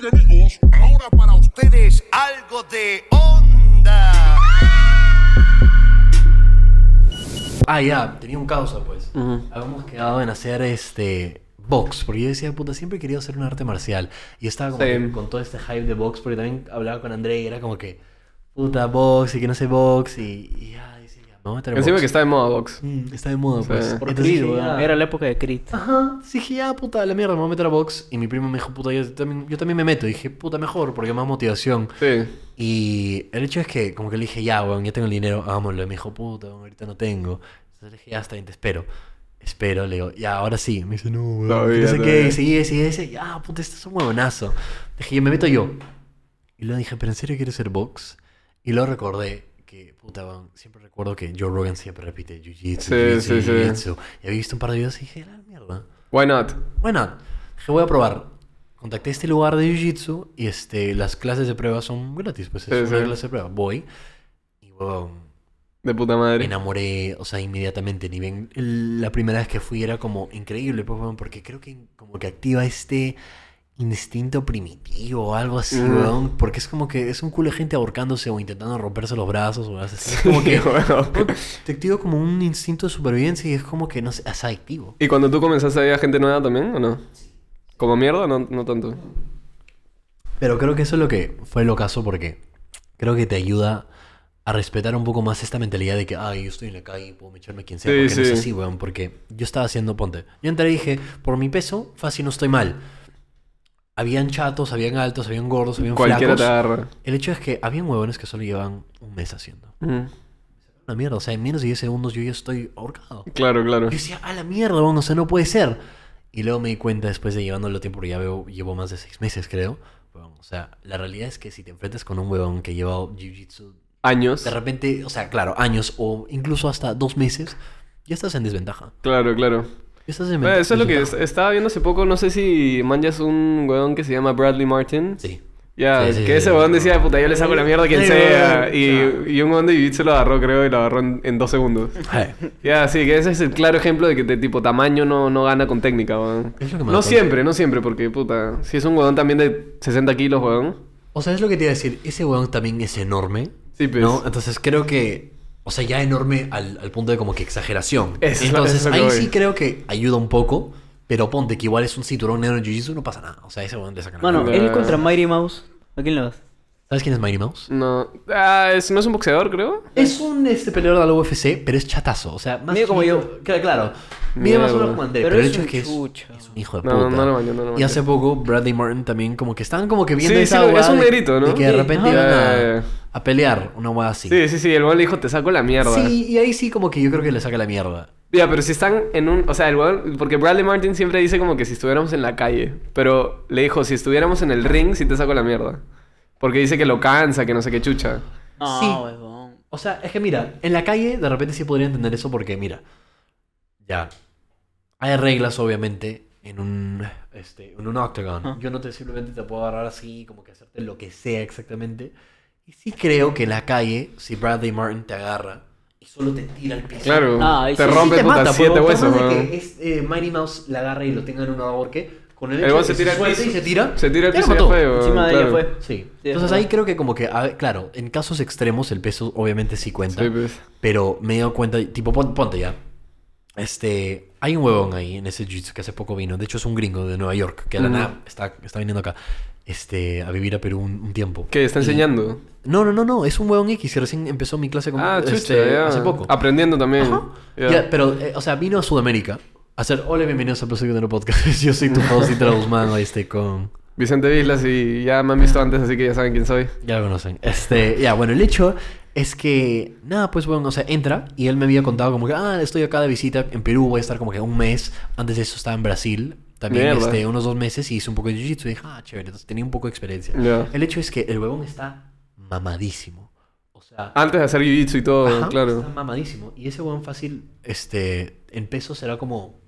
Bien amigos, ahora para ustedes algo de onda. Ah, ya, tenía un causa, pues. Ujú. Habíamos quedado en hacer este box, porque yo decía, puta, siempre he querido hacer un arte marcial. Y estaba como Same. que con todo este hype de box, porque también hablaba con André y era como que, puta, box y que no sé box y, y ya, ya, voy a meter en Encima box. que está de moda box. Mm, está de moda, Sí. pues. Por Entonces Creed, dije, weón. ya. Era la época de Creed. Ajá, sí, dije, ya, puta, la mierda, me voy a meter a box. Y mi primo me dijo, puta, yo también, yo también me meto. Y dije, puta, mejor, porque más motivación. Sí. Y el hecho es que, como que le dije, ya, weón, ya tengo el dinero, hagámoslo. Y me dijo, puta, weón, ahorita no tengo. Entonces le dije, ya, está bien, te espero. Espero, le digo, ya, ahora sí. Me dice, no, weón, Todavía, no sé qué. todavía. Y sigue, y sigue, y dice, ya, puta, esto es un huevonazo. Dije, yo me meto yo. Y luego dije, ¿pero en serio quieres ser box? Y luego recordé que, puta, siempre recuerdo que Joe Rogan siempre repite Jiu-Jitsu, Sí, Jiu-Jitsu, sí, sí. Jiu-Jitsu. Y había visto un par de videos y dije, la mierda. Why not? Bueno, dije, voy a probar. Contacté este lugar de Jiu-Jitsu y este, las clases de prueba son gratis, pues es una clase de prueba. Voy y weón, De puta me madre. enamoré, o sea, inmediatamente. Ni bien la primera vez que fui era como increíble, pues, porque creo que como que activa este instinto primitivo o algo así, Mm. weón. Porque es como que es un culo de gente ahorcándose o intentando romperse los brazos o así. Es como que Bueno. te activa como un instinto de supervivencia y es como que, no sé, es adictivo. ¿Y cuando tú comenzaste a ver a gente nueva también o no? ¿Como mierda? No, no tanto. Pero creo que eso es lo que fue lo caso porque creo que te ayuda a respetar un poco más esta mentalidad de que, ay, yo estoy en la calle y puedo echarme quien sea. Sí, porque no es sí. así, weón. Porque yo estaba haciendo, ponte. Yo entré y dije, por mi peso, fácil no estoy mal. Habían chatos, habían altos, habían gordos, habían Cualquiera flacos. te agarra. El hecho es que habían huevones que solo llevan un mes haciendo. Mm. Una mierda, o sea, en menos de 10 segundos yo ya estoy ahorcado. Claro, claro. Yo decía, a la mierda, weón, o sea, no puede ser. Y luego me di cuenta después de llevándolo tiempo, porque ya veo, llevo más de seis meses, creo. Weón, o sea, la realidad es que si te enfrentas con un huevón que lleva jiu-jitsu, Años. de repente, o sea, claro, años o incluso hasta dos meses, ya estás en desventaja. Claro, claro. En Bueno, eso es lo que es- estaba viendo hace poco. No sé si manjas un weón que se llama Bradley Martin. Sí. Ya, Sí, sí, que sí, ese sí. weón decía, puta, yo le saco la mierda a quien Sí, sea. weón. Y, y un weón de Jiu se lo agarró, creo, y lo agarró en, en dos segundos. Ya, sí, que ese es el claro ejemplo de que tipo tamaño no, no gana con técnica, weón. Es lo que me da No siempre, no siempre, porque puta, si es un weón también de 60 kilos, weón. O sea, es lo que te iba a decir, ese huevón también es enorme. Sí, pues. ¿no? Entonces creo que, o sea, ya enorme al, al punto de como que exageración. Eso Entonces eso ahí sí creo que ayuda un poco, pero ponte que igual es un cinturón negro en Jiu-Jitsu, no pasa nada. O sea, ese Mano, mierda. Ya. él contra Mighty Mouse. ¿A quién le das? ¿Sabes quién es Mighty Mouse? No. Ah, es, no es un boxeador, creo. Es un este, peleador de la UFC, pero es chatazo. O sea, más Mide como chiquito- Claro, claro. Mide más o menos como André, Pero el es hecho un es que es, un hijo de No, puta. no lo baño, no lo Y baño. hace poco Bradley Martin también como que estaban como que viendo Sí, esa sí, es un negrito, ¿no? De que de repente iban a, ya. A pelear, una hueá así. Sí, sí, sí, el weón le dijo, te saco la mierda. Sí, y ahí sí como que yo creo que le saca la mierda. Ya, pero si están en un... O sea, el weón... Porque Bradley Martin siempre dice como que si estuviéramos en la calle. Pero le dijo, si estuviéramos en el ring, sí te saco la mierda. Porque dice que lo cansa, que no sé qué chucha. No, Sí. huevón. O sea, es que mira, en la calle de repente sí podría entender eso porque mira, ya, hay reglas obviamente en un, este, en un octagon. Yo no te simplemente te puedo agarrar así, como que hacerte lo que sea exactamente. Y sí creo que en la calle, si Bradley Martin te agarra y solo te tira al piso. Claro, Ah, te sí. sí rompe te puta mata, siete huesos, weón. que es, eh, Mighty Mouse la agarra y lo tenga en un ahorque, con el El hecho de se que tira suelta piso. y se tira. Se tira lo piso y fue, Encima de ella claro. fue. Sí. Sí, Entonces es ahí creo que como que, a ver, claro, en casos extremos el peso obviamente sí cuenta. Sí, pues. Pero me he dado cuenta, tipo, pon- ponte ya. Este, hay un huevón ahí en ese jiu que hace poco vino. De hecho, es un gringo de Nueva York que de la Mm. nada está, está viniendo acá este, a vivir a Perú un, un tiempo. ¿Qué? ¿Está Y- enseñando? No, no, no, no. Es un huevón X y recién empezó mi clase con Ah, este, chucha, ya. hace poco. Aprendiendo también. Ajá. Ya. Ya, pero, eh, o sea, vino a Sudamérica a hacer. Hola, bienvenidos a Proseguir de Podcast. Yo soy tu host, Italo Guzmán, estoy con. Vicente Vislas y ya me han visto antes, así que ya saben quién soy. Ya lo conocen. Este, ya, bueno, el hecho es que, nada, pues bueno, o sea, entra y él me había contado como que, ah, estoy acá de visita en Perú, voy a estar como que un mes. Antes de eso estaba en Brasil, también Mierda. este, unos dos meses y hice un poco de jiu-jitsu. Y dije, ah, chévere, entonces tenía un poco de experiencia. El hecho es que el huevón está mamadísimo. O sea, Antes de hacer jiu-jitsu y todo, ajá, claro. está mamadísimo. Y ese huevón fácil, este, en peso será como.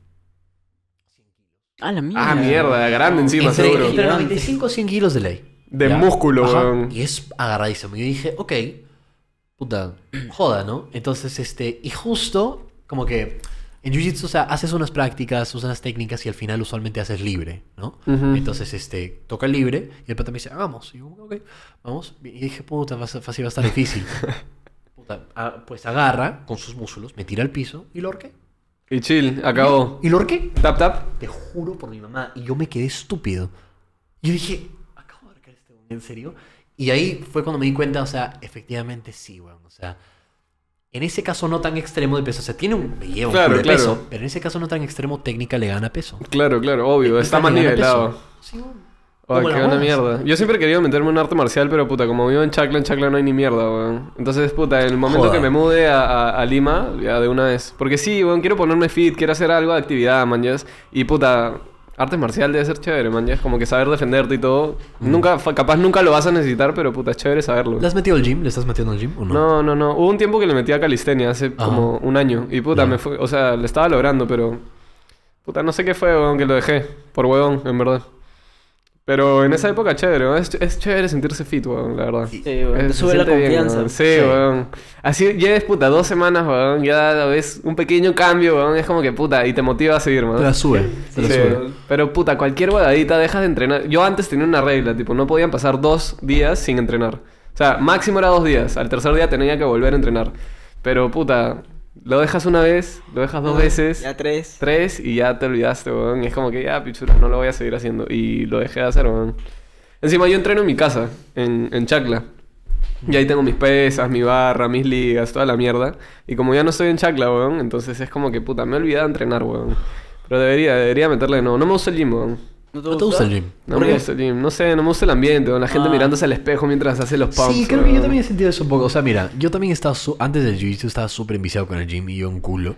Ah, la mierda. Ah, mierda, grande encima, entre, seguro. entre 95 y 100 kilos de ley. De Ya. músculo, weón. Y es agarradísimo. Y yo dije, ok, puta, joda, ¿no? Entonces, este, y justo, como que En Jiu-Jitsu, o sea, haces unas prácticas, usas unas técnicas y al final usualmente haces libre, ¿no? Ujú. Entonces, este, toca libre y el pata me dice, hagamos. Y yo, ok, vamos. Y dije, puta, va a fácil, va a estar difícil. Puta, ah, pues agarra con sus músculos, me tira al piso y lo horqué. Y chill, acabó. ¿Y lo horqué? Tap, tap. Te juro por mi mamá. Y yo me quedé estúpido. Yo dije, acabo de arcar este ¿en serio? Y ahí fue cuando me di cuenta, o sea, efectivamente sí, weón. O sea, en ese caso no tan extremo de peso. O sea, tiene un, lleva un Claro, de claro. peso. Pero en ese caso no tan extremo, técnica le gana peso. Claro, claro, obvio. Técnica Está más nivelado. Sí, Como qué buena mierda. Yo siempre he querido meterme en arte marcial, pero puta, como vivo en Chacla, en Chacla no hay ni mierda, weón. Entonces, puta, en el momento que me mude a, a- a Lima, ya de una vez. Porque sí, weón, quiero ponerme fit, quiero hacer algo de actividad, man. Y puta, artes marcial debe ser chévere, man, ya. Es como que saber defenderte y todo. Nunca, fa- capaz nunca lo vas a necesitar, pero puta, es chévere saberlo. ¿Le has metido al gym? ¿Le estás metiendo al gym o no? No, no, no. Hubo un tiempo que le metí a calistenia hace Ajá. como un año. Y puta, me fue. O sea, le estaba logrando, pero. Puta, no sé qué fue, weón, que lo dejé. Por huevón, en verdad. Pero en esa época chévere, weón. Es, es chévere sentirse fit, weón, la verdad. Sí, weón, sube la bien, confianza. weón. Sí, Sí. weón. Así lleves, puta, dos semanas, weón. Ya ves un pequeño cambio, weón. Es como que, puta, y te motiva a seguir, man. Te la sube. Te la Sí, sube. weón. Pero puta, cualquier huevadita dejas de entrenar. Yo antes tenía una regla, tipo, no podían pasar dos días sin entrenar. O sea, máximo era dos días. Al tercer día tenía que volver a entrenar. Pero puta, lo dejas una vez, lo dejas dos veces, Ya tres. tres y ya te olvidaste, weón. Es como que ya, pichura, no lo voy a seguir haciendo. Y lo dejé de hacer, weón. Encima yo entreno en mi casa, en, en Chacla. Y ahí tengo mis pesas, mi barra, mis ligas, toda la mierda. Y como ya no estoy en Chacla, weón, entonces es como que puta, me he olvidado de entrenar, weón. Pero debería, debería meterle de nuevo. No me gusta el gym, weón. ¿No ¿No te gusta el gym? No ¿Por me gusta el gym. No sé, no me gusta el ambiente, weón. La gente Ah. mirándose al espejo mientras hace los pumps. Sí, creo que yo weón. también he sentido eso un poco. O sea, mira, yo también estaba, su- antes del jiu-jitsu estaba súper enviciado con el gym y yo un culo.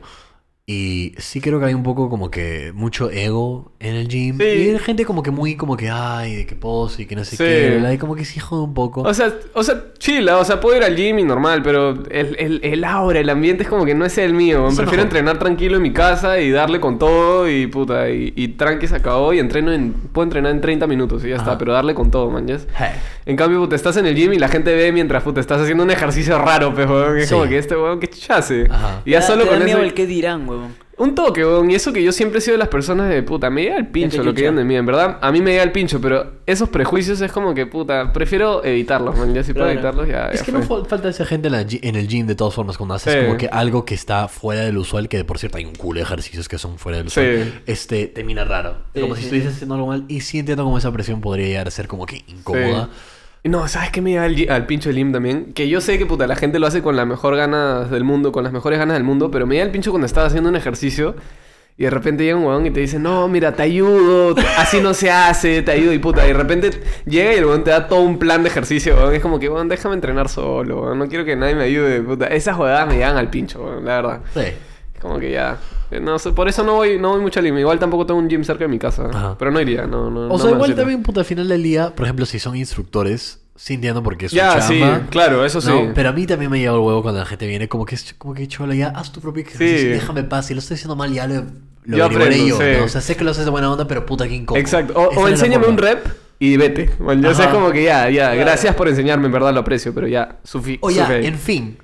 Y sí creo que hay un poco como que mucho ego en el gym. Sí. Y hay gente como que muy como que, ay, de que pose y que no sé Sí. qué. ¿verdad? Y como que sí jode un poco. O sea, o sea, chila, o sea, puedo ir al gym y normal, pero el, el, el aura, el ambiente es como que no es el mío. Eso Prefiero no. entrenar tranquilo en mi casa y darle con todo y puta, y, y tranqui se acabó y entreno en, puedo entrenar en 30 minutos y ya Ajá. está, pero darle con todo, man, ¿yes? Hey. En cambio, puta, estás en el gym y la gente ve mientras, puta, estás haciendo un ejercicio raro, weón. Es Sí. como que este weón, ¿qué chucha hace? Ajá. Y ya solo te con miedo eso... el qué dirán, Un toque, weón. Y eso que yo siempre he sido de las personas de puta. Me llega el pincho lo que digan de mí. En verdad, a mí me llega el pincho, pero esos prejuicios es como que puta. Prefiero evitarlos, man. Ya si puedo evitarlos, ya. Es ya que fue. no fal- falta esa gente en, la en el gym de todas formas cuando haces Sí. como que algo que está fuera del usual, que por cierto hay un culo de ejercicios que son fuera del Sí. usual, este, te mira raro. Sí, como si sí. estuvieses haciendo algo mal y sí entiendo cómo esa presión podría llegar a ser como que incómoda. No, ¿sabes qué me llega al, al pincho gym también? Que yo sé que puta, la gente lo hace con la mejor ganas del mundo, con las mejores ganas del mundo, pero me llega el pincho cuando estás haciendo un ejercicio y de repente llega un huevón y te dice, no, mira, te ayudo, así no se hace, te ayudo y puta. Y de repente llega y el huevón te da todo un plan de ejercicio, huevón. Es como que, huevón, déjame entrenar solo. No quiero que nadie me ayude, puta. Esas jugadas me llegan al pincho, la verdad. Sí. Como que ya. eh, No sé, por eso no voy, no voy mucho al gym. Igual tampoco tengo un gym cerca de mi casa. Ajá. Pero no iría, no, no. O no sea, igual sirve. también, puta, al final del día, por ejemplo, si son instructores, sí entiendo porque es su Ya, sí, claro, eso sí. ¿no? Pero a mí también me llega el huevo cuando la gente viene como que es como que chola, ya haz tu propio ejercicio, Sí. déjame paz, si lo estoy haciendo mal ya lo, lo Yo aprendo, yo, sí. ¿no? O sea, sé que lo haces de buena onda, pero puta que incómodo. Exacto. O, o enséñame un rep y vete. Bueno, yo sé Ajá. como que ya, ya. Gracias por enseñarme, en verdad lo aprecio, pero ya, sufi O ya, sufi- en fin,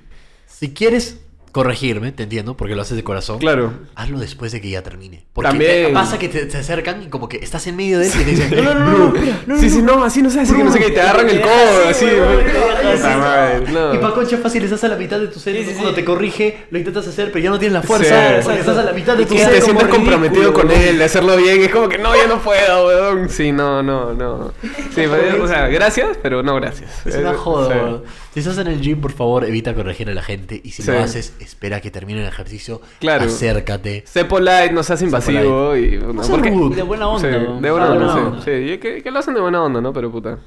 si quieres corregirme, te entiendo, porque lo haces de corazón. Claro. Hazlo después de que ya termine. Porque También. te- pasa que te, te acercan y como que estás en medio de él y te dicen, no, no, no, no, no, no, sí, no". sí, no, así no se hace, que no sé qué, te agarran el codo, así. Y para concha fácil estás a la mitad de tu set, Sí, sí, cuando sí. te corrige, lo intentas hacer, pero ya no tienes la fuerza, estás a la mitad de tu set. te sientes comprometido con él, de hacerlo bien. Es como que no, yo no puedo, weón. Sí, no, no, no. Sí, o sea, gracias, pero no gracias. Es una Eh, joda. Si estás en el gym, por favor, evita corregir a la gente. Y si Sí. lo haces, espera que termine el ejercicio. Claro. Acércate. Sé polite, no seas invasivo y... No, sé porque- rude. De buena onda. Sí, de buena Ah, onda, sí. Sí, y que, que lo hacen de buena onda, ¿no? Pero puta.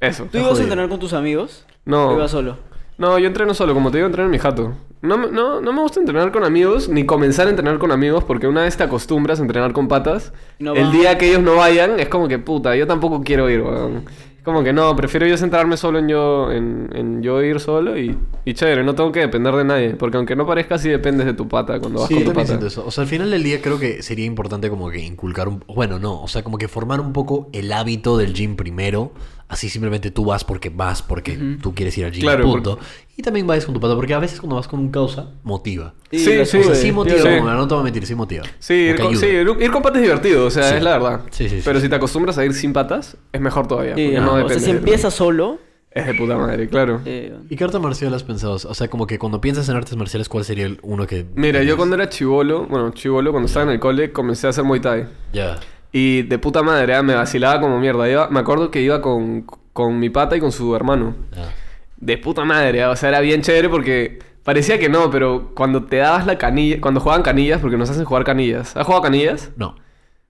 Eso. ¿Tú ibas a entrenar con tus amigos? No. ¿O ibas solo? No, yo entreno solo, como te digo, entreno en mi jato. No, me- no, no me gusta entrenar con amigos, ni comenzar a entrenar con amigos, porque una vez te acostumbras a entrenar con patas, No el día que ellos no vayan, es como que puta, yo tampoco quiero ir, weón. Como que no, prefiero yo centrarme solo en yo, en, en yo ir solo y, y chévere, no tengo que depender de nadie, porque aunque no parezca, sí dependes de tu pata cuando vas Sí, con tu también pata. siento eso. O sea, al final del día creo que sería importante como que inculcar un... Bueno, no. O sea, como que formar un poco el hábito del gym primero así simplemente tú vas porque vas, porque tú quieres ir al gym, Claro, punto. Y también vayas con tu pata, porque a veces cuando vas con un causa, motiva. Sí, lo sí, O sea, sí motiva, sí. como, no te voy a mentir, sí motiva. Sí, ir con, sí, ir, con patas es divertido, o sea, Sí. es la verdad. Sí, sí, sí. Pero si te acostumbras a ir sin patas, es mejor todavía. Sí, no o sea, si empiezas solo, Es de puta madre, claro. eh, ¿Y qué arte marcial has pensado? O sea, como que cuando piensas en artes marciales, ¿cuál sería el uno que... Mira, yo cuando era chivolo, bueno, chivolo, cuando estaba en el cole, comencé a hacer Muay Thai. Ya. Y de puta madre, ah, me vacilaba como mierda. Iba- me acuerdo que iba con, con mi pata y con su hermano. ya. De puta madre, ah, o sea, era bien chévere porque parecía que no, pero cuando te dabas la canilla, cuando jugaban canillas, porque nos hacen jugar canillas. ¿Has jugado canillas? No.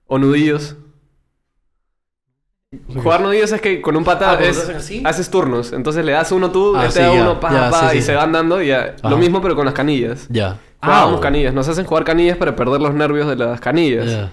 ¿O nudillos? Jugar nudillos es que con un pata Ah, ¿cuando es- te así? haces turnos. Entonces le das uno tú, Ah, este sí, da ya. uno, pa, Ya, pa, sí, y sí, se van dando. Y ya. Lo mismo, pero con las canillas. Ya. Jugábamos Ah, canillas. Nos hacen jugar canillas para perder los nervios de las canillas.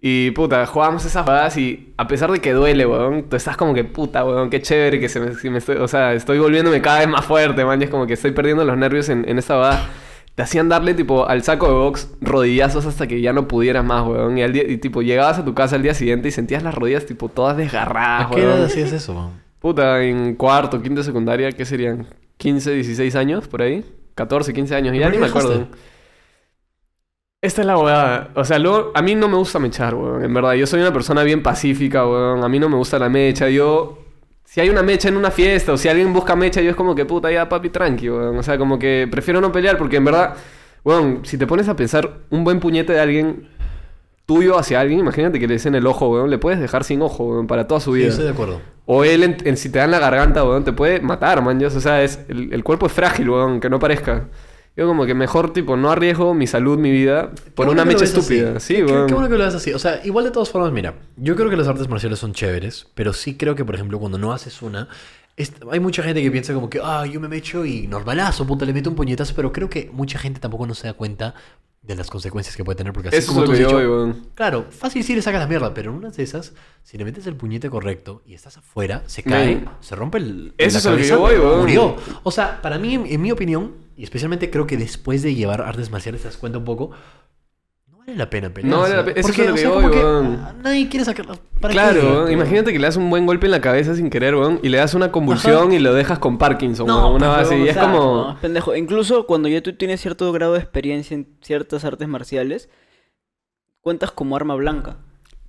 Y puta, jugábamos esas jugadas y a pesar de que duele, weón, tú estás como que puta, weón, qué chévere que se me, si me estoy, o sea, estoy volviéndome cada vez más fuerte, man, y es como que estoy perdiendo los nervios en, en esta jugada. Te hacían darle tipo al saco de box rodillazos hasta que ya no pudieras más, weón. Y, al día, y tipo llegabas a tu casa al día siguiente y sentías las rodillas tipo todas desgarradas, ¿A qué edad weón. hacías eso, man? Puta, en cuarto, quinto, secundaria, ¿qué serían? 15, 16 años por ahí. 14, 15 años, ya ¿Por ni me acuerdo. Esta es la huevada. O sea, luego, a mí no me gusta mechar, weón. En verdad, yo soy una persona bien pacífica, weón. A mí no me gusta la mecha. Yo, si hay una mecha en una fiesta o si alguien busca mecha, yo es como que puta, ya papi, tranqui, weón. O sea, como que prefiero no pelear porque en verdad, weón, si te pones a pensar un buen puñete de alguien tuyo hacia alguien, imagínate que le des en el ojo, weón. Le puedes dejar sin ojo, weón, para toda su Sí, vida. estoy de acuerdo. O él, en, en- si te dan la garganta, weón, te puede matar, man. O sea, es, el, el cuerpo es frágil, weón, que no parezca. Yo como que mejor, tipo, no arriesgo mi salud, mi vida por una bueno mecha estúpida. así. Sí, Qué- qué- bueno que lo ves así. O sea, igual de todas formas, mira, yo creo que las artes marciales son chéveres, pero sí creo que, por ejemplo, cuando no haces una, es- hay mucha gente que piensa como que, ah, yo me mecho y normalazo, puta, le meto un puñetazo, pero creo que mucha gente tampoco no se da cuenta de las consecuencias que puede tener, porque así Eso como tú has dicho, weón. Claro, fácil sí le sacas la mierda, pero en una de esas, si le metes el puñete correcto y estás afuera, se cae, se rompe el. Eso es lo que yo voy. Murió. O sea, para mí, en, en mi opinión, y especialmente creo que después de llevar artes marciales te das cuenta un poco, no vale la pena pelear. No vale la pena, eso es lo que sea, voy, que ah, nadie quiere sacarla. ¿Para Claro, qué? imagínate que le das un buen golpe en la cabeza sin querer, weón, y le das una convulsión y lo dejas con Parkinson, No, una base. weón, Y o es sea, como... no, es pendejo. Incluso cuando ya tú tienes cierto grado de experiencia en ciertas artes marciales, cuentas como arma blanca.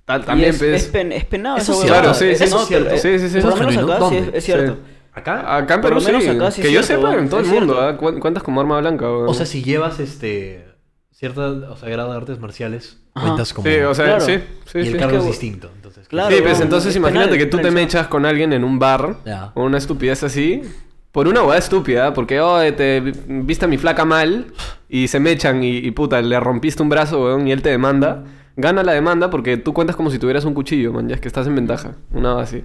tal- Y también, es, pues, es, pen- es penado Eso. Claro, sí, sí, es cierto. Sí, sí, sí. Por lo Eso es menos genuino. acá sí es, ¿Dónde? es cierto. Sí. Acá. Acá en Perú sí. acá sí es que yo cierto, sepa, en todo el Es mundo, cierto. ¿ah? Cu- cuentas como arma blanca. O sea, si llevas este. Cierta, o sea, grado de artes marciales, Ajá. cuentas como. Sí, o sea, Claro. sí, sí, y sí. el cargo que- es distinto. Entonces, Claro, Sí, pues entonces es imagínate penal, que tú te penal. mechas con alguien en un bar Ya. o una estupidez así por una hueá estúpida, porque oh, te viste a mi flaca mal y se mechan y, y puta, le rompiste un brazo, weón, y él te demanda. Gana la demanda porque tú cuentas como si tuvieras un cuchillo, man, ya es que estás en ventaja, una así.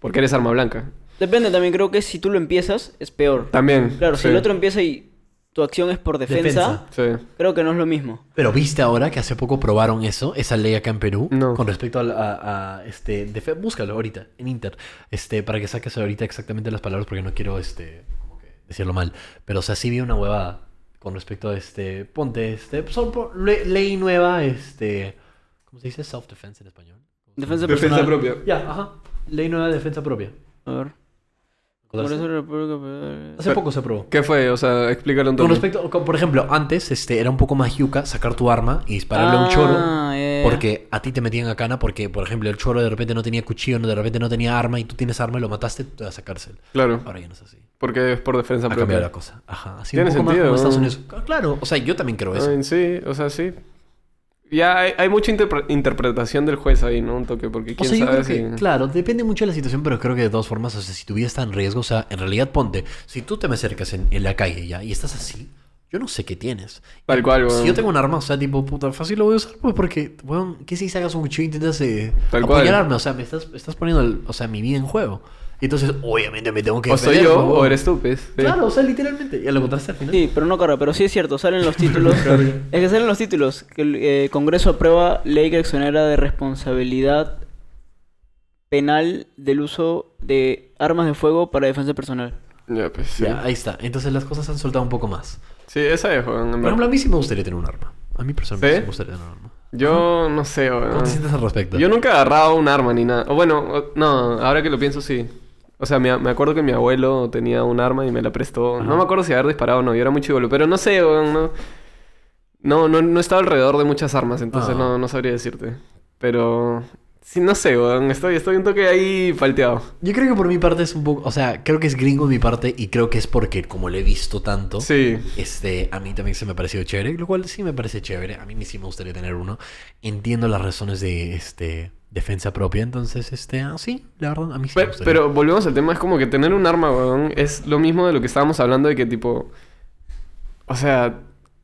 Porque eres arma blanca. Depende también, creo que si tú lo empiezas, es peor. También. Claro, sí. si el otro empieza y tu acción es por defensa, Defensa. Sí. creo que no es lo mismo. Pero viste ahora que hace poco probaron eso, esa ley acá en Perú, No. con respecto al- a, a, este, defe- búscalo ahorita en Inter, este, para que saques ahorita exactamente las palabras porque no quiero este, como que decirlo mal, pero o sea sí vi una huevada con respecto a este, ponte este, son por- le- ley nueva, este, ¿cómo se dice? Self defense en español. Defensa Defensa personal. propia. Ya, ajá, ley nueva de defensa propia. A ver. Congreso de la República Federal. Hace poco se aprobó. ¿Qué fue? O sea, explícalo un Con respecto, con- por ejemplo, antes este, era un poco más yuca sacar tu arma y dispararle a un choro. Ah. Porque a ti te metían a cana porque, por ejemplo, el choro de repente no tenía cuchillo, no, de repente no tenía arma y tú tienes arma y lo mataste, te vas a cárcel. Claro, Ahora ya no es así. porque es por defensa Ha cambiado la propia. cosa. Ajá. Así Tiene un poco sentido, más como Estados. Unidos. Ah, Claro, o sea, yo también creo eso. Ay, sí, o sea, sí. Ya hay, hay mucha interpre- interpretación del juez ahí, ¿no? Un toque, porque O quién sea, yo sabe creo que, si... claro, depende mucho de la situación, pero creo que de todas formas, o sea, si tu vida está en riesgo, o sea, en realidad ponte, si tú te me acercas en, en la calle ya y estás así, yo no sé qué tienes. Tal cual, Si yo tengo un arma, o sea, tipo, puta, fácil lo voy a usar, pues porque, weón, ¿qué si sacas un cuchillo e intentas eh, Tal cual. apuñalarme? O sea, me estás, estás poniendo, el- o sea, mi vida en juego. Y entonces, obviamente, me tengo que O soy yo o eres tú, pues. Sí. Claro, o sea, literalmente. Ya lo encontraste al final. Sí, pero no corre, pero sí es cierto, salen los títulos. es que salen los títulos. Que el eh, Congreso aprueba ley que exonera de responsabilidad penal del uso de armas de fuego para defensa personal. Ya, pues sí. Ya, ahí está. Entonces las cosas han soltado un poco más. Sí, esa es, weón. en Por ejemplo, a mí sí me gustaría tener un arma. A mí personalmente ¿Sí? sí me gustaría tener un arma. Yo no sé, ¿Cómo te sientes al respecto? Yo nunca he agarrado un arma ni nada. O bueno, no, ahora que lo pienso, sí. O sea, me, me acuerdo que mi abuelo tenía un arma y me la prestó. No me acuerdo si haber disparado o no, yo era muy chivolo. Pero no sé, weón, no... No, no, no estaba alrededor de muchas armas, entonces no, no sabría decirte. Pero... Sí, no sé, weón. Estoy, estoy un toque ahí falteado. Yo creo que por mi parte es un poco, o sea, creo que es gringo mi parte y creo que es porque como lo he visto tanto, Sí. este, a mí también se me ha parecido chévere, lo cual sí me parece chévere, a mí sí me gustaría tener uno. Entiendo las razones de, este, defensa propia, entonces, este, ah, sí, la verdad, a mí sí me Pe- gustaría. Pero volvemos al tema, es como que tener un arma, weón, es lo mismo de lo que estábamos hablando de que tipo... O sea,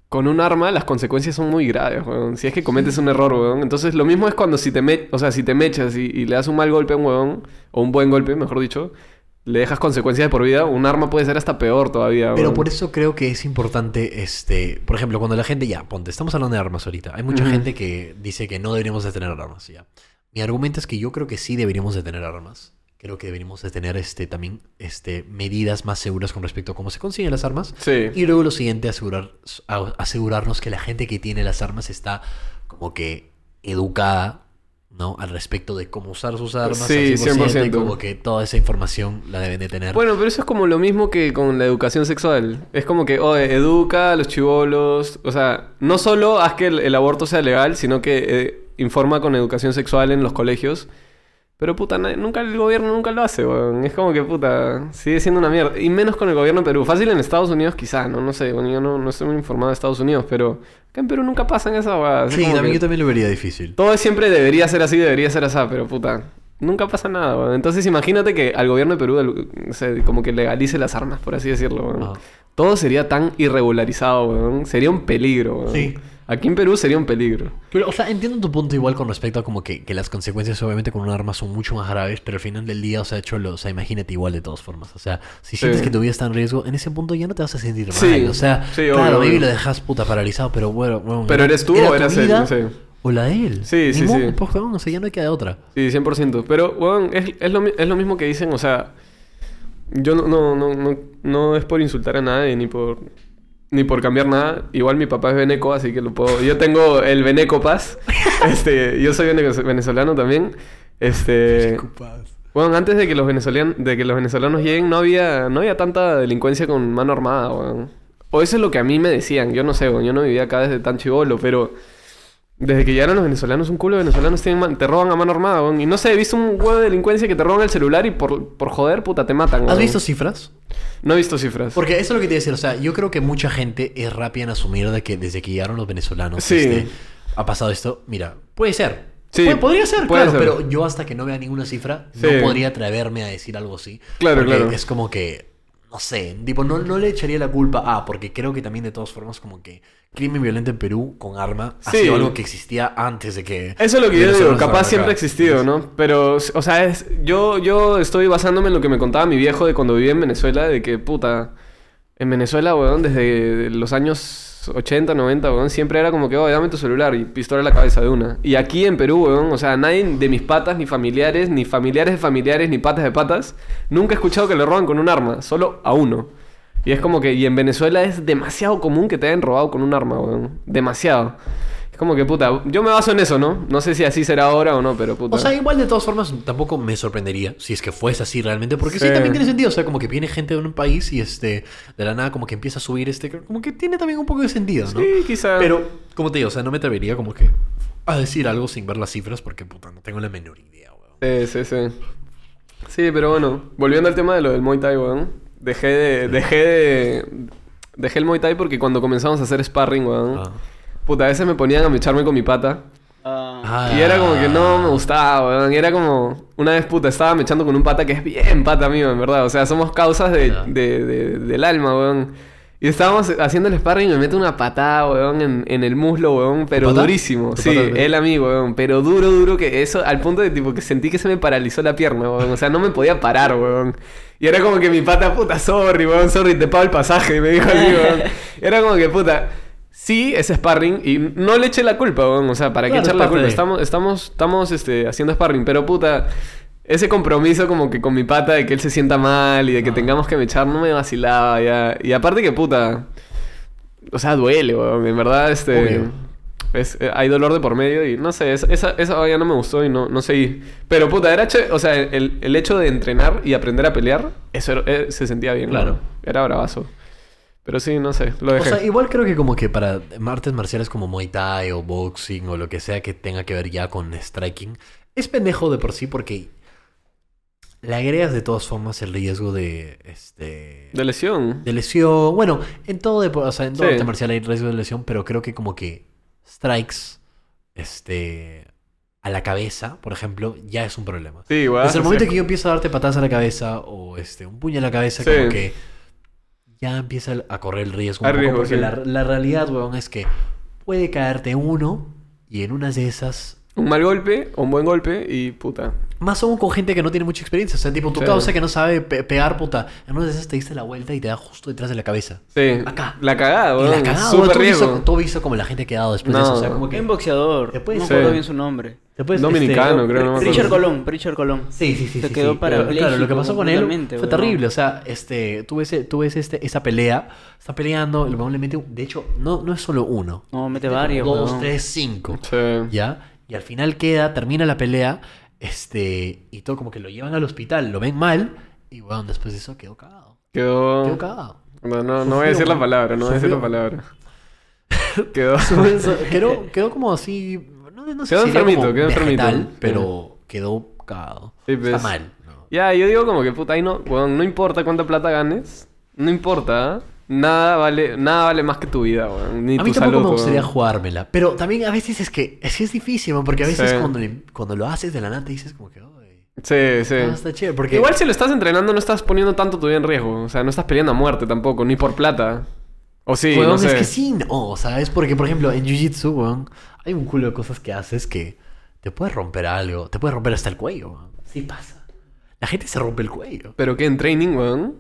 con un arma las consecuencias son muy graves, weón. Si es que cometes un error, weón. Entonces lo mismo es cuando si te, me o sea, si te mechas y, y le das un mal golpe a un weón, o un buen golpe, mejor dicho, le dejas consecuencias de por vida, un arma puede ser hasta peor todavía, Pero weón. por eso creo que es importante, este, por ejemplo, cuando la gente ya, ponte, estamos hablando de armas ahorita. Hay mucha gente que dice que no deberíamos de tener armas, ya. Mi argumento es que yo creo que sí deberíamos de tener armas. Creo que deberíamos de tener, este, también, este, medidas más seguras con respecto a cómo se consiguen las armas. Sí. Y luego lo siguiente, asegurar, asegurarnos que la gente que tiene las armas está como que educada, ¿no? Al respecto de cómo usar sus armas. Sí, 100%. y como que toda esa información la deben de tener. Bueno, pero eso es como lo mismo que con la educación sexual. Es como que, oye, educa a los chivolos. O sea, no solo haz que el, el aborto sea legal, sino que eh, informa con educación sexual en los colegios. Pero puta, nunca el gobierno nunca lo hace, weón. Es como que puta, sigue siendo una mierda. Y menos con el gobierno de Perú. Fácil en Estados Unidos quizá, ¿no? No sé, bueno, yo no, no estoy muy informado de Estados Unidos, pero acá en Perú nunca pasan esas weas. Sí, también, yo también lo vería difícil. todo siempre debería ser así, debería ser así, pero puta, nunca pasa nada, weón. Entonces imagínate que al gobierno de Perú, el- no sé, como que legalice las armas, por así decirlo, weón. Todo sería tan irregularizado, weón. Sería un peligro, weón. Sí. Aquí en Perú sería un peligro. Pero, o sea, entiendo tu punto igual con respecto a como que, que las consecuencias obviamente con un arma son mucho más graves, pero al final del día, o sea, cholo, o sea, imagínate igual de todas formas. O sea, si sientes Sí. que tu vida está en riesgo, en ese punto ya no te vas a sentir mal. Sí. O sea, Sí, claro, baby lo dejas puta paralizado, pero bueno, bueno, Pero eres tú ¿era o eras él, no sé. O la de él. Sí, sí, modo, sí. pues, weón, o sea, ya no queda de otra. Sí, 100%. Pero, weón, es, es, lo, es lo mismo que dicen, o sea, yo no, no, no, no, no es por insultar a nadie ni por, ni por cambiar nada. Igual mi papá es veneco, así que lo puedo. Yo tengo el Veneco Paz. este, yo soy venezolano también. Este. Bueno, antes de que los venezolanos, de que los venezolanos lleguen, no había, no había tanta delincuencia con mano armada, weón. O eso es lo que a mí me decían. Yo no sé, weón. Yo no vivía acá desde tan chivolo, pero desde que llegaron los venezolanos, un culo de venezolanos tienen te roban a mano armada, weón. Y no sé, he visto un huevo de delincuencia que te roban el celular y por, por joder, puta, te matan, ¿Has weón. visto cifras? No he visto cifras. Porque eso es lo que te iba a decir, o sea, yo creo que mucha gente es rápida en asumir de que desde que llegaron los venezolanos Sí. este, ha pasado esto. Mira, puede ser. Sí, podría ser, puede claro, ser. pero yo hasta que no vea ninguna cifra Sí. no podría atreverme a decir algo así. Claro, porque claro. Es como que, no sé, tipo, no, no le echaría la culpa a, porque creo que también de todas formas como que crimen violento en Perú con arma ha Sí. sido algo que existía antes de que... Eso es lo que yo digo, capaz siempre ha existido, ¿no? Pero, o sea, es, yo, yo estoy basándome en lo que me contaba mi viejo de cuando vivía en Venezuela, de que, puta, en Venezuela, weón, desde los años 80, 90, weón, siempre era como que, oh, dame tu celular y pistola en la cabeza de una. Y aquí en Perú, weón, o sea, nadie de mis patas, ni familiares, ni familiares de familiares, ni patas de patas, nunca he escuchado que le roban con un arma, solo a uno. Y es como que, y en Venezuela es demasiado común que te hayan robado con un arma, weón. Demasiado. Es como que, puta, yo me baso en eso, ¿no? No sé si así será ahora o no, pero puta. O sea, igual de todas formas tampoco me sorprendería si es que fuese así realmente, porque sí, Sí. también tiene sentido, o sea, como que viene gente de un país y este de la nada como que empieza a subir este, como que tiene también un poco de sentido, ¿no? Sí, quizá. Pero como te digo, o sea, no me atrevería como que a decir algo sin ver las cifras porque puta, no tengo la menor idea, weón. Sí, sí, sí. Sí, pero bueno, volviendo al tema de lo del Muay Thai, weón. Dejé de. Dejé de. Dejé el Muay Thai porque cuando comenzamos a hacer sparring, weón. Ah. Puta, a veces me ponían a mecharme con mi pata. Ah, Ah. Y era como que no me gustaba, weón. Y era como. Una vez, puta, estaba mechando con un pata que es bien pata mío, en verdad. O sea, somos causas de, Ya. de- de- del alma, weón. Y estábamos haciendo el sparring y me mete una patada, weón, en, en el muslo, weón. Pero durísimo. ¿Tu Sí, pata él a mí, weón. Pero duro, duro que eso, al punto de tipo que sentí que se me paralizó la pierna, weón. O sea, no me podía parar, weón. Y era como que mi pata, puta, sorry, weón, sorry, te pago el pasaje. Me dijo así, weón. Era como que, puta. Sí, es sparring y no le eché la culpa, weón. O sea, ¿para Claro, qué echarle es la culpa? de- Estamos, estamos, estamos este, haciendo sparring, pero puta, ese compromiso como que con mi pata de que él se sienta mal y de que Ah. tengamos que mechar no me vacilaba ya. Y aparte que puta, o sea, duele, weón. En verdad, este... Es- eh, hay dolor de por medio y no sé, esa, esa, esa vaina no me gustó y no, no seguí. Pero puta, era o sea, el, el hecho de entrenar y aprender a pelear, eso era- eh, se sentía bien. Claro. Era bravazo. Pero sí, no sé, lo O dejé. sea, igual creo que como que para artes marciales como Muay Thai o boxing o lo que sea que tenga que ver ya con striking, es pendejo de por sí porque le agregas de todas formas el riesgo de este de lesión. de lesión. Bueno, en todo depo- o sea, en todo Sí. arte marcial hay riesgo de lesión, pero creo que como que strikes este a la cabeza, por ejemplo, ya es un problema. Sí, igual. Desde el momento que yo empiezo a darte patadas a la cabeza o este, un puño a la cabeza, Sí. como que ya empieza a correr el riesgo. un poco, riesgo, porque sí. la, la realidad, weón, es que puede caerte uno y en unas de esas... Un mal golpe o un buen golpe y puta. Más aún con gente que no tiene mucha experiencia. O sea, tipo, tu Sí. causa que no sabe pe- pegar, puta. En una de esas te diste la vuelta y te da justo detrás de la cabeza. Sí. Acá. La cagada, y weón. la cagada, Súper weón, tú, riesgo. visto, tú visto como la gente ha quedado después de No. eso. O sea, como que... un boxeador. Te No puedes- me acuerdo Sí. bien su nombre. te puedes, Dominicano, este, creo, no acuerdo. Richard Colón, Richard Colón. Sí, sí, sí. Se sí, quedó sí. Claro, claro, lo que pasó con él fue terrible. O sea, este, tú ves, tú ves este, esa pelea, está peleando, un- de hecho, no, no es solo uno. No, mete varios, Dos, tres, cinco. Sí. ¿Ya? Y al final queda, termina la pelea, este, y todo como que lo llevan al hospital, lo ven mal, y weón, después de eso quedó cagado. Quedó Quedó. cagado. No, no, no voy a decir la palabra, no voy a decir la palabra. Quedó. quedó, quedó como así, no, no sé Quedó si enfermito, como quedó enfermito. pero quedó cagado. Sí, pues. Está mal. ¿no? Ya, yo digo como que puta, ahí no, weón, no importa cuánta plata ganes, no importa, ¿eh? Nada vale, nada vale más que tu vida, weón, ni A mí tu tampoco salud. me gustaría weón. jugármela. Pero también a veces es que es, que es difícil, man, porque a veces Sí. cuando, le- cuando lo haces de la nada te dices como que, "Ay, Sí, sí. ah, está chévere. Porque Igual si lo estás entrenando no estás poniendo tanto tu vida en riesgo, o sea, no estás peleando a muerte tampoco, ni por plata. O sí, weón, no sé. es que sí, no, ¿sabes? Porque, por ejemplo, en Jiu-Jitsu, weón, hay un culo de cosas que haces que te puedes romper algo, te puedes romper hasta el cuello, weón. Sí pasa. La gente se rompe el cuello. Pero que en training, weón.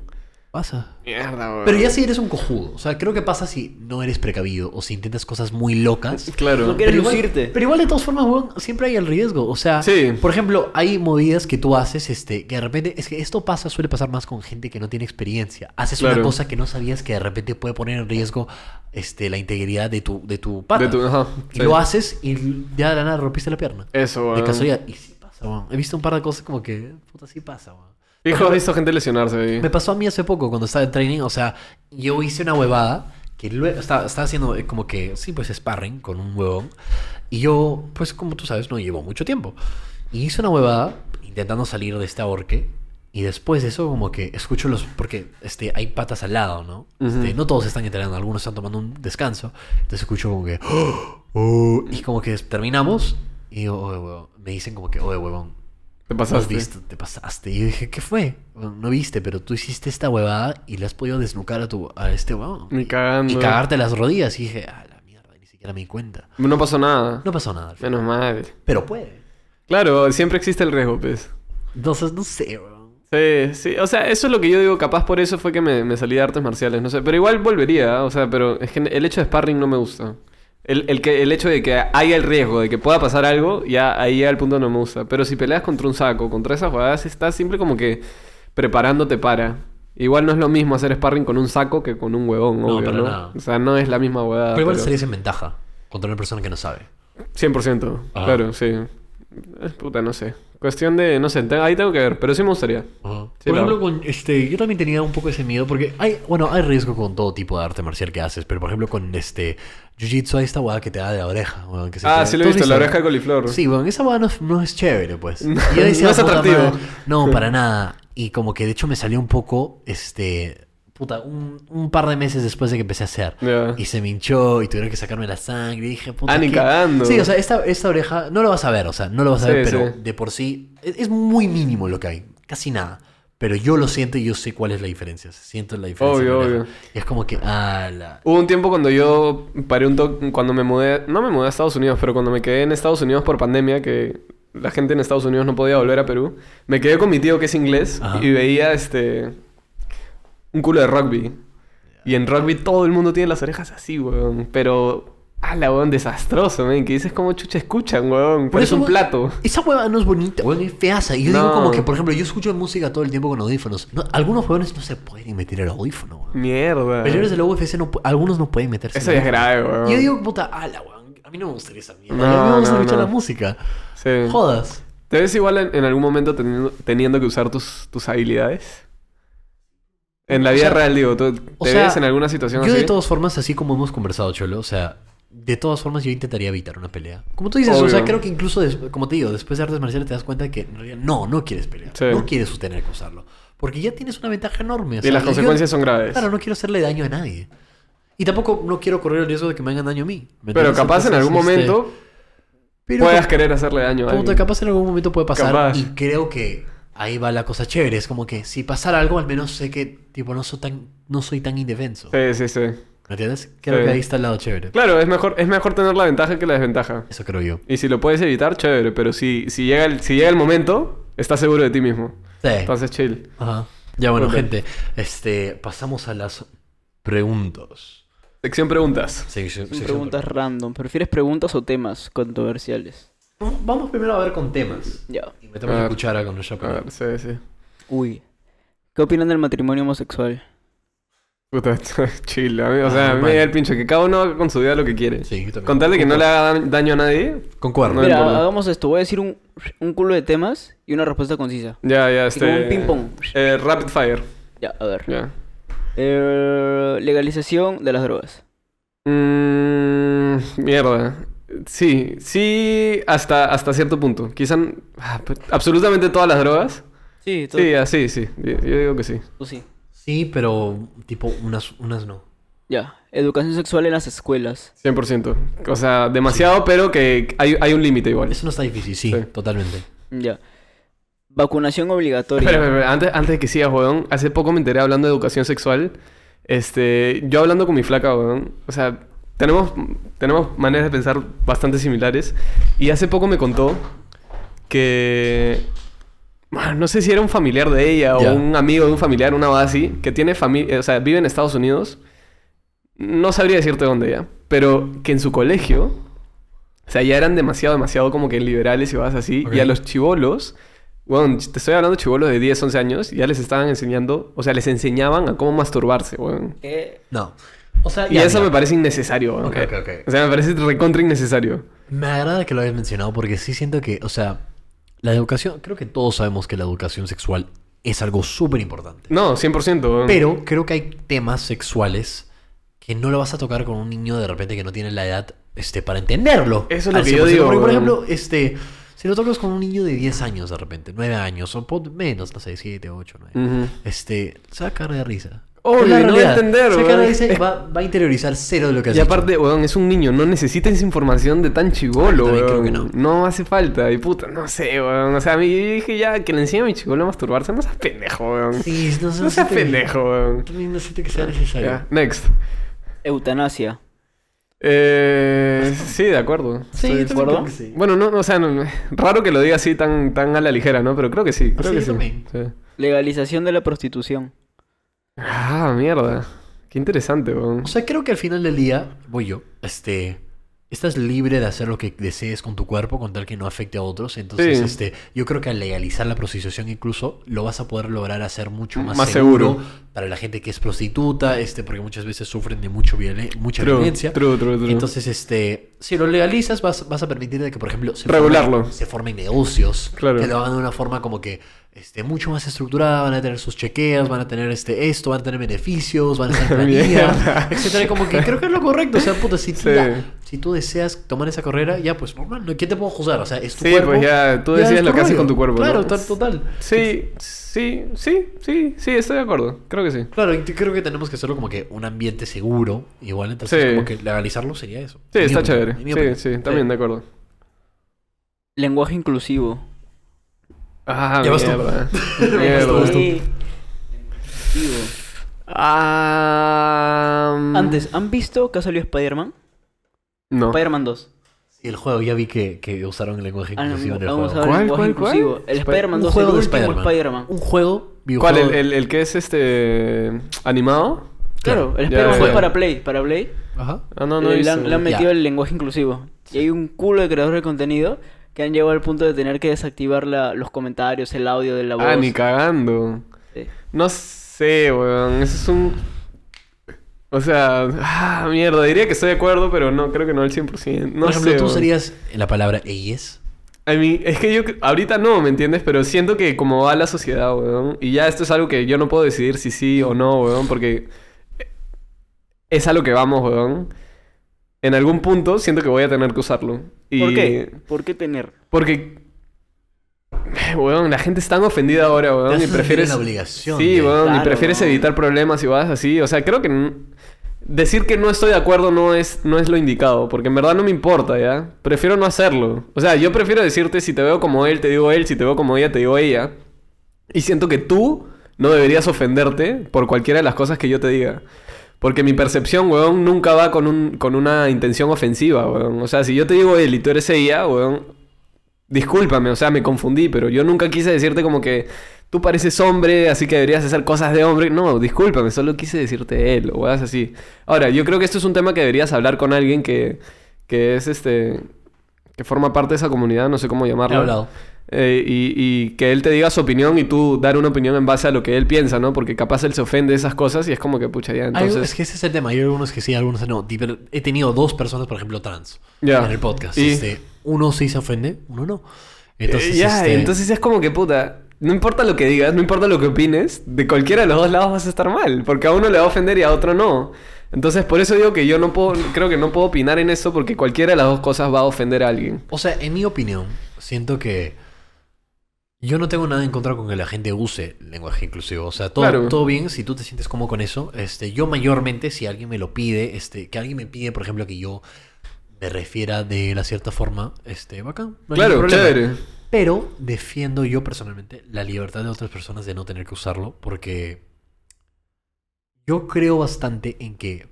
Pasa. Mierda, weón. Pero ya si eres un cojudo. O sea, creo que pasa si no eres precavido o si intentas cosas muy locas. Claro. No quieres Pero igual- lucirte. pero igual de todas formas, weón, siempre hay el riesgo. O sea, Sí. por ejemplo, hay movidas que tú haces, este, que de repente, es que esto pasa, suele pasar más con gente que no tiene experiencia. Haces Claro. una cosa que no sabías que de repente puede poner en riesgo, este, la integridad de tu, de tu pata. De tu- ajá, y sí. lo haces y ya de la nada rompiste la pierna. Eso, De weón. casualidad. Y sí pasa, weón. He visto un par de cosas como que, puta, sí pasa, weón. Hijo, he visto gente lesionarse ahí. Me pasó a mí hace poco cuando estaba en training. O sea, yo hice una huevada que luego estaba, estaba haciendo eh, como que, sí, pues sparring con un huevón. Y yo, pues como tú sabes, no llevo mucho tiempo. Y hice una huevada intentando salir de este ahorque. Y después de eso, como que escucho los. Porque este, hay patas al lado, ¿no? Este, Ujú. no todos están entrenando, algunos están tomando un descanso. Entonces escucho como que. "Oh", y como que terminamos. Y digo, oye, huevón. Me dicen como que, oye, huevón, Te ¿No has pasaste. visto? Te pasaste. Y yo dije, ¿qué fue? Bueno, no viste, pero tú hiciste esta huevada y le has podido desnucar a, tu, a este huevón. Cagando. Y cagarte las rodillas. Y dije, ah, la mierda, ni siquiera me di cuenta. No pasó nada. No pasó nada. al final. Menos mal. Pero puede. Claro, siempre existe el riesgo, pues. Entonces, no sé, weón. Sí, sí. O sea, eso es lo que yo digo. Capaz por eso fue que me, me salí de artes marciales. No sé. Pero igual volvería. O sea, pero es que el hecho de sparring no me gusta. El, el, que, el hecho de que haya el riesgo de que pueda pasar algo, ya ahí llega el punto no me gusta. Pero si peleas contra un saco, contra esas jugadas, estás siempre como que preparándote para. Igual no es lo mismo hacer sparring con un saco que con un huevón, No, obvio, para ¿no? nada. O sea, no es la misma huevada. pero igual pero- en ventaja contra una persona que no sabe. 100%. Ajá. Claro, sí. Es puta, no sé. Cuestión de, no sé, te- ahí tengo que ver, pero sí me gustaría. Ajá. Sí, Por la- ejemplo, con este, yo también tenía un poco ese miedo porque hay, bueno, hay riesgo con todo tipo de arte marcial que haces, pero por ejemplo con este Jiu-Jitsu hay esta hueá que te da de la oreja, weón, que se Ah, te- sí lo he ¿Tú has visto, la oreja de coliflor. Sí, bueno, esa hueá no, es- no es chévere, pues. Y yo decía, no es puta atractivo. madre, no, para nada. Y como que de hecho me salió un poco, este, puta, un, un par de meses después de que empecé a hacer. Y se me hinchó y tuvieron que sacarme la sangre. Y dije, puta. Ah, ni cagando. Sí, o sea, esta, esta oreja no lo vas a ver, o sea, no lo vas a Sí, ver, pero sí. de por sí es, es muy mínimo lo que hay, casi nada. Pero yo lo siento y yo sé cuál es la diferencia. Siento la diferencia. Obvio, la obvio. Y es como que, ah, la. Hubo un tiempo cuando yo paré un toque, cuando me mudé, no me mudé a Estados Unidos, pero cuando me quedé en Estados Unidos por pandemia, que la gente en Estados Unidos no podía volver a Perú, me quedé con mi tío que es inglés Ajá. y veía este un culo de rugby. Y en rugby todo el mundo tiene las orejas así, weón. Pero, ala, weón, desastroso, man. Que dices como chucha escuchan, weón. Parece un weón, plato. Esa hueva no es bonita, weón, es feaza. Y yo digo como que, por ejemplo, yo escucho música todo el tiempo con audífonos. No, algunos huevones no se pueden meter el audífono, weón. Mierda. Peleadores de la UFC, no, algunos no pueden meterse Eso ya es grave, weón. Y yo digo, puta, ala, weón. A mí no me gustaría esa mierda. No, a mí me gusta escuchar la música. Sí. Jodas. ¿Te ves igual en, en algún momento teniendo, teniendo que usar tus, tus habilidades? En la O vida sea, real, digo, ¿tú- o ¿te sea, ves en alguna situación Yo así? de todas formas, así como hemos conversado, Cholo, o sea, de todas formas yo intentaría evitar una pelea. Como tú dices, o sea, creo que incluso, como te digo, después de artes marciales te das cuenta que en realidad no, no quieres pelear. Sí. No quieres tener que usarlo. Porque ya tienes una ventaja enorme. o Y las yo- consecuencias son graves. Claro, no quiero hacerle daño a nadie. Y tampoco no quiero correr el riesgo de que me hagan daño a mí. ¿me Pero entiendes? capaz en algún este, momento pero puedas querer hacerle daño a alguien. capaz en algún momento puede pasar. Capaz. Y creo que ahí va la cosa chévere. Es como que si pasara algo, al menos sé que tipo no soy tan, no soy tan indefenso. Sí, sí, sí. ¿Me entiendes? Creo Sí. que ahí está el lado chévere. Claro, es mejor, es mejor tener la ventaja que la desventaja. Eso creo yo. Y si lo puedes evitar, chévere. Pero si, si, llega, el, si llega el momento, estás seguro de ti mismo. Sí. Entonces, chill. Ajá. Ya bueno, gente. Este, pasamos a las preguntas. Sección preguntas. Sí, sí, Son sí, preguntas random. ¿Prefieres preguntas o temas controversiales? Vamos primero a ver con temas. Ya. Y metemos A la cuchara con nuestra A pregunta. ver, sí, sí. Uy. ¿Qué opinan del matrimonio homosexual? Puta, chill. a mí- o sea, Ah, a mí me da el pincho que cada uno haga con su vida lo que quiere. Sí, yo también. Con tal de que no le haga da- daño a nadie. Concuerdo. No Mira, importa. hagamos esto. Voy a decir un, un culo de temas y una respuesta concisa. Ya, ya, Así como este. un ping-pong. Eh, rapid fire. Ya, a ver. Ya. Eh, legalización de las drogas. Mm, mierda. Sí, sí, hasta, hasta cierto punto. Quizá ah, pues, absolutamente todas las drogas. Sí, Sí, así, sí. Yo, yo digo que sí. tú sí. Sí, pero tipo unas, unas no. Ya. Educación sexual en las escuelas. 100%. O sea, demasiado, pero que hay, hay un límite igual. Eso no está difícil, sí, Sí. totalmente. Ya. Vacunación obligatoria. Espera, espera, espera, Antes, antes de que sigas, weón. Hace poco me enteré hablando de educación sexual. Este, yo hablando con mi flaca, weón. O sea, tenemos, tenemos maneras de pensar bastante similares. Y hace poco me contó que... No sé si era un familiar de ella Ya. o un amigo de un familiar, una base así, que tiene familia, o sea, vive en Estados Unidos. No sabría decirte dónde ya, pero que en su colegio, o sea, ya eran demasiado, demasiado como que liberales y vas así. Ok. Y a los chivolos, bueno, te estoy hablando de chivolos de 10, 11 años, ya les estaban enseñando, o sea, les enseñaban a cómo masturbarse, weón. ¿Qué? No. O sea, Y ya, eso mira, me parece innecesario, weón. Ok, ok, ok. O sea, me parece recontra innecesario. Me agrada que lo hayas mencionado porque sí siento que, o sea, la educación, creo que todos sabemos que la educación sexual es algo súper importante. No, 100%, weón. Pero creo que hay temas sexuales que no lo vas a tocar con un niño de repente que no tiene la edad este, para entenderlo. Eso es lo que yo 100%. digo, Porque, por ejemplo, este, si lo tocas con un niño de 10 años de repente, 9 años, o menos, no sé, 7, 8, 9, Ujú. este, se va a cagar de risa. Obvio, no va a entender, Se va a cagar de weón. risa y va, va a interiorizar cero de lo que has Y aparte, weón, es un niño, no necesita esa información de tan chivolo, creo weón. que no. hace falta, y puta, no sé, weón. O sea, a mí yo dije ya que le enseñe a mi chivolo a masturbarse, no seas pendejo, weón. Sí, no, no seas pendejo, weón. También no siento que sea necesario. Next. Eutanasia. Eh, sí, de acuerdo. Sí, ¿Estoy de acuerdo? que sí. Bueno, no, o sea, no- raro que lo diga así tan, tan a la ligera, ¿no? Pero creo que sí, creo sí, que. Sí. Legalización de la prostitución. Ah, mierda. Qué interesante, weón. O sea, creo que al final del día, voy yo, este, estás libre de hacer lo que desees con tu cuerpo con tal que no afecte a otros. Entonces, Sí. este, yo creo que al legalizar la prostitución incluso lo vas a poder lograr hacer mucho más, Más seguro, seguro. para la gente que es prostituta, este, porque muchas veces sufren de mucho violen- mucha True, violencia. true, true, true. Entonces, este, si lo legalizas, vas, vas a permitir de que, por ejemplo, se Regularlo. formen, se formen negocios Claro. que lo hagan de una forma como que este, mucho más estructurada, van a tener sus chequeos, van a tener este, esto, van a tener beneficios, van a estar en Mierda. planilla, etcétera. Y Como que creo que es lo correcto. O sea, puta, si, tú Sí. ya- si tú deseas tomar esa carrera, ya pues normal, ¿no? ¿quién te puedo juzgar? O sea, es tu Sí, cuerpo. pues ya, tú ya decides es lo que haces con tu cuerpo, Claro, ¿no? tal- total. Sí, sí, sí, sí, sí, estoy de acuerdo. Creo que sí. Claro, creo que tenemos que hacerlo como que un ambiente seguro. Igual, entonces Sí. como que legalizarlo sería eso. Sí, está opinión, chévere. Sí, sí, también de acuerdo. Lenguaje inclusivo. Ah, Ya vas tú. mierda. Vas Mierda. tú, Antes, ¿han visto que ha salido Spider-Man? No. Spider-Man 2. Sí, el juego, ya vi que, que usaron el lenguaje Ah, no, inclusivo en el vamos a juego. ver ¿Cuál, lenguaje cuál, cuál? inclusivo. El Sp- Spider-Man un 2, juego el de último Spider-Man. Spider-Man. Un juego, ¿Cuál? videojuego. El, el, el que es este. animado? Claro, el Spider-Man para Play, para Play. Ajá. Ah, no, no. le, he han, visto. le han Ya. metido el lenguaje inclusivo. Y hay un culo de creadores de contenido que han llegado al punto de tener que desactivar la- los comentarios, el audio de la voz. Ah, ni cagando. Sí. No sé, weón. Ese es un. O sea, ah, mierda, diría que estoy de acuerdo, pero no, creo que no al 100%. No Por ejemplo, sé, tú weón. usarías la palabra ellas. I mean, es que yo ahorita no, ¿me entiendes? Pero siento que como va la sociedad, weón. Y ya esto es algo que yo no puedo decidir si sí o no, weón. Porque es a lo que vamos, weón. En algún punto siento que voy a tener que usarlo. Y... ¿Por qué? ¿Por qué tener? Porque... Weón, la gente es tan ofendida ahora, weón. Y prefieres... la obligación Sí, weón. y Claro, prefieres weón. evitar problemas y vas así. O sea, creo que... Decir que no estoy de acuerdo no es, no es lo indicado, porque en verdad no me importa, ¿ya? Prefiero no hacerlo. O sea, yo prefiero decirte si te veo como él, te digo él, si te veo como ella, te digo ella. Y siento que tú no deberías ofenderte por cualquiera de las cosas que yo te diga. Porque mi percepción, weón, nunca va con, un, con una intención ofensiva, weón. O sea, si yo te digo él y tú eres ella, weón, discúlpame, o sea, me confundí, pero yo nunca quise decirte como que tú pareces hombre, así que deberías hacer cosas de hombre. No, discúlpame, solo quise decirte él o weas así. Ahora, yo creo que esto es un tema que deberías hablar con alguien que, que es este. que forma parte de esa comunidad, no sé cómo He llamarlo. hablado. Eh, y, y que él te diga su opinión y tú dar una opinión en base a lo que él piensa, ¿no? Porque capaz él se ofende de esas cosas y es como que, pucha, ya, Hay- entonces... es que ese es el tema. Hay algunos que sí, algunos no. He tenido dos personas, por ejemplo, trans en el podcast. Y- Este, uno sí se ofende, uno no. Entonces, Eh, este, entonces es como que, puta, no importa lo que digas, no importa lo que opines, de cualquiera de los dos lados vas a estar mal, porque a uno le va a ofender y a otro no. Entonces, por eso digo que yo no puedo, creo que no puedo opinar en eso porque cualquiera de las dos cosas va a ofender a alguien. O sea, en mi opinión, siento que yo no tengo nada en contra con que la gente use lenguaje inclusivo. O sea, todo, Claro. todo bien si tú te sientes cómodo con eso. Este, yo mayormente, si alguien me lo pide, este, que alguien me pide, por ejemplo, que yo me refiera de la cierta forma, este, bacán. no claro, chévere. Pero defiendo yo personalmente la libertad de otras personas de no tener que usarlo porque yo creo bastante en que,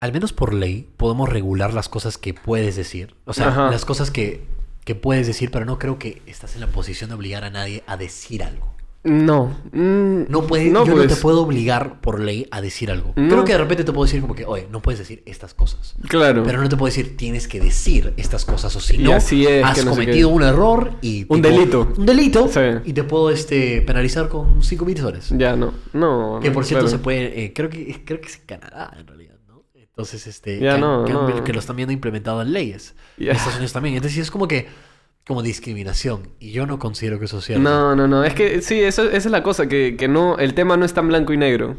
al menos por ley, podemos regular las cosas que puedes decir. O sea, Ajá. las cosas que, que puedes decir, pero no creo que estás en la posición de obligar a nadie a decir algo. No. mm, No puede, no, yo no pues, te puedo obligar por ley a decir algo. No. Creo que de repente te puedo decir como que, oye, no puedes decir estas cosas. Claro. Pero no te puedo decir tienes que decir estas cosas o si no has no cometido un error y Un delito. un delito Sí. y te puedo este penalizar con 5 mil soles. Ya, no. No. Que por cierto claro. se puede eh, creo que creo que es en Canadá en realidad. Entonces este que, no, no. que lo están viendo implementado en leyes. Ya. En Estados Unidos también. Entonces es como que como discriminación y yo no considero que eso sea No, no, no. Es que sí, eso, esa es la cosa, que, que no, el tema no es tan blanco y negro.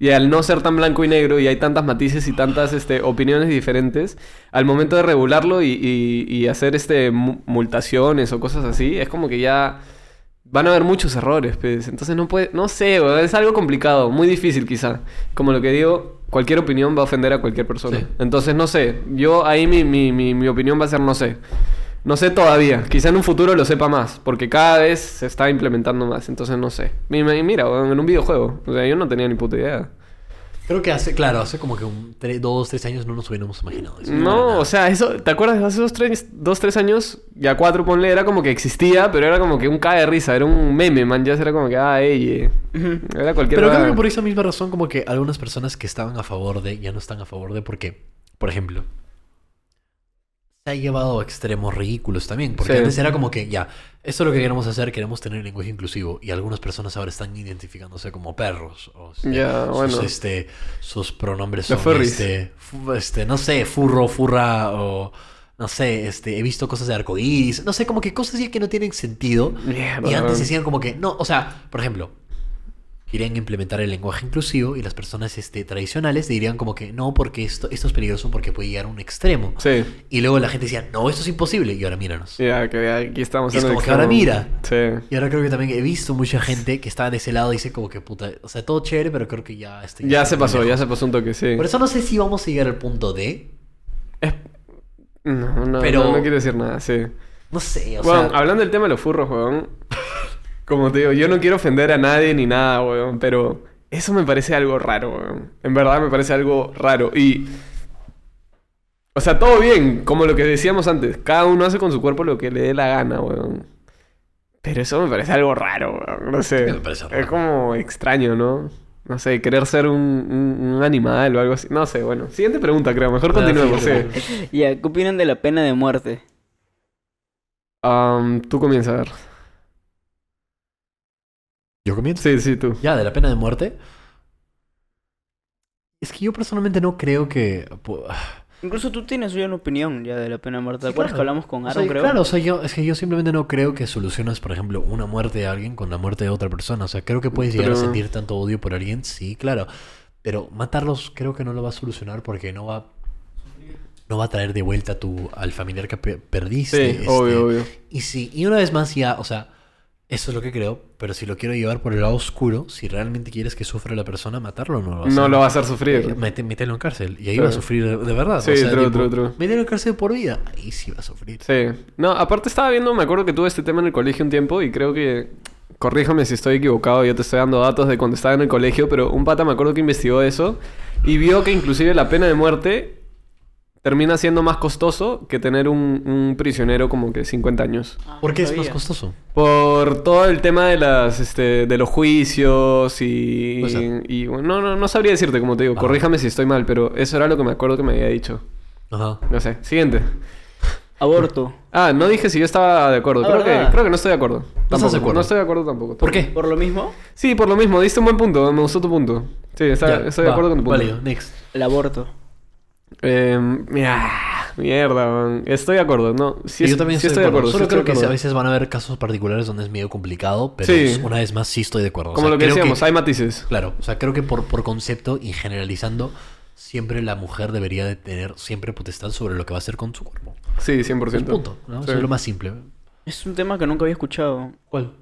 Y al no ser tan blanco y negro y hay tantas matices y tantas este, opiniones diferentes, al momento de regularlo y, y- y hacer este mu- multaciones o cosas así, es como que ya van a haber muchos errores, pues. Entonces no puede, no sé, es algo complicado, muy difícil quizá. Como lo que digo, cualquier opinión va a ofender a cualquier persona. Sí. Entonces no sé, yo ahí mi, mi, mi, mi opinión va a ser no sé. No sé todavía. Quizá en un futuro lo sepa más. Porque cada vez se está implementando más. Entonces no sé. Mi- mi- Mira, en un videojuego. O sea, yo no tenía ni puta idea. Creo que hace, claro, hace como que un tre- dos, tres años no nos hubiéramos imaginado eso. No, o sea, eso, ¿te acuerdas? Hace dos tres, dos, tres años, ya cuatro, ponle, era como que existía, pero era como que un cae de risa, era un meme, man. Ya era como que, ah, ey, eh. Era cualquier Pero creo que por esa misma razón, como que algunas personas que estaban a favor de, ya no están a favor de, porque, por ejemplo, se ha llevado a extremos ridículos también. Porque Sí. antes era como que, ya, esto es lo que queremos hacer, queremos tener lenguaje inclusivo. Y algunas personas ahora están identificándose como perros. O sea, Ya, sus, bueno. este, sus pronombres son, este, este, no sé, furro, furra, o... No sé, este, he visto cosas de arcoíris, no sé, como que cosas ya que no tienen sentido. Y antes decían como que, no, o sea, por ejemplo, querían implementar el lenguaje inclusivo y las personas este, tradicionales dirían como que no, porque esto, esto es peligroso porque puede llegar a un extremo. Sí. Y luego la gente decía, no, esto es imposible. Y ahora míranos. Ya, que aquí estamos Y es en el como que ahora mira. Sí. Y ahora creo que también he visto mucha gente que está de ese lado y dice como que puta, o sea, todo chévere, pero creo que ya este, Ya está se pasó, ya lejos". se pasó un toque, sí. Por eso no sé si vamos a llegar al punto de, Es- No, no, Pero- no, no quiero decir nada, sí. no sé, o Bueno, sea, hablando del tema de los furros, weón. Como te digo, yo no quiero ofender a nadie ni nada, weón, pero eso me parece algo raro, weón. En verdad me parece algo raro. Y. O sea, todo bien, como lo que decíamos antes. Cada uno hace con su cuerpo lo que le dé la gana, weón. Pero eso me parece algo raro, weón. No sé. ¿Qué me parece raro? Es como extraño, ¿no? No sé, querer ser un, un- un animal o algo así. No sé, bueno. Siguiente pregunta, creo. Mejor continuemos, sí. Ya, ¿qué opinan de la pena de muerte? Am, tú comienza a ver. Yo comienzo. Sí, sí, tú. Ya, de la pena de muerte. Es que yo personalmente no creo que... Incluso tú tienes ya una opinión ya de la pena de muerte. ¿Te Sí, acuerdas claro. que hablamos con O Aaron, sea, creo? Claro, o sea, yo, es que yo simplemente no creo que solucionas, por ejemplo, una muerte de alguien con la muerte de otra persona. O sea, creo que puedes llegar Pero- a sentir tanto odio por alguien, sí, claro. Pero matarlos creo que no lo va a solucionar porque no va, no va a traer de vuelta tu, al familiar que pe- perdiste. Sí, este, obvio, obvio. Y sí, y una vez más ya, o sea, eso es lo que creo, pero si lo quiero llevar por el lado oscuro, si realmente quieres que sufra la persona, matarlo no lo va a hacer. No lo va a hacer Eh, sufrir. mete- mételo en cárcel. Y ahí va a sufrir de verdad. Sí, o sea, true, tipo, true, true. Mételo en cárcel por vida. Ahí sí va a sufrir. Sí. No, aparte estaba viendo, me acuerdo que tuve este tema en el colegio un tiempo y creo que. Corríjame si estoy equivocado, yo te estoy dando datos de cuando estaba en el colegio, pero un pata me acuerdo que investigó eso y vio que inclusive la pena de muerte termina siendo más costoso que tener un, un prisionero como que 50 años. Ah, ¿Por qué no es más costoso? Por todo el tema de las este, de los juicios y, y bueno, no, no, no sabría decirte como te digo, Ajá. corríjame si estoy mal, pero eso era lo que me acuerdo que me había dicho. Ajá. No sé, siguiente. Aborto. Ah, no dije si yo estaba de acuerdo. Ah, Creo que, creo que no estoy de acuerdo. estás Tampoco. de acuerdo? No estoy de acuerdo tampoco. ¿Por qué? ¿Por lo mismo? Sí, por lo mismo. Diste un buen punto. Me gustó tu punto. Sí, está- Ya, estoy de acuerdo con tu punto. Válido, next. El aborto. Eh, mira, mierda, man. Estoy de acuerdo. No, sí, yo también sí estoy, de acuerdo. Solo creo que acuerdo. a veces van a haber casos particulares donde es medio complicado, pero Sí. una vez más sí estoy de acuerdo. O Como sea, lo que creo decíamos, hay matices. Claro, o sea, creo que por, por concepto y generalizando, siempre la mujer debería de tener siempre potestad sobre lo que va a hacer con su cuerpo. Sí, 100%. Es punto, ¿no? Sí. Eso es lo más simple. Es un tema que nunca había escuchado. ¿Cuál?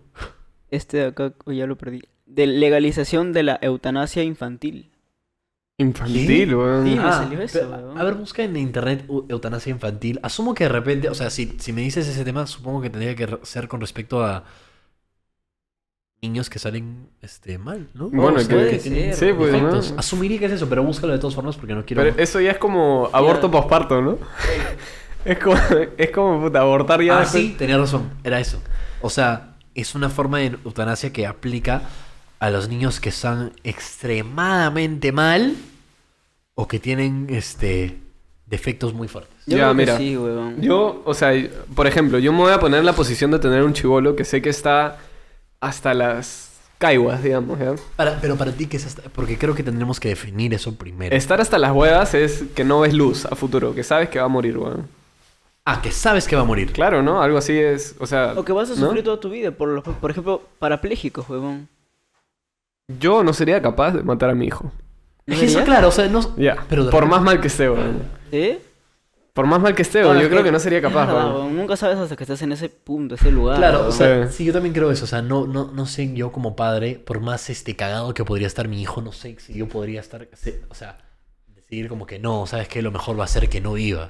Este de acá, oh, ya lo perdí. De legalización de la eutanasia infantil. Infantil, weón. Sí. me Ah, salió eso, pero, weón. a ver, busca en internet eu- eutanasia infantil. Asumo que de repente, o sea, si, si me dices ese tema, supongo que tendría que re- ser con respecto a niños que salen este, mal, ¿no? Bueno, que- que sí, pues, ¿no? defectos. Asumiría que es eso, pero búscalo de todas formas porque no quiero... Pero eso ya es como aborto posparto, ¿no? es como, es como puta, abortar ya. ah, después- sí, tenía razón, era eso. O sea, es una forma de eutanasia que aplica a los niños que están extremadamente mal o que tienen este defectos muy fuertes. Yo Ya, mira. sí, weón. Yo, o sea, por ejemplo, yo me voy a poner en la posición de tener un chivolo que sé que está hasta las caiguas, digamos, ¿ya? Para- pero para ti, ¿qué es hasta? Porque creo que tendremos que definir eso primero. Estar hasta las huevas es que no ves luz a futuro, que sabes que va a morir, weón. Ah, que sabes que va a morir. Claro, ¿no? Algo así es, o sea... O que vas a ¿no? sufrir toda tu vida. Por, los- por ejemplo, parapléjicos, weón. Yo no sería capaz de matar a mi hijo. ¿No Es que eso, claro, o sea, no... Ya, Pero por más mal que esté, weón. ¿Sí? Por más mal que esté, Bueno, weón, yo es creo que no sería capaz, es verdad, weón. weón. Nunca sabes hasta que estás en ese punto, ese lugar. Claro, o weón. sea, Sí. sí, yo también creo eso. O sea, no, no, no sé yo como padre, por más este cagado que podría estar mi hijo, no sé si yo podría estar, se- o sea, decidir como que no, ¿sabes qué? Lo mejor va a ser que no viva.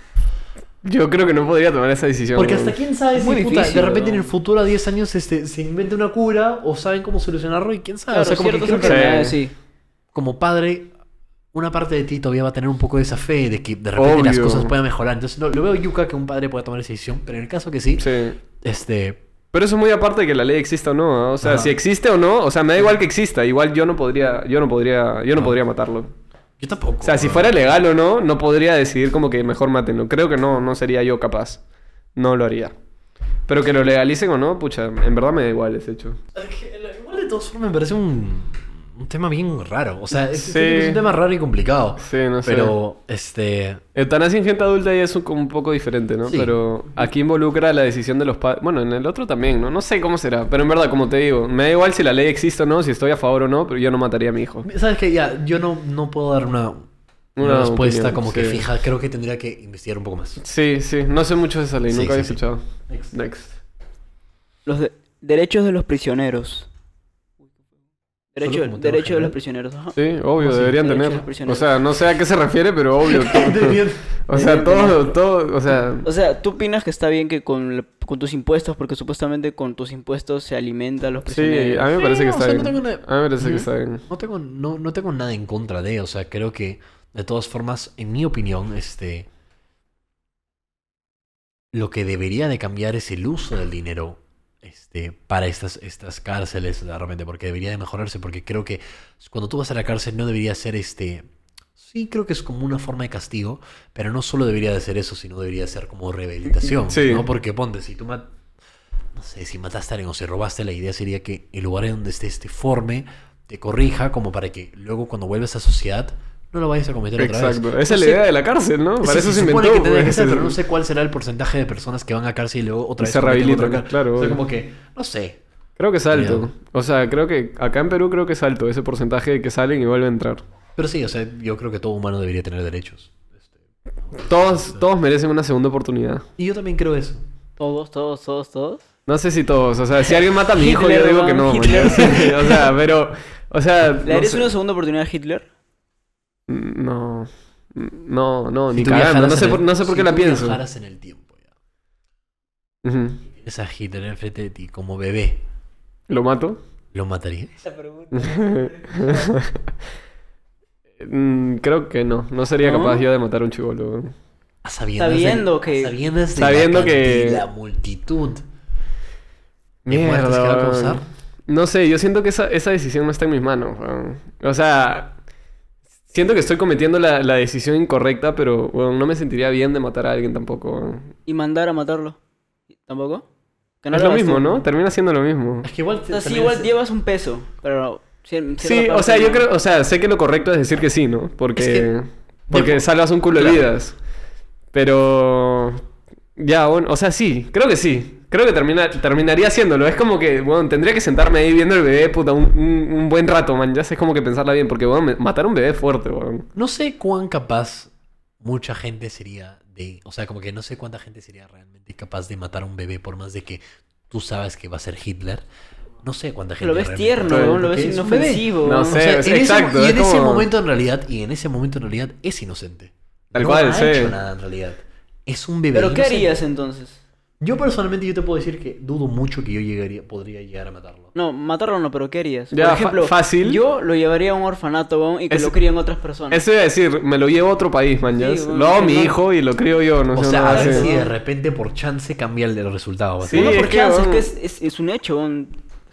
Yo creo que no podría tomar esa decisión. Porque hasta quién sabe Es si puta, difícil, de repente en el futuro a 10 años este, se inventa una cura o saben cómo solucionarlo y quién sabe. Claro, o sea, como que ciertas creo que Sí. como padre, una parte de ti todavía va a tener un poco de esa fe de que de repente las cosas puedan mejorar. Entonces, no, lo veo yuca que un padre pueda tomar esa decisión, pero en el caso que sí, Sí. este... Pero eso es muy aparte de que la ley exista o no, ¿ah? o sea, Ajá. si existe o no, o sea, me da igual que exista, igual yo no podría, yo no podría, yo no podría matarlo. Yo tampoco. O sea, si fuera legal o no, no podría decidir como que mejor mátenlo. Creo que no, no sería yo capaz. No lo haría. Pero que lo legalicen o no, pucha, en verdad me da igual ese hecho. Igual de todas formas me parece un, un tema bien raro. O sea, es, Sí. es un tema raro y complicado. Sí, no sé. Pero, este... Eutanasia en gente adulta ya es un, como un poco diferente, ¿no? Sí. Pero aquí involucra la decisión de los padres. Bueno, en el otro también, ¿no? No sé cómo será. Pero en verdad, como te digo, me da igual si la ley existe o no, si estoy a favor o no, pero yo no mataría a mi hijo. ¿Sabes qué? Ya, yo no, no puedo dar una, una Una respuesta opinión, como que fija. Creo que tendría que investigar un poco más. Sí, sí, no sé mucho de esa ley, Sí, nunca sí, había sí. escuchado. Next. Next. Los de- derechos de los prisioneros. Derecho, derecho de los prisioneros. ajá. Sí, obvio, deberían tener. O sea, no sé a qué se refiere, pero obvio. O sea, todo, todo, o sea, O sea, ¿tú opinas que está bien que con, con tus impuestos, porque supuestamente con tus impuestos se alimentan los sí, prisioneros? a mí me Sí, parece que o está sea, bien. no tengo nada- A mí me parece que está bien. No tengo, no, no tengo nada en contra de, o sea, creo que de todas formas, en mi opinión, este, lo que debería de cambiar es el uso del dinero este, para estas, estas cárceles, de repente, porque debería de mejorarse, porque creo que cuando tú vas a la cárcel no debería ser este... Sí, creo que es como una forma de castigo, pero no solo debería de ser eso, sino debería ser como rehabilitación, Sí. ¿no? Porque ponte, si tú mat- no sé, si mataste a alguien o si robaste, la idea sería que el lugar en donde estés te forme, te corrija, como para que luego cuando vuelves a sociedad no lo vayas a cometer otra vez. Exacto. Esa No es la idea de la cárcel, ¿no? Sí, Para eso se se supone inventó. que tendría que pues, ser, pero no sé cuál será el porcentaje de personas que van a cárcel y luego otra Y vez se rehabilitan, claro, O sea, como que, no sé. Creo que es alto. O sea, creo que acá en Perú creo que es alto ese porcentaje de que salen y vuelven a entrar. Pero sí, o sea, yo creo que todo humano debería tener derechos. Este, Todos, todos merecen una segunda oportunidad. Y yo también creo eso. Todos, todos, todos, todos. No sé si todos. O sea, si alguien mata a mi hijo, yo digo que no. man, Hitler. sí, o sea, pero. O sea. ¿Le no darías sé. una segunda oportunidad a Hitler? No. No, no, ni Si cagando. No sé por, no sé por si qué la pienso. viajaras en el tiempo ya. Hitler enfrente de ti como bebé. ¿Lo mato? ¿Lo matarías? Esa pregunta. Mm, creo que no. No sería ¿No? capaz yo de matar a un chivolo. weón. A sabiendas Sabiendo de- que- de Sabiendo la que- la multitud. de Mierda. que va a causar. No sé, yo siento que esa, esa decisión no está en mis manos. weón. O sea, siento que estoy cometiendo la, la decisión incorrecta, pero weón, no me sentiría bien de matar a alguien tampoco. ¿Y mandar a matarlo? ¿Tampoco? Que es lo mismo. ¿no? Termina siendo lo mismo. Es que igual... O sea, sí, igual llevas un peso, pero... Sí, o sea, yo no. creo, o sea, sé que lo correcto es decir que sí, ¿no? Porque, Es que- porque salvas un culo de vidas. Pero, ya, bueno, o sea, sí, creo que sí. Creo que termina, terminaría haciéndolo. Es como que, bueno, tendría que sentarme ahí viendo el bebé, puta, un, un- un buen rato, man. Ya sé, es como que pensarla bien, porque, bueno, matar a un bebé es fuerte, weón. No sé cuán capaz mucha gente sería de... O sea, como que no sé cuánta gente sería realmente capaz de matar a un bebé por más de que tú sabes que va a ser Hitler. No sé cuánta gente Lo ves tierno, weón, lo ves inofensivo. No sé. O sea, es en ese- exacto, y es en ese como- momento en realidad, y en ese momento en realidad es inocente. Tal no cual, ha sí. hecho nada en realidad. Es un bebé. ¿Pero qué inocente. harías entonces? Yo personalmente yo te puedo decir que dudo mucho que yo llegaría, podría llegar a matarlo. No, matarlo no, pero ¿qué harías? Ya, Por ejemplo, fácil. yo lo llevaría a un orfanato, weón, y que Es- lo críen otras personas. Eso iba a decir, me lo llevo a otro país, man. Sí, bueno, lo hago a mi no- hijo y lo crío yo, no o sé. sea, a ver si de repente por chance cambia el, el resultado. Sí, no es por que, chance, es que es, es- es un hecho, weón.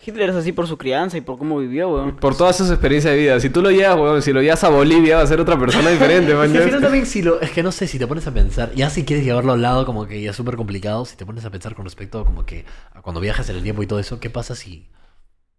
Hitler es así por su crianza y por cómo vivió, weón. Por todas sus experiencias de vida. Si tú lo llevas, weón, si lo llevas a Bolivia va a ser otra persona diferente, man. Es que ya. al final también si lo... Es que no sé, si te pones a pensar... Ya si quieres llevarlo al lado como que ya es súper complicado. Si te pones a pensar con respecto a como que... A cuando viajas en el tiempo y todo eso. ¿Qué pasa si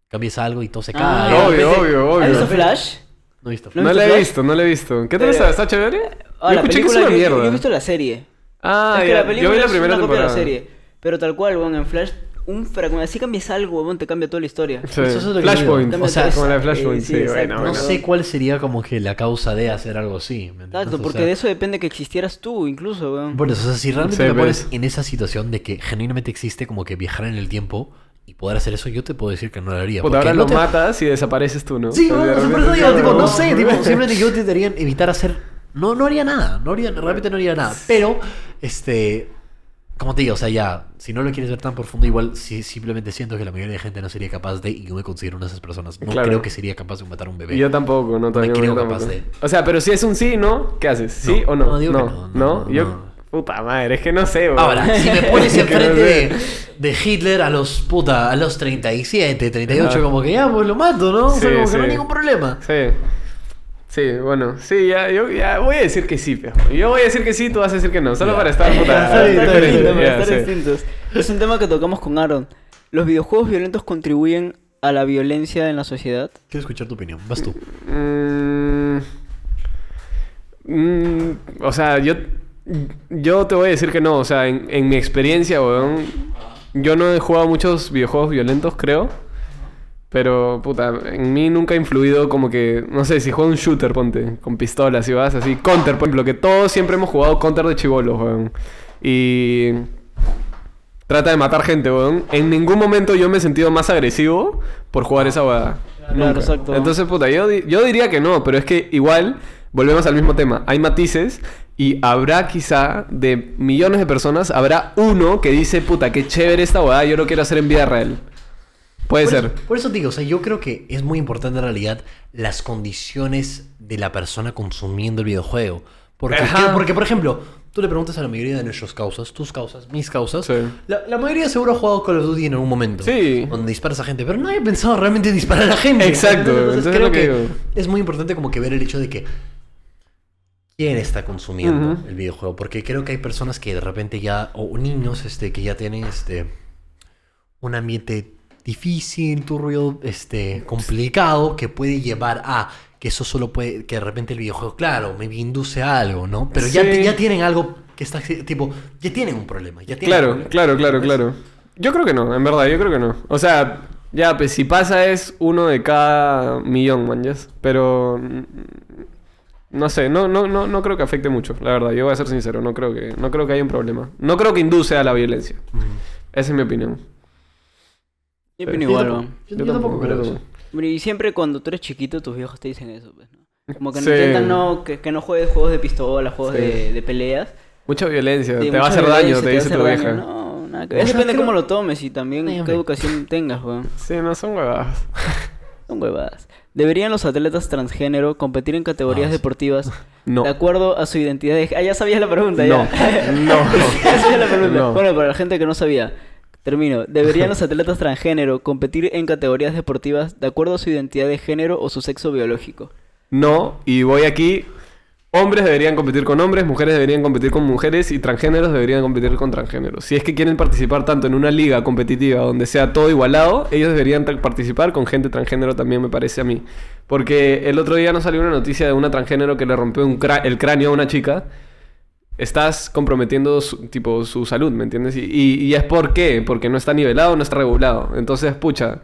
cambias algo y todo se Ah, cae? obvio, de repente- obvio, obvio. ¿Has visto Flash? No he visto. ¿No No la he Flash? visto, no la he visto. ¿Qué tal Eh, está? ¿Está chévere? Ah, yo la escuché que es una yo- mierda. Yo, he visto la serie. Ah, es que ya. la yo película vi la es primera una copia de la serie. Pero tal cual, weón, en Flash, un fragmento, así cambias algo, weón, te cambia toda la historia. Sí. Eso es lo que Flashpoint. digo. O sea, como la. Flashpoint, Eh, sí, sí, bueno, No bueno. sé cuál sería como que la causa de hacer algo así. Exacto, O porque sea, de eso depende que existieras tú, incluso, weón. Eso, o sea, si realmente Sí, me pones en esa situación de que genuinamente existe como que viajar en el tiempo y poder hacer eso, yo te puedo decir que no lo haría. Porque ahora no lo te- matas y desapareces tú, ¿no? Sí, O bueno, o digo, sí, tipo, no no. sé, tipo, simplemente yo intentaría evitar hacer. No, no haría nada, no haría, realmente no haría nada. Pero, este. Como te digo, o sea, ya, si no lo quieres ver tan profundo, igual sí, simplemente siento que la mayoría de gente no sería capaz de, y yo me considero una de esas personas. No Claro. creo que sería capaz de matar a un bebé. Yo tampoco, no todavía creo yo capaz tampoco. de- O sea, pero si es un sí, ¿no? ¿Qué haces? ¿Sí No, o no? no, digo que no, no, no, no, Yo, no. puta madre, es que no sé, weón. Ahora, si me pones no enfrente de, de Hitler a los puta, a los 37, 38, Ajá. como que ya, pues lo mato, ¿no? O sea, Sí, como que no hay sí. ningún problema. Sí. Sí, bueno, sí, ya, yo ya voy a decir que sí, pero yo voy a decir que sí, tú vas a decir que no, solo para estar puta, Para estar diferente, distintos, para ya, estar sí. distintos. Es un tema que tocamos con Aaron. ¿Los videojuegos violentos contribuyen a la violencia en la sociedad? Quiero escuchar tu opinión. Vas tú. Mm, mm, o sea, yo, yo te voy a decir que no. O sea, en, en mi experiencia, weón, yo no he jugado muchos videojuegos violentos, creo. Pero, puta, en mí nunca ha influido como que, no sé, si juego un shooter, ponte, con pistolas y vas así. Counter, por ejemplo, que todos siempre hemos jugado Counter de chivolos, weón. Y trata de matar gente, weón. En ningún momento yo me he sentido más agresivo por jugar esa weá. Claro, exacto. Entonces, puta, yo, yo diría que no, pero es que igual, volvemos al mismo tema. Hay matices y habrá quizá de millones de personas, habrá uno que dice, puta, qué chévere esta weá, yo lo quiero hacer en vida real. Puede Por ser. eso, por eso digo, o sea, yo creo que es muy importante en realidad las condiciones de la persona consumiendo el videojuego. Porque, Ajá. porque, por ejemplo, tú le preguntas a la mayoría de nuestras causas, tus causas, mis causas, Sí. la, la mayoría seguro ha jugado Call of Duty en algún momento. Sí. Donde disparas a gente, pero nadie ha pensado realmente en disparar a la gente. Exacto, Entonces, entonces creo es que que, digo. es muy importante como que ver el hecho de que quién está consumiendo Ujú. el videojuego. Porque creo que hay personas que de repente ya, o niños este, que ya tienen este un ambiente difícil, turbio, este, complicado, que puede llevar a que eso solo puede, que de repente el videojuego, claro, me induce a algo, ¿no? Pero ya, Sí. ya tienen algo que está, tipo, ya tienen un problema, ya tienen Claro, un problema. claro, claro, claro. Yo creo que no, en verdad, yo creo que no. O sea, ya, pues si pasa es uno de cada millón, man, ¿yes? Pero... mm, No sé, no, no, no, no creo que afecte mucho, la verdad. Yo voy a ser sincero, no creo que, no creo que haya un problema. No creo que induce a la violencia. Esa es mi opinión. Yo Sí. opino Yo igual, tampoco- weón. yo- yo tampoco creo eso. Y siempre cuando tú eres chiquito, tus viejos te dicen eso, pues, ¿no? Como que Sí. no intentan no, que, que no juegues juegos de pistola, juegos Sí. de, de peleas. Mucha violencia, Sí, te va a hacer daño, te a dice tu daño. vieja. No, nada que O ver. sea, Depende creo- cómo lo tomes y también Sí, qué educación tengas, weón. Sí, no son huevadas. Son huevadas. ¿Deberían los atletas transgénero competir en categorías Ah, deportivas No. de acuerdo a su identidad de... Ah, ya sabías la pregunta, No, ya. no. ya sabías la pregunta. No. Bueno, para la gente que no sabía, termino. ¿Deberían los atletas transgénero competir en categorías deportivas de acuerdo a su identidad de género o su sexo biológico? No, y voy aquí. Hombres deberían competir con hombres, mujeres deberían competir con mujeres y transgéneros deberían competir con transgéneros. Si es que quieren participar tanto en una liga competitiva donde sea todo igualado, ellos deberían participar con gente transgénero también, me parece a mí. Porque el otro día nos salió una noticia de una transgénero que le rompió un el cráneo a una chica. Estás comprometiendo su, tipo, su salud, ¿me entiendes? Y, y, y es por qué, porque no está nivelado, no está regulado. Entonces, pucha,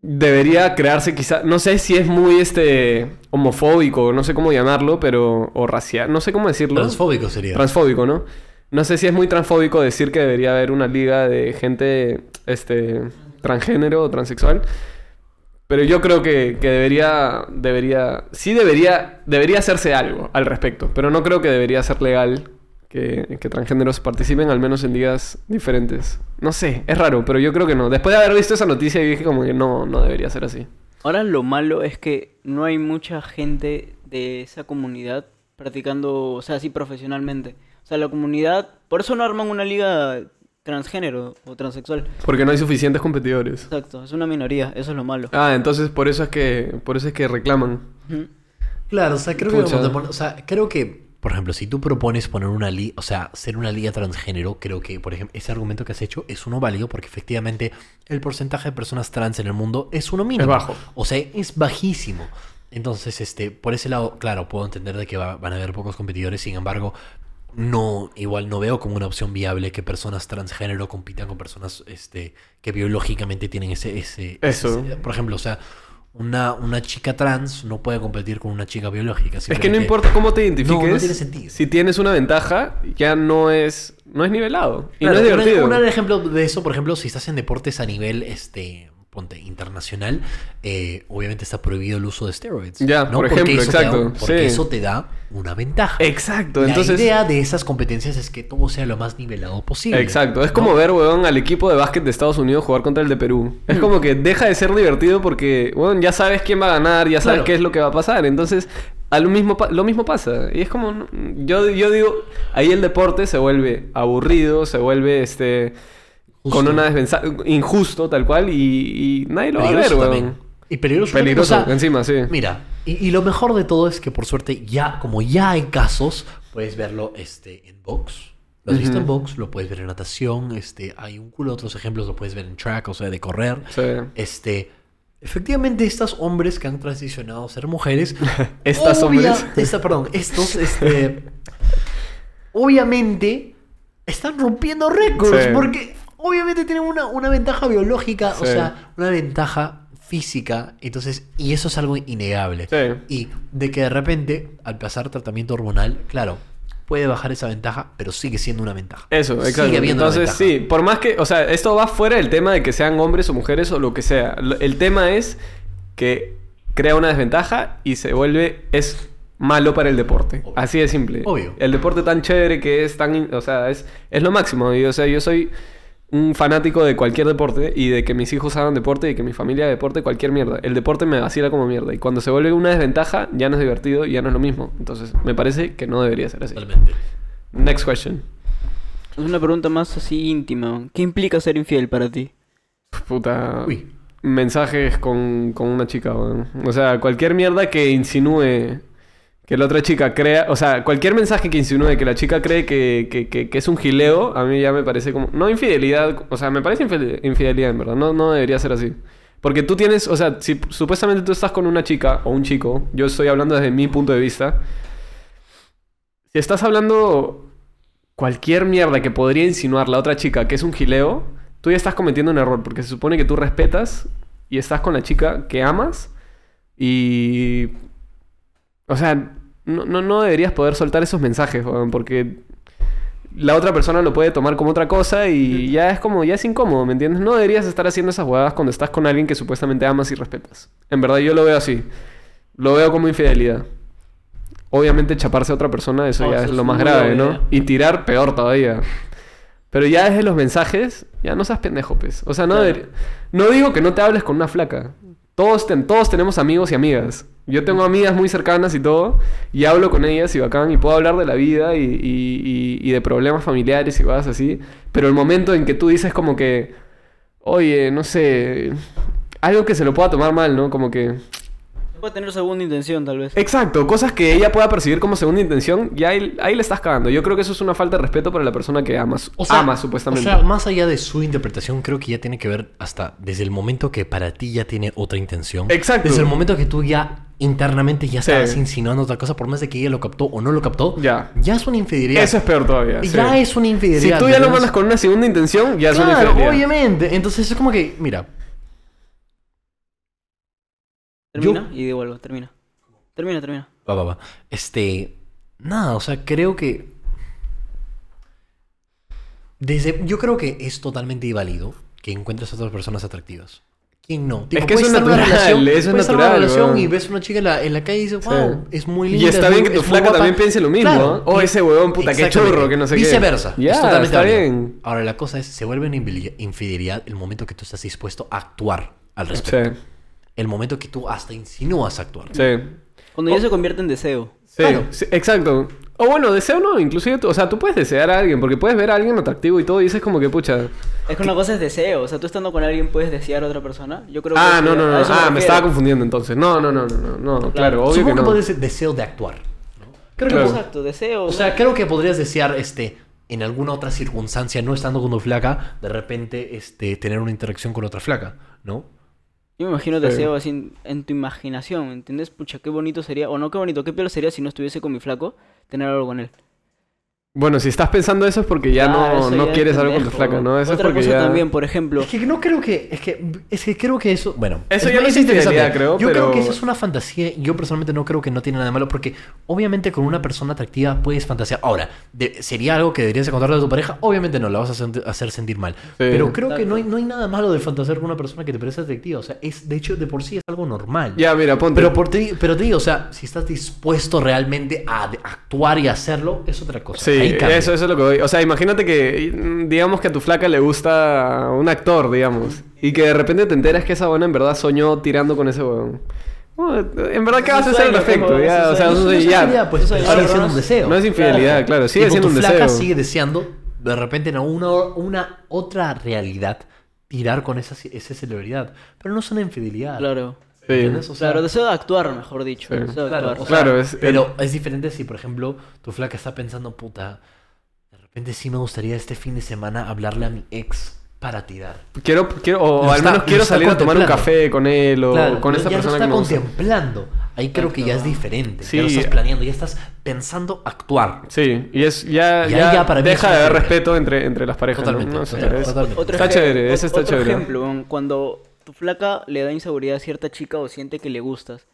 debería crearse quizá, no sé si es muy este homofóbico, no sé cómo llamarlo, pero o racial, no sé cómo decirlo. Transfóbico sería. Transfóbico, ¿no? No sé si es muy transfóbico decir que debería haber una liga de gente este transgénero o transexual. Pero yo creo que, que debería, debería, sí debería, debería hacerse algo al respecto. Pero no creo que debería ser legal que, que transgéneros participen al menos en ligas diferentes. No sé, es raro, pero yo creo que no. Después de haber visto esa noticia dije como que no, no debería ser así. Ahora lo malo es que no hay mucha gente de esa comunidad practicando, o sea, así profesionalmente. O sea, la comunidad, por eso no arman una liga transgénero o transexual. Porque no hay suficientes competidores. Exacto, es una minoría, eso es lo malo. Ah, entonces por eso es que, por eso es que reclaman. Claro, o sea, creo que, Pucha. o sea, creo que, por ejemplo, si tú propones poner una liga, o sea, ser una liga transgénero, creo que, por ejemplo, ese argumento que has hecho es uno válido porque efectivamente el porcentaje de personas trans en el mundo es uno mínimo. bajo. O sea, es bajísimo. Entonces, este, por ese lado, claro, puedo entender de que va- van a haber pocos competidores, sin embargo, no, igual no veo como una opción viable que personas transgénero compitan con personas este, que biológicamente tienen ese, ese, Eso. ese- por ejemplo, o sea, una, una chica trans no puede competir con una chica biológica. Es que no importa cómo te identifiques. No, no tiene sentido. Si tienes una ventaja, ya no es, no es nivelado. Y Claro, no es divertido. Un ejemplo de eso, por ejemplo, si estás en deportes a nivel este ponte internacional, eh, obviamente está prohibido el uso de steroids. Ya, ¿no? por ejemplo, da exacto, porque sí. eso te da una ventaja. Exacto, La entonces. idea de esas competencias es que todo sea lo más nivelado posible. Exacto, es ¿no? como ver, weón, al equipo de básquet de Estados Unidos jugar contra el de Perú. Mm. Es como que deja de ser divertido porque, weón, ya sabes quién va a ganar, ya sabes Claro. qué es lo que va a pasar. Entonces, a lo mismo, lo mismo pasa. Y es como, yo, yo digo, ahí el deporte se vuelve aburrido, se vuelve, este, con una desventaja, injusto, tal cual, y, y nadie lo va a ver, Peligroso weón. Y peligroso. también, Peligroso, o sea, encima, sí. Mira, y, y lo mejor de todo es que por suerte ya, como ya hay casos, puedes verlo este, en box. Lo has visto en box, lo puedes ver en natación, este, hay un culo de otros ejemplos, lo puedes ver en track, o sea, de correr. Sí. Este, efectivamente, estos hombres que han transicionado a ser mujeres. Estas obvia- hombres. esta- perdón, estos, este. obviamente, están rompiendo récords. Sí. Porque obviamente tienen una, una ventaja biológica, o sea, una ventaja física. Entonces, y eso es algo innegable. Sí. Y de que de repente, al pasar tratamiento hormonal, claro, puede bajar esa ventaja, pero sigue siendo una ventaja. Eso, Sigue exacto. una Entonces, sí, por más que, o sea, esto va fuera del tema de que sean hombres o mujeres o lo que sea. El tema es que crea una desventaja y se vuelve, es malo para el deporte. Obvio. Así de simple. Obvio. El deporte tan chévere que es tan, o sea, es, es lo máximo. Y, o sea, yo soy un fanático de cualquier deporte y de que mis hijos hagan deporte y que mi familia haga deporte, cualquier mierda. El deporte me vacila como mierda. Y cuando se vuelve una desventaja, ya no es divertido y ya no es lo mismo. Entonces, me parece que no debería ser así. Totalmente. Next question. Es una pregunta más así íntima. ¿Qué implica ser infiel para ti? Puta. Uy. Mensajes con, con una chica, weón. O sea, cualquier mierda que insinúe que la otra chica crea. O sea, cualquier mensaje que insinúe que la chica cree que, que, que- es un gileo, a mí ya me parece como. No infidelidad. O sea, me parece infide- infidelidad, en verdad. No, no debería ser así. Porque tú tienes, o sea, si supuestamente tú estás con una chica o un chico, yo estoy hablando desde mi punto de vista. Si estás hablando cualquier mierda que podría insinuar la otra chica que es un gileo, tú ya estás cometiendo un error, porque se supone que tú respetas y estás con la chica que amas y... O sea, no, no, no deberías poder soltar esos mensajes, weón, porque la otra persona lo puede tomar como otra cosa y ya es como, ya es incómodo, ¿me entiendes? No deberías estar haciendo esas huevadas cuando estás con alguien que supuestamente amas y respetas. En verdad yo lo veo así. Lo veo como infidelidad. Obviamente chaparse a otra persona, eso No, ya eso es lo más grave, ¿no? Y tirar peor todavía. Pero ya desde los mensajes, ya no seas pendejo, pues. O sea, no, Claro. no digo que no te hables con una flaca. Todos, ten- todos tenemos amigos y amigas. Yo tengo amigas muy cercanas y todo, y hablo con ellas y bacán, y puedo hablar de la vida y, y- y- de problemas familiares y cosas así. Pero el momento en que tú dices como que, oye, no sé, algo que se lo pueda tomar mal, ¿no? Como que... Puede tener segunda intención, tal vez. Exacto, cosas que ella pueda percibir como segunda intención, y ahí, ahí le estás cagando. Yo creo que eso es una falta de respeto para la persona que amas. O sea, ama, supuestamente. O sea, más allá de su interpretación, creo que ya tiene que ver hasta desde el momento que para ti ya tiene otra intención. Exacto. Desde el momento que tú ya internamente ya Sí. estabas insinuando otra cosa, por más de que ella lo captó o no lo captó, Ya. ya es una infidelidad. Eso es peor todavía. Ya sí. es una Si infidelidad. tú ya lo mandas con una segunda intención, ya es una infidelidad. obviamente. Entonces es como que, mira, Termina y digo algo, termina. Termina, termina. Va, va, va. Este. Nada, o sea, creo que. Desde. Yo creo que es totalmente válido que encuentres a otras personas atractivas. ¿Quién no? Tipo, que puedes es estar en una natural, relación- eso es en una natural, relación y ves una chica en la, en la calle y dices, wow, Sí. es muy Y linda. está es bien muy- que tu es flaca guapa". también piense lo mismo, Claro. Y- ese huevón, puta, qué churro, que no sé qué. Viceversa. Ya, es totalmente está válido. bien. Ahora, la cosa es, se vuelve una infideli- infidelidad el momento que tú estás dispuesto a actuar al respecto. Sí, El momento que tú hasta insinúas actuar. sí. Cuando ya se convierte en deseo. Sí, Claro. sí, exacto. O bueno, deseo no, inclusive, tú- o sea, tú puedes desear a alguien, porque puedes ver a alguien atractivo y todo, y dices como que, pucha... Es que una cosa es deseo. O sea, tú estando con alguien puedes desear a otra persona. Yo creo Ah, que no, no, a no, eso ah, me estaba confundiendo entonces. No, no, no, no, no, no, claro, obvio Supongo que que, no. ser deseo de actuar. ¿no? Creo que Claro. Exacto, deseo. O sea, creo que podrías desear, este, en alguna otra circunstancia, no estando con una flaca, de repente, este, tener una interacción con otra flaca, ¿no? Yo me imagino Sí. deseo así en, en tu imaginación, ¿entiendes? Pucha, qué bonito sería, o no qué bonito, qué peor sería si no estuviese con mi flaco, tener algo con él. Bueno, si estás pensando eso es porque ya Ah, no, no ya es quieres algo con tu flaca, ¿no? Eso Otra es porque cosa ya... también, por ejemplo, Es que no creo que, es que, es que creo que eso, bueno. Eso ya no es interesante. creo, Yo pero- creo que eso es una fantasía. y Yo personalmente no creo que no tiene nada de malo, porque obviamente con una persona atractiva puedes fantasear. Ahora, de- ¿sería algo que deberías contarle a tu pareja? Obviamente no, la vas a hacer, hacer sentir mal. Pero creo que no hay, no hay nada malo de fantasear con una persona que te parece atractiva. O sea, es, de hecho, de por sí es algo normal. Ya, mira, ponte. Pero, por ti, pero te digo, o sea, si estás dispuesto realmente a actuar y hacerlo, es otra cosa. Sí, Eso, eso es lo que voy. O sea, imagínate que, digamos que a tu flaca le gusta un actor, digamos, y que de repente te enteras que esa buena en verdad soñó tirando con ese huevón. Bueno, en verdad, ¿qué vas a hacer al respecto? Ya, o sea, No es ya. infidelidad, pues, sigue no siendo es- un deseo. No es infidelidad, claro, sigue y siendo tu un flaca deseo. sigue deseando, de repente en una, una otra realidad, tirar con esa, esa celebridad. Pero no es una infidelidad. claro. Sí. ¿Entiendes? O sea, Claro, deseo de actuar, mejor dicho. Sí. Deseo de Claro, actuar. o sea, Claro, es- pero es diferente si, por ejemplo, tu flaca está pensando, puta, de repente sí me gustaría este fin de semana hablarle a mi ex para tirar. Quiero, quiero, o al menos quiero salir a tomar un café con él o Claro, con ya esa lo persona está que me gusta. contemplando. Ahí creo que ya es diferente. Sí. Ya lo estás planeando, ya estás pensando actuar. Sí, y es ya, Y ya, ya para es deja de haber respeto entre, entre las parejas. ¿no? Totalmente, No, totalmente, es- Está chévere, ese está otro chévere. ejemplo, cuando tu flaca le da inseguridad a cierta chica o siente que le gustas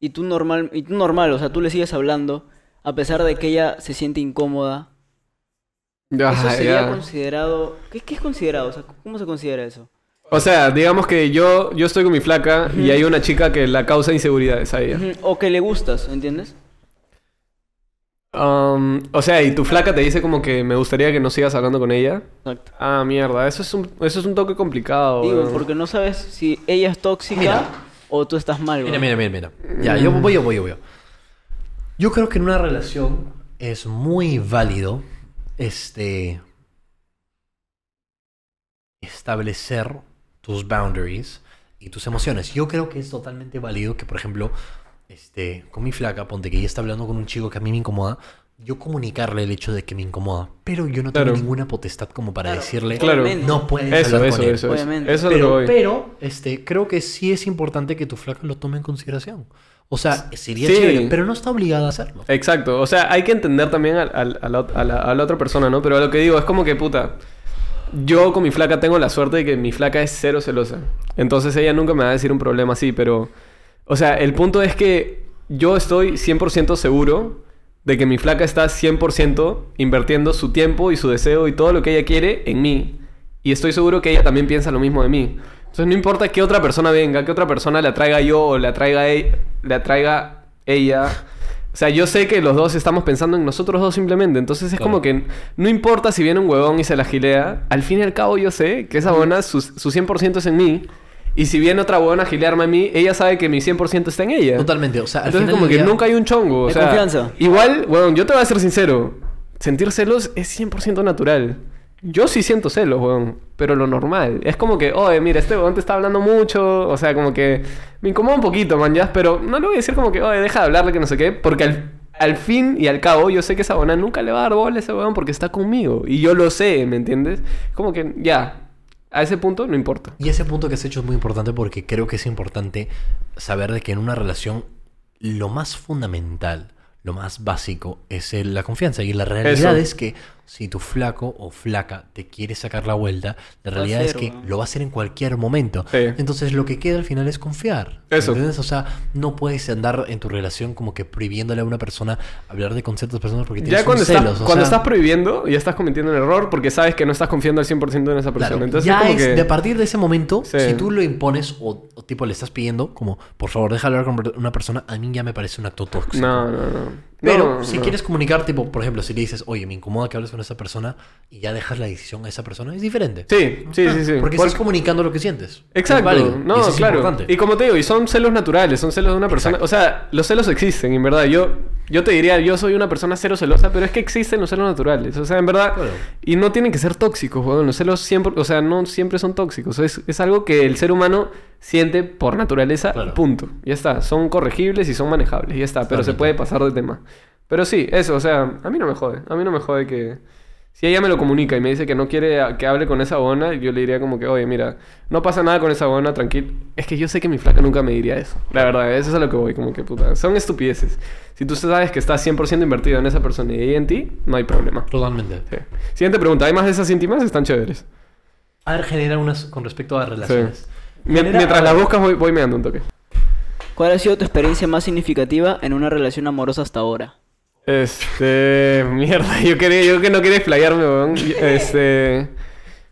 y tú normal, y tú normal, o sea, tú le sigues hablando a pesar de que ella se siente incómoda. Ya, Eso sería ya. considerado, ¿qué, qué es considerado? O sea, ¿cómo se considera eso? O sea, digamos que yo, yo estoy con mi flaca y hay una chica que la causa inseguridades a ella. O que le gustas, ¿entiendes? Um, o sea, y tu flaca te dice como que me gustaría que no sigas hablando con ella. Exacto. Ah, mierda, eso es un, eso es un toque complicado. Digo, porque no sabes si ella es tóxica Mira. o tú estás mal, Mira, mira, mira, mira. Ya, yo voy, yo voy, yo voy. Yo creo que en una relación es muy válido este establecer tus boundaries y tus emociones. Yo creo que es totalmente válido que, por ejemplo, este, con mi flaca, ponte que ella está hablando con un chico que a mí me incomoda, yo comunicarle el hecho de que me incomoda, pero yo no Claro. tengo ninguna potestad como para decirle, Claro. no puedes Eso, hablar eso, con él. eso, eso. Obviamente. Eso es lo que Pero, voy. pero este, creo que sí es importante que tu flaca lo tome en consideración. O sea, sería Sí. chévere, pero no está obligada a hacerlo. Exacto, o sea, hay que entender también al- al- a, la, a la- a la otra persona, ¿no? Pero lo que digo es como que, puta, yo con mi flaca tengo la suerte de que mi flaca es cero celosa. Entonces ella nunca me va a decir un problema así, pero, o sea, el punto es que yo estoy 100% seguro de que mi flaca está 100% invirtiendo su tiempo y su deseo y todo lo que ella quiere en mí. Y estoy seguro que ella también piensa lo mismo de mí. Entonces no importa que otra persona venga, que otra persona la traiga yo o la traiga, e- la traiga ella. O sea, yo sé que los dos estamos pensando en nosotros dos simplemente. Entonces es Claro. como que no importa si viene un huevón y se la gilea. Al fin y al cabo yo sé que esa buena, su, su 100% es en mí. Y si viene otra huevona a gilearme a mí, ella sabe que mi 100% está en ella. Totalmente, o sea, al Entonces final como del que día- nunca hay un chongo. O Hay sea, confianza. Igual, bueno, yo te voy a ser sincero. Sentir celos es 100% natural. Yo sí siento celos, weón. Pero lo normal. Es como que, oye, mira, este weón te está hablando mucho. O sea, como que me incomoda un poquito, man, ya. Pero no le voy a decir como que, oye, deja de hablarle que no sé qué. Porque al, al fin y al cabo, yo sé que esa buena nunca le va a dar bola a ese weón porque está conmigo. Y yo lo sé, ¿me entiendes? Como que, ya. A ese punto no importa. Y ese punto que has hecho es muy importante porque creo que es importante saber de que en una relación lo más fundamental, lo más básico es la confianza. Y la realidad Eso. es que si tu flaco o flaca te quiere sacar la vuelta, la realidad es que lo va a hacer en cualquier momento. Sí. Entonces lo que queda al final es confiar. Eso. ¿Entiendes? O sea, no puedes andar en tu relación como que prohibiéndole a una persona hablar de con ciertas personas porque tienes Ya cuando, un estás, celos. o cuando sea, estás prohibiendo, ya estás cometiendo un error porque sabes que no estás confiando al 100% en esa persona. Claro, Entonces, ya como es, que... de a partir de ese momento, Sí. si tú lo impones o, o tipo le estás pidiendo, como, por favor, deja hablar con una persona, a mí ya me parece un acto tóxico. No, no, no. Pero No, si no. quieres comunicar, tipo, por ejemplo, si le dices, oye, me incomoda que hables con esa persona y ya dejas la decisión a esa persona, es diferente. Sí, sí, sí, sí. Porque Por- estás comunicando lo que sientes. Exacto. Es No, eso es claro. importante. Y como te digo, y son celos naturales, son celos de una persona. Exacto. O sea, los celos existen, en verdad. Yo, yo te diría, yo soy una persona cero celosa, pero es que existen los celos naturales. O sea, en verdad. Claro. Y no tienen que ser tóxicos, weón. Los celos siempre, o sea, no siempre son tóxicos. Es, es algo que el ser humano siente por naturaleza, Claro. punto. Ya está. Son corregibles y son manejables, ya está. Pero se puede pasar de tema. Pero sí, eso, o sea, a mí no me jode. A mí no me jode que. Si ella me lo comunica y me dice que no quiere que hable con esa bona, yo le diría como que, oye, mira, no pasa nada con esa bona, tranquilo. Es que yo sé que mi flaca nunca me diría eso. La verdad, eso es a lo que voy, como que puta. Son estupideces. Si tú sabes que estás 100% invertido en esa persona y ella en ti, no hay problema. Totalmente. Sí. Siguiente pregunta. ¿Hay más de esas íntimas? Están chéveres. A ver, genera unas con respecto a relaciones. Mientras las buscas, voy, voy meando un toque. ¿Cuál ha sido tu experiencia más significativa en una relación amorosa hasta ahora? Este. Mierda, yo, quería, yo que no quería explayarme, weón. Este.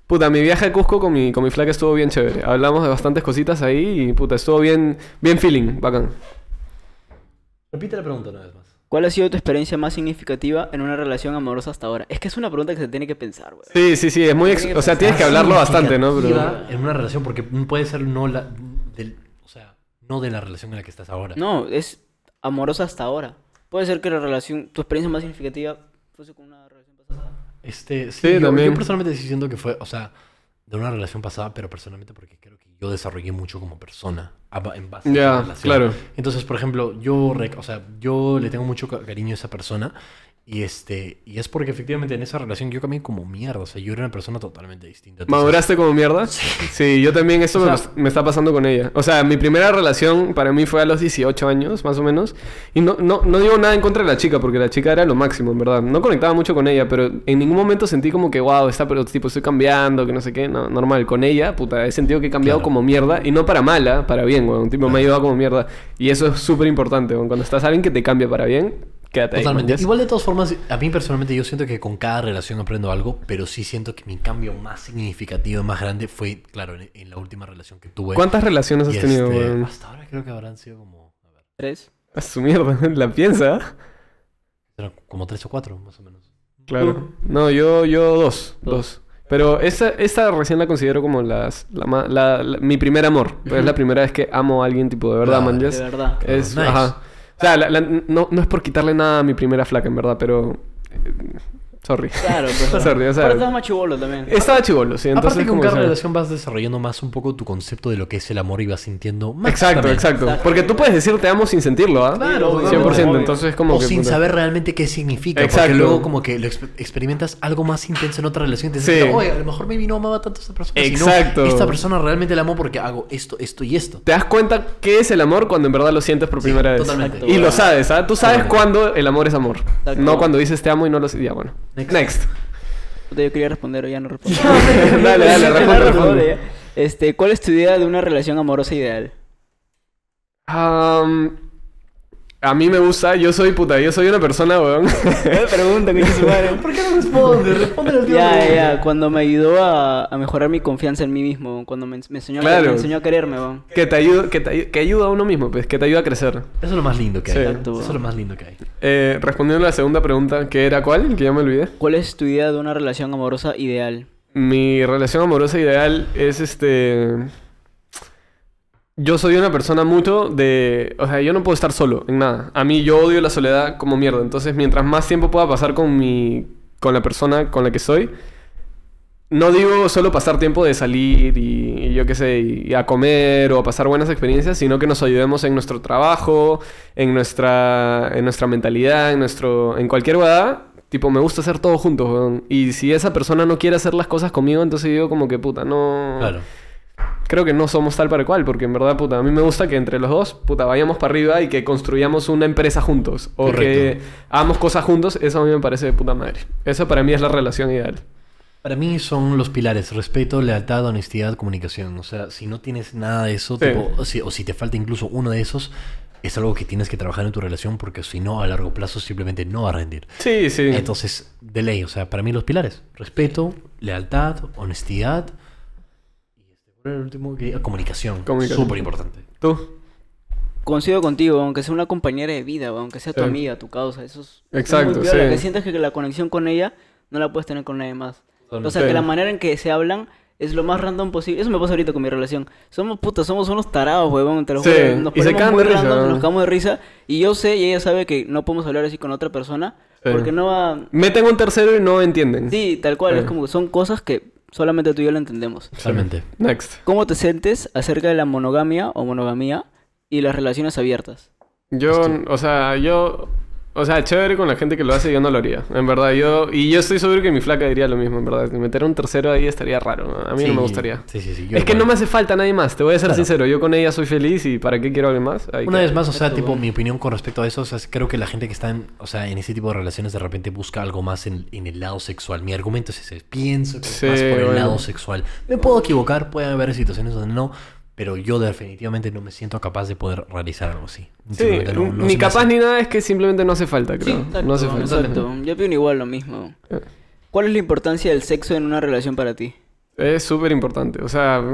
Puta, mi viaje a Cusco con mi, con mi flaca estuvo bien chévere. Hablamos de bastantes cositas ahí y puta, estuvo bien, bien feeling, bacán. Repite la pregunta una vez más. ¿Cuál ha sido tu experiencia más significativa en una relación amorosa hasta ahora? Es que es una pregunta que se tiene que pensar, güey. Sí, sí, sí, es muy. ex- O sea, tienes que hablarlo bastante, ¿no? Pero. En una relación, porque puede ser no la. Del, o sea, no de la relación en la que estás ahora. No, es amorosa hasta ahora. Puede ser que la relación, tu experiencia más significativa fuese con una relación pasada. Este, sí, Sí, yo, también. yo personalmente sí siento que fue, o sea, de una relación pasada, pero personalmente porque creo que yo desarrollé mucho como persona en base a esa relación. claro. Entonces, por ejemplo, yo, o sea, yo le tengo mucho ca- cariño a esa persona y este, y es porque efectivamente en esa relación yo cambié como mierda, o sea, yo era una persona totalmente distinta. Entonces, ¿Maduraste como mierda? Sí. yo también, eso O me, sea- me está pasando con ella. O sea, mi primera relación para mí fue a los 18 años, más o menos. Y no, no, no digo nada en contra de la chica, porque la chica era lo máximo, en verdad. No conectaba mucho con ella, pero en ningún momento sentí como que, wow, está, pero tipo, estoy cambiando, que no sé qué. No, normal. Con ella, puta, he sentido que he cambiado Claro. como mierda. Y no para mala, para bien, weón. Tipo, me ha llevado como mierda. Y eso es súper importante. Cuando estás alguien que te cambia para bien, quédate ahí. Totalmente. Igual de todas formas, a mí personalmente yo siento que con cada relación aprendo algo, pero sí siento que mi cambio más significativo, más grande, fue, claro, en, en la última relación que tuve. ¿Cuántas relaciones has Y tenido, este, weón? Hasta ahora creo que habrán sido como, a ver, ¿Tres? A su mierda, la piensa. eran como tres o cuatro, más o menos. Claro. No, yo, yo dos, dos. Pero esa, esa recién la considero como las, la, la- la- mi primer amor. Pues es la primera vez que amo a alguien, tipo, de verdad, Claro. man. De verdad. Es, Nice. ajá. Sea, la- no, no es por quitarle nada a mi primera flaca, en verdad, pero... Sorry. Claro, pues. Sorry, o sea- Pero estás más chivolo también. Estaba chivolo, sí. Entonces, Aparte que con cada relación vas desarrollando más un poco tu concepto de lo que es el amor y vas sintiendo más. Exacto, también. exacto. Exacto. Porque tú puedes decir te amo sin sentirlo, ¿ah? Claro, obvio, 100%. obvio. Entonces, como o que. sin puta. saber realmente qué significa. Exacto. Porque luego como que lo exper- experimentas algo más intenso en otra relación. Te Sí. dices, oye, a lo mejor maybe no amaba tanto a esta persona. sino Exacto. esta persona realmente la amo porque hago esto, esto y esto. Te das cuenta qué es el amor cuando en verdad lo sientes por Sí, primera vez. totalmente. Y lo sabes, ¿ah? Tú sabes cuándo el amor es amor. Exacto. No cuando dices te amo y no lo sé. Ya, bueno. Next. Next. Puta, Yo quería responder, ya no respondo. dale, dale, responde, responde. Este, ¿cuál es tu idea de una relación amorosa ideal? Am, a mí me gusta, yo soy puta, yo soy una persona, weón. Me pregunta, ¿qué su madre? ¿Por qué no responde? Responde al Ya, ya, ya, cuando me ayudó a, a mejorar mi confianza en mí mismo, cuando me, me enseñó, a, me enseñó a quererme, weón. que te ayuda, que, te, que ayuda a uno mismo, pues, que te ayuda a crecer. Eso es lo más lindo que hay. Sí. Exacto, Eso es lo más lindo que hay. Eh, respondiendo a la segunda pregunta, que era cuál? Que ya me olvidé. ¿Cuál es tu idea de una relación amorosa ideal? Mi relación amorosa ideal es este. Yo soy una persona mucho de. O sea, yo no puedo estar solo en nada. A mí yo odio la soledad como mierda. Entonces, mientras más tiempo pueda pasar con mi. con la persona con la que soy. No digo solo pasar tiempo de salir y, yo qué sé, y, a comer o a pasar buenas experiencias, sino que nos ayudemos en nuestro trabajo, en nuestra, en nuestra mentalidad, en nuestro, en cualquier guada. Tipo, me gusta hacer todo juntos. Y si esa persona no quiere hacer las cosas conmigo, entonces digo como que puta, no. Claro. Creo que no somos tal para cual, porque en verdad, puta, a mí me gusta que entre los dos, puta, vayamos para arriba y que construyamos una empresa juntos. O Correcto. que hagamos cosas juntos, eso a mí me parece de puta madre. Eso para mí es la relación ideal. Para mí son los pilares, respeto, lealtad, honestidad, comunicación. O sea, si no tienes nada de eso, Sí. tipo, o, si, o si te falta incluso uno de esos, es algo que tienes que trabajar en tu relación porque si no, a largo plazo simplemente no va a rendir. Sí, sí. Entonces, de ley, o sea, para mí los pilares, respeto, lealtad, honestidad y este, ¿cuál era el último que comunicación, Comunicación. súper importante. Tú. Coincido contigo, aunque sea una compañera de vida, aunque sea tu Sí. amiga, tu causa, eso es... eso es Exacto, muy piola, sí. Que sientes que la conexión con ella no la puedes tener con nadie más. O sea, Sí. que la manera en que se hablan es lo más random posible. Eso me pasa ahorita con mi relación. Somos putas, somos unos tarados, huevón. Te lo Sí, juro. Nos y se ponemos cagan muy de risa, random, ¿no? nos cagamos de risa. Y yo sé y ella sabe que no podemos hablar así con otra persona. Sí. Porque no va... Meten un tercero y no entienden. Sí, tal cual. Sí. Es como que son cosas que solamente tú y yo lo entendemos. Totalmente. Next. ¿Cómo te sientes acerca de la monogamia o monogamía y las relaciones abiertas? Yo, o sea, yo... O sea, chévere con la gente que lo hace, yo no lo haría. En verdad, yo... Y yo estoy seguro que mi flaca diría lo mismo, en verdad. Meter un tercero ahí estaría raro. A mí no me gustaría. Sí, sí, sí. yo Es que no me hace falta nadie más, te voy a ser Claro. sincero. Yo con ella soy feliz y ¿para qué quiero alguien más? Ahí Una vez más, o sea, tipo, mi opinión con respecto a eso, o sea, es- creo que la gente que está en, o sea, en ese tipo de relaciones de repente busca algo más en, en el lado sexual. Mi argumento es ese, pienso que es Sí, más por el lado sexual. Me puedo equivocar, puede haber situaciones donde no, pero yo definitivamente no me siento capaz de poder realizar algo así. Sí, Simplemente no- no ni capaz hace. ni nada, es que simplemente no hace falta, creo. Exacto, no hace falta. exacto. Yo opino igual lo mismo. Eh. ¿Cuál es la importancia del sexo en una relación para ti? Es súper importante. O sea,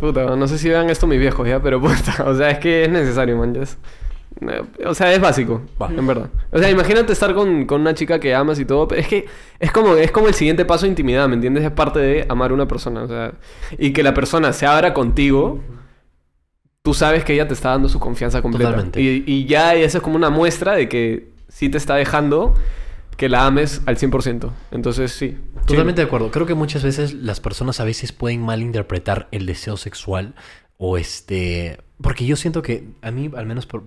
puta, no sé si vean esto mis viejos ya, pero puta, o sea, es que es necesario, man. O sea, es básico, Va. en verdad. O sea, imagínate estar con, con una chica que amas y todo, pero es que es como, es como el siguiente paso de intimidad, ¿me entiendes? Es parte de amar a una persona, o sea, y que la persona se abra contigo, tú sabes que ella te está dando su confianza completa. Totalmente. Y, y ya esa es como una muestra de que sí te está dejando que la ames al 100%. Entonces, sí. Totalmente de acuerdo. Creo que muchas veces las personas a veces pueden malinterpretar el deseo sexual o este... Porque yo siento que a mí, al menos por,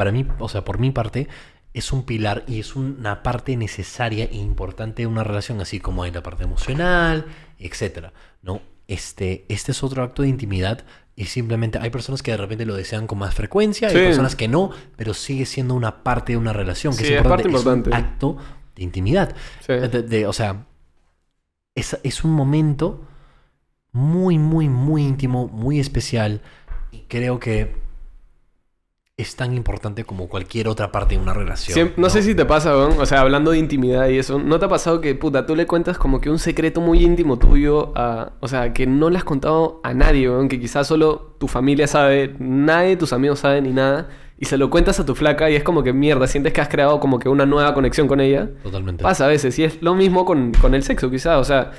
para mí, o sea, por mi parte, es un pilar y es una parte necesaria e importante de una relación, así como hay la parte emocional, etcétera, ¿no? Este, este es otro acto de intimidad y simplemente hay personas que de repente lo desean con más frecuencia, hay Sí. personas que no, pero sigue siendo una parte de una relación, que Sí, es es parte importante, importante. un acto de intimidad. Sí. De- de- o sea, es, es un momento muy, muy, muy íntimo, muy especial. Y creo que es tan importante como cualquier otra parte de una relación. No, sé si te pasa, weón. O sea, hablando de intimidad y eso, ¿no te ha pasado que, puta, tú le cuentas como que un secreto muy íntimo tuyo a... O sea, que no le has contado a nadie, weón, que quizás solo tu familia sabe, nadie de tus amigos sabe ni nada, y se lo cuentas a tu flaca y es como que mierda, sientes que has creado como que una nueva conexión con ella. Totalmente. Pasa a veces, y es lo mismo con, con el sexo, quizás. O sea,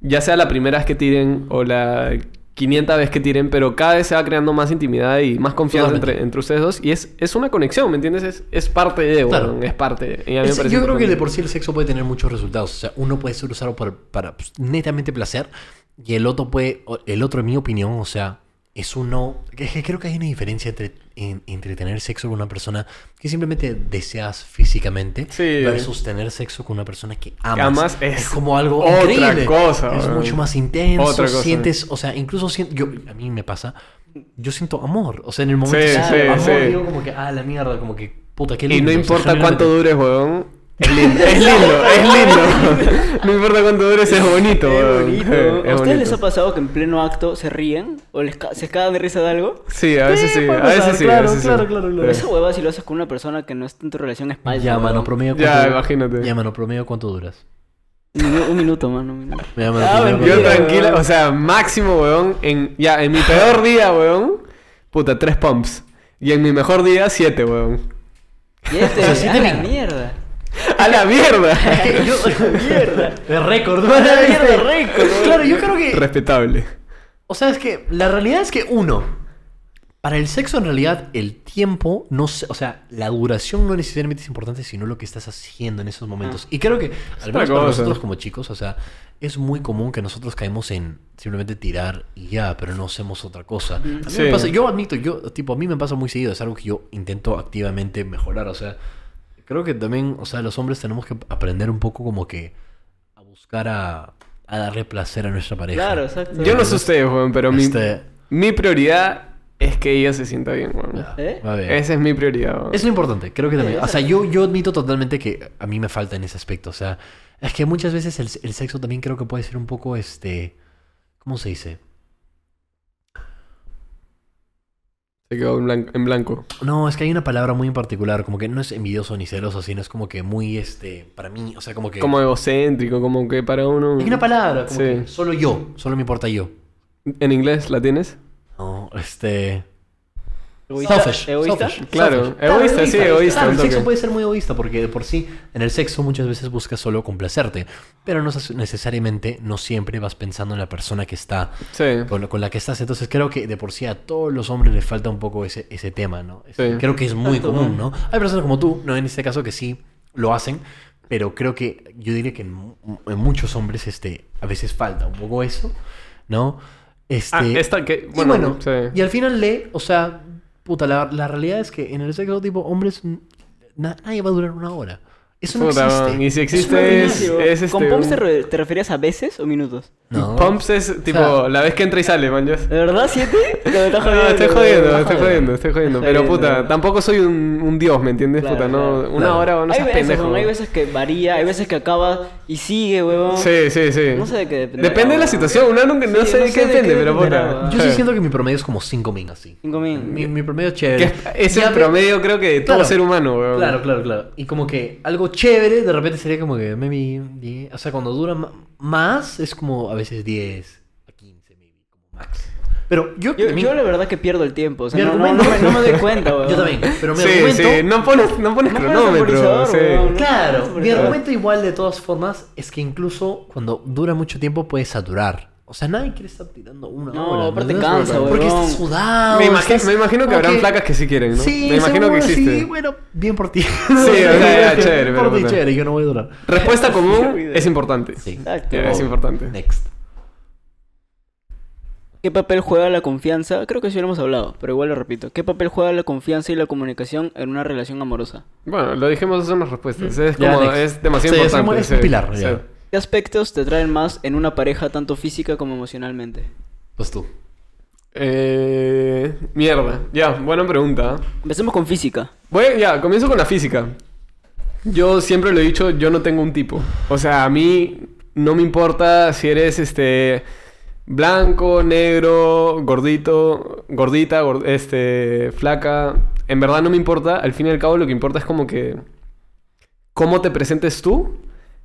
ya sea la primera vez que tiren o la 500 veces que tiren, pero cada vez se va creando más intimidad y más confianza entre, entre ustedes dos. Y es, es una conexión, ¿me entiendes? Es, es parte de, Claro. weón, es parte. Y a mí me Es- parece yo creo que de por sí el sexo puede tener muchos resultados. O sea, uno puede ser usado para, para pues, netamente placer y el otro puede, el otro en mi opinión, o sea, es uno, que- que creo que hay una diferencia entre, en- entre tener sexo con una persona que simplemente deseas físicamente Sí. versus tener sexo con una persona que amas. amas es como algo otra increíble. cosa, Es mucho más intenso. Otra cosa. Sientes, o sea, incluso siento, yo, a mí me pasa, yo siento amor. O sea, en el momento Sí, siento sí, amor, digo como que, ah, la mierda, como que, puta, qué Y lindo. no o sea, importa cuánto dures, weón. Es lindo, es lindo, es lindo. No importa cuánto dures, es bonito, weón. bonito. Eh, ¿A es ustedes bonito. les ha pasado que en pleno acto se ríen? ¿O les ca- se cagan de risa de algo? Sí, a veces sí, a veces sí. a claro, sí. claro, claro, claro. Sí. Esa hueva si lo haces con una persona que no está en tu relación es falsa. Ya, mano, promedio Ya, cuánto- imagínate. Ya, mano, promedio cuánto duras. Un, minu- un minuto, mano. Un minuto. Ya, mano, Ah, promedio Yo tranquila, weón. o sea, máximo, weón. En, ya, en mi peor día, weón. Puta, tres pumps. Y en mi mejor día, siete, weón. Y este, O sea, sí a te la mierda. ¡A la mierda! yo, Mierda. de récord, Mierda, récord. Claro, yo creo que. Respetable. O sea, es que la realidad es que uno. Para el sexo, en realidad, el tiempo, no sé, o sea, la duración no necesariamente es importante, sino lo que estás haciendo en esos momentos. Y creo que, al menos para nosotros como chicos, o sea, es muy común que nosotros caemos en simplemente tirar y ya, pero no hacemos otra cosa. A mí me pasa- yo admito, yo, tipo, a mí me pasa muy seguido, es algo que yo intento activamente mejorar, o sea, creo que también, o sea, los hombres tenemos que aprender un poco como que a buscar a, a darle placer a nuestra pareja. Claro, exacto. Yo no sé ustedes, weón, pero mi, Este- mi prioridad es que ella se sienta bien, weón. ¿Eh? Esa es mi prioridad, weón. Es lo importante, creo que también. O sea, yo, yo admito totalmente que a mí me falta en ese aspecto. O sea, es que muchas veces el, el sexo también creo que puede ser un poco, este... ¿Cómo se dice? Se quedó en blanco. En blanco. No, es que hay una palabra muy en particular, como que no es envidioso ni celoso, sino es como que muy, este... Para mí, o sea, como que... Como egocéntrico, como que para uno... Hay una palabra, como Sí. que solo yo, solo me importa yo. ¿En inglés la tienes? No, este... ¿Egoísta? Selfish. ¿Egoísta? selfish, Claro, selfish. egoísta, sí, egoísta, Claro, el sexo puede ser muy egoísta porque de por sí en el sexo muchas veces buscas solo complacerte, pero no es- necesariamente, no siempre vas pensando en la persona que está Sí. con, con la que estás. Entonces creo que de por sí a todos los hombres les falta un poco ese, ese tema, ¿no? Es- Sí. Creo que es muy Exacto, común, ¿no? Hay personas como tú, ¿no? En este caso que sí lo hacen, pero creo que yo diría que en, en muchos hombres este, a veces falta un poco eso, ¿no? Este, Ah, esta que... y Bueno, bueno, sí. y al final lee, o sea, puta, la, la realidad es que en el sexo tipo hombres, na- nadie va a durar una hora. Eso no Puta, existe. y si existe no es- existe. es ¿Con este, pumps te, re- te referías a veces o minutos? No. Pumps es tipo sea- la vez que entra y sale, man. yo- ¿De verdad siete? No, me estás No, jodiendo. estoy jodiendo, Está estoy jodiendo. jodiendo, estoy jodiendo. Está Pero bien, puta, tampoco soy un, un dios, ¿me entiendes? Claro, puta, no, claro. una Claro. hora no hay seas veces, pendejo. hay veces que varía, hay veces que acaba y sigue, weón. Sí, sí, sí. No sé de qué depende. Depende de la situación, uno nunca, no Sí, sé no de sé qué de depende, qué pero dependerá, puta. Yo sí siento que mi promedio es como 5 min así. Cinco mil. Mi, mi promedio es chévere. es el promedio, creo que de todo ser humano, weón. Claro, claro, claro. Y como que algo chévere, de repente sería como que maybe 10. O sea, cuando dura más, es como a veces 10 a 15, maybe, como max. Pero yo, Yo, también- yo la verdad que pierdo el tiempo. O sea, Mi no, no, argumento- no me, no me doy cuenta, weón. Yo también, pero mi Sí, argumento. sí, no pones, no pones No pones cronómetro. sí. weón. Claro, mi argumento igual de todas formas es que incluso cuando dura mucho tiempo puede saturar. O sea, nadie quiere estar tirando una No, hora. aparte ¿no? cansa, Porque huevón. estás sudado. Me, imagino, estás me imagino que habrán flacas que sí quieren, ¿no? Sí, me imagino que seguro, existe. Sí, bueno, bien por ti. Sí, o sea, ya, chévere, Por pero ti, chévere, yo no voy a durar. Respuesta común es importante. Sí. Exacto. Es importante. Next. ¿Qué papel juega la confianza? Creo que sí lo hemos hablado, pero igual lo repito. ¿Qué papel juega la confianza y la comunicación en una relación amorosa? Bueno, lo dijimos hace unas respuestas. Es Ya, como, next. es demasiado Sí, es importante. es sí, un pilar, sí. ya. ¿Qué aspectos te traen más en una pareja, tanto física como emocionalmente? Pues tú. Eh, mierda. Ya, buena pregunta. Empecemos con física. Voy, ya, comienzo con la física. Yo siempre lo he dicho, yo no tengo un tipo. O sea, a mí no me importa si eres este blanco, negro, gordito, gordita, gor- este flaca. En verdad no me importa. Al fin y al cabo lo que importa es como que cómo te presentes tú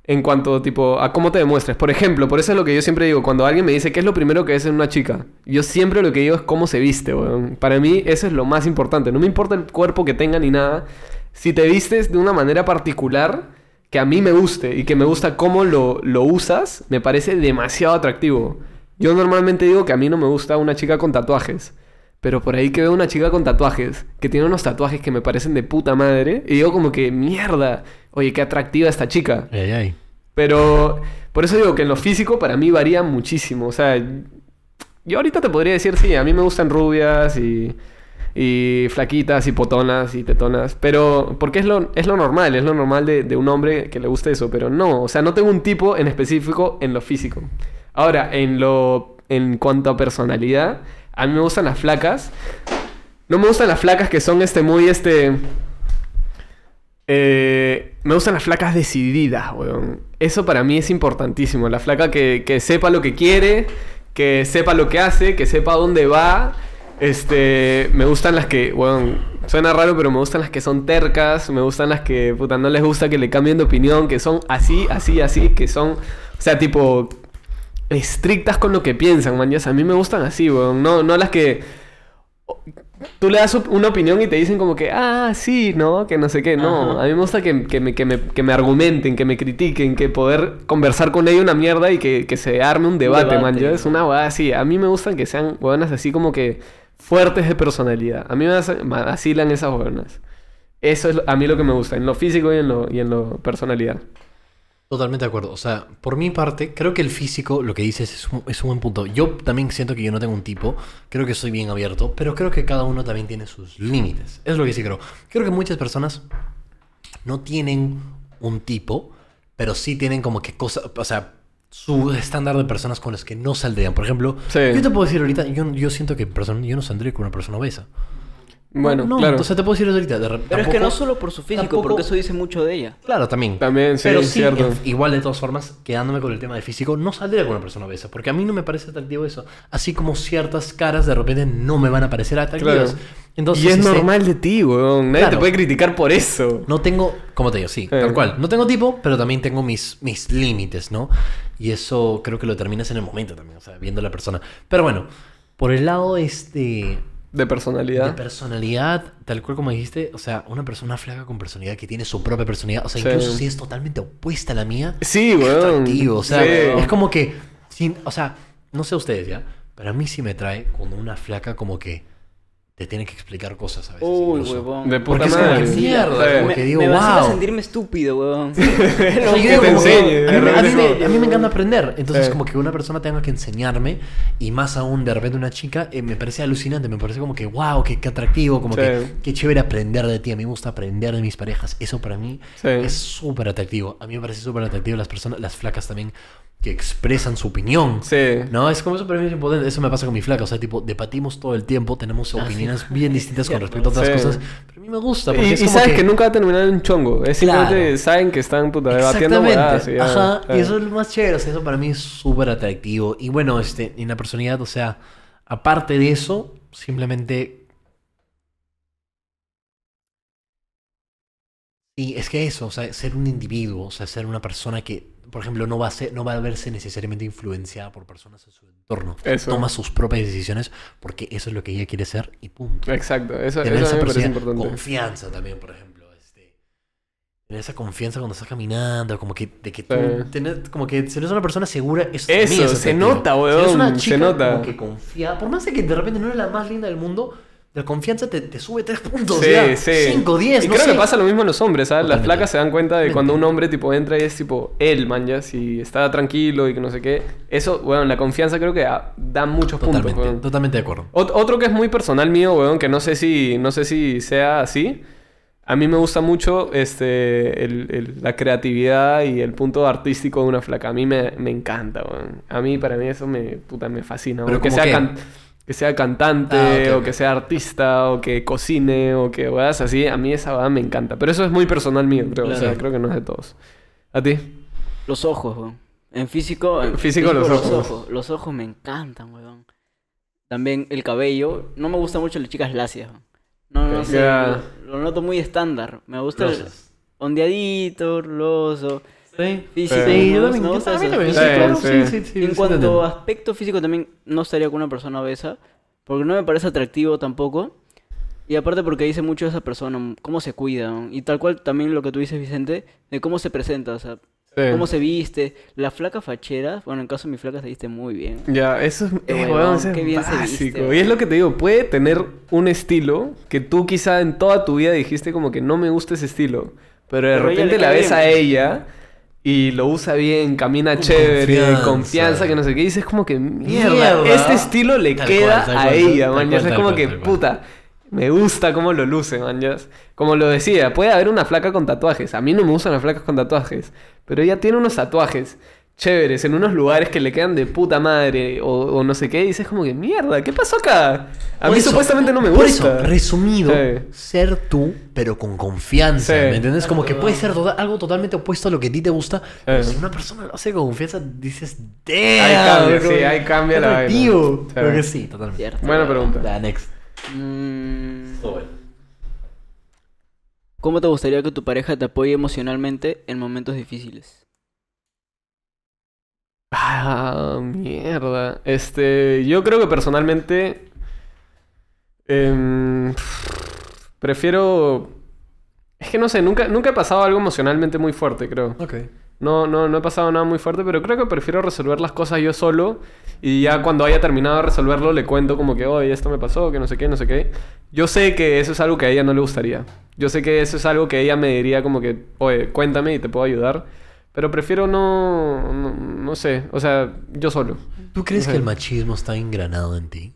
en cuanto tipo a cómo te demuestres. Por ejemplo, por eso es lo que yo siempre digo, cuando alguien me dice qué es lo primero que es en una chica, yo siempre lo que digo es cómo se viste. Para mí eso es lo más importante. No me importa el cuerpo que tenga ni nada. Si te vistes de una manera particular que a mí me guste y que me gusta cómo lo, lo usas, me parece demasiado atractivo. Yo normalmente digo que a mí no me gusta una chica con tatuajes. Pero por ahí que veo una chica con tatuajes, que tiene unos tatuajes que me parecen de puta madre, y digo como que, mierda, oye, qué atractiva esta chica. Ay, ay. Pero por eso digo que en lo físico para mí varía muchísimo. O sea, yo ahorita te podría decir, sí, a mí me gustan rubias y, y flaquitas y potonas y tetonas. Pero porque es lo, es lo normal, es lo normal de, de un hombre que le guste eso. Pero no, o sea, no tengo un tipo en específico en lo físico. Ahora, en lo en cuanto a personalidad, a mí me gustan las flacas. No me gustan las flacas que son este muy este eh, me gustan las flacas decididas, weón. Eso para mí es importantísimo. La flaca que, que sepa lo que quiere, que sepa lo que hace, que sepa dónde va. Este, me gustan las que, weón, suena raro, pero me gustan las que son tercas. Me gustan las que, puta, no les gusta que le cambien de opinión, que son así, así, así, que son, o sea, tipo, estrictas con lo que piensan, man. A mí me gustan así, weón. No, no las que tú le das una opinión y te dicen como que, ah, sí, ¿no? Que no sé qué. No, Ajá. a mí me gusta que, que me, que, me, que me argumenten, que me critiquen, que poder conversar con ella una mierda y que, que se arme un debate, man. debate, Ya es ¿no? una hueá así. A mí me gustan que sean hueonas así como que fuertes de personalidad. A mí me vacilan esas hueonas. Eso es a mí lo que me gusta, en lo físico y en lo, y en lo personalidad. Totalmente de acuerdo. O sea, por mi parte, creo que el físico, lo que dices, es un, es un buen punto. Yo también siento que yo no tengo un tipo. Creo que soy bien abierto, pero creo que cada uno también tiene sus límites. Es lo que sí creo. Creo que muchas personas no tienen un tipo, pero sí tienen como que cosas, o sea, su estándar de personas con las que no saldrían. Por ejemplo, Sí. yo te puedo decir ahorita, yo, yo siento que persona- yo no saldría con una persona obesa. Bueno, no, claro. O sea, te puedo decir eso ahorita. de Pero es que no solo por su físico, tampoco- porque eso dice mucho de ella. Claro, también. También, sí, Pero es sí, cierto. en- igual de todas formas, quedándome con el tema del físico, no saldría con una persona obesa, porque a mí no me parece atractivo eso. Así como ciertas caras de repente no me van a parecer atractivas. Claro. Entonces, y es este, normal de ti, weón. Nadie te puede criticar por eso. No tengo, como te digo, sí, Eh. tal cual. No tengo tipo, pero también tengo mis, mis límites, ¿no? Y eso creo que lo determinas en el momento también, o sea, viendo a la persona. Pero bueno, por el lado este De de personalidad. personalidad, tal cual como dijiste, o sea, una persona flaca con personalidad que tiene su propia personalidad, o sea, Sí. incluso si es totalmente opuesta a la mía, Sí, weón. atractivo, o sea, Sí. es como que, sin, o sea, no sé ustedes ya, pero a mí sí me trae cuando una flaca como que te tiene que explicar cosas a veces. Uy, incluso. huevón. De puta Porque es como madre. que mierda, Sí. como me, que digo, me vacila wow. sentirme estúpido, huevón. Que digo te enseñe, a, mí, de me- a mí repente. me, a mí me encanta aprender. Entonces, Sí. como que una persona tenga que enseñarme, y más aún de repente una chica, eh, me parece alucinante. Me parece como que, wow, qué, qué atractivo, como Sí. que qué chévere aprender de ti. A mí me gusta aprender de mis parejas. Eso para mí Sí. es súper atractivo. A mí me parece súper atractivo las personas, las flacas también, que expresan su opinión. Sí. No, es como eso para mí es importante. Eso me pasa con mi flaca. O sea, tipo, debatimos todo el tiempo, tenemos opiniones bien distintas con respecto a otras Sí. cosas. Pero a mí me gusta. Y, sabes que... nunca va a terminar en un chongo. Es Claro. simplemente saben que están puta, debatiendo y ya. Ajá. Y eso es lo más chévere. O sea, eso para mí es súper atractivo. Y bueno, este, en la personalidad, o sea, aparte de eso, simplemente. Y es que eso, o sea, ser un individuo, o sea, ser una persona que, por ejemplo, no va a ser, no va a verse necesariamente influenciada por personas en su entorno. Eso. Toma sus propias decisiones porque eso es lo que ella quiere ser y punto. Exacto. Eso, Tener eso esa mí me parece personalidad- importante. confianza también, por ejemplo. Este, tener esa confianza cuando estás caminando, como que, de que tú, Sí. tener- como que si eres una persona segura, eso, Eso, es se nota, Si weón, eres una se chica nota. como que confía, por más de que de repente no eres la más linda del mundo, la confianza te, te sube tres puntos, Sí, ya, sí. 5, 10, Y no creo sé. que pasa lo mismo en los hombres, ¿sabes? Las Totalmente. flacas se dan cuenta de cuando un hombre tipo entra y es tipo él, man, ya, si está tranquilo y que no sé qué. Eso, bueno, la confianza creo que ah, da muchos puntos, Totalmente, weón. totalmente de acuerdo. Ot- Otro que es muy personal mío, weón, que no sé si, no sé si sea así. A mí me gusta mucho este, el- el- la creatividad y el punto artístico de una flaca. A mí me, me encanta, weón. A mí, para mí, eso me, puta, me fascina. Pero. Que ¿cómo sea, que sea cantante, Ah, o que sea artista, o que cocine, o que weas así. A mí esa weá me encanta. Pero eso es muy personal mío, creo. O sea, creo que no es de todos. ¿A ti? Los ojos, weón. En físico, en Físico, los ojos. Los ojos me encantan, weón. También el cabello. No me gustan mucho las chicas lacias, weón. No, no sé. Lo, lo noto muy estándar. Me gusta el Rosas. ondeadito, ruloso. Sí. Sí, yo también. yo también Sí, sí, claro, sí. sí, sí, sí, En sí, cuanto a aspecto físico también no estaría con una persona obesa, porque no me parece atractivo tampoco. Y aparte porque dice mucho de esa persona, cómo se cuida, ¿no? y tal cual también lo que tú dices, Vicente, de cómo se presenta, o sea, Sí. cómo se viste. La flaca fachera, bueno, en caso de mi flaca se viste muy bien. Ya, eso es, eh, se básico. viste, y es lo que te digo, puede tener un estilo que tú quizá en toda tu vida dijiste como que no me gusta ese estilo. Pero de Pero repente la ves bien. a ella y lo usa bien, camina Con chévere, confianza. confianza, que no sé qué. Y dices como que mierda, Mierda. este estilo le Tal queda cual, a cual, ella, man. cual, Es como que puta. Me gusta cómo lo luce, man. Como lo decía, puede haber una flaca con tatuajes. A mí no me gustan las flacas con tatuajes. Pero ella tiene unos tatuajes chéveres en unos lugares que le quedan de puta madre o, o no sé qué. Y dices como que mierda, ¿qué pasó acá? A Por mí eso- supuestamente no me Por gusta. eso, resumido, Sí. ser tú, pero con confianza. Sí. ¿Me entiendes? Como que puede ser total- algo totalmente opuesto a lo que a ti te gusta. Pero si una persona lo hace con confianza, dices, damn. Ahí cambia, como sí, ahí cambia la vaina. Tío. Sí. Creo que sí, totalmente. Cierto. Buena pregunta. Ya, next. Mm, ¿Cómo te gustaría que tu pareja te apoye emocionalmente en momentos difíciles? Ah, mierda. Este, yo creo que personalmente em, prefiero es que no sé, nunca nunca he pasado algo emocionalmente muy fuerte, creo. Ok. No, no, no he pasado nada muy fuerte, pero creo que prefiero resolver las cosas yo solo y ya cuando haya terminado de resolverlo le cuento como que, oye, esto me pasó, que no sé qué, no sé qué. Yo sé que eso es algo que a ella no le gustaría. Yo sé que eso es algo que ella me diría como que, oye, cuéntame y te puedo ayudar. Pero prefiero no, no, no sé, o sea, yo solo. ¿Tú crees que el machismo está engranado en ti?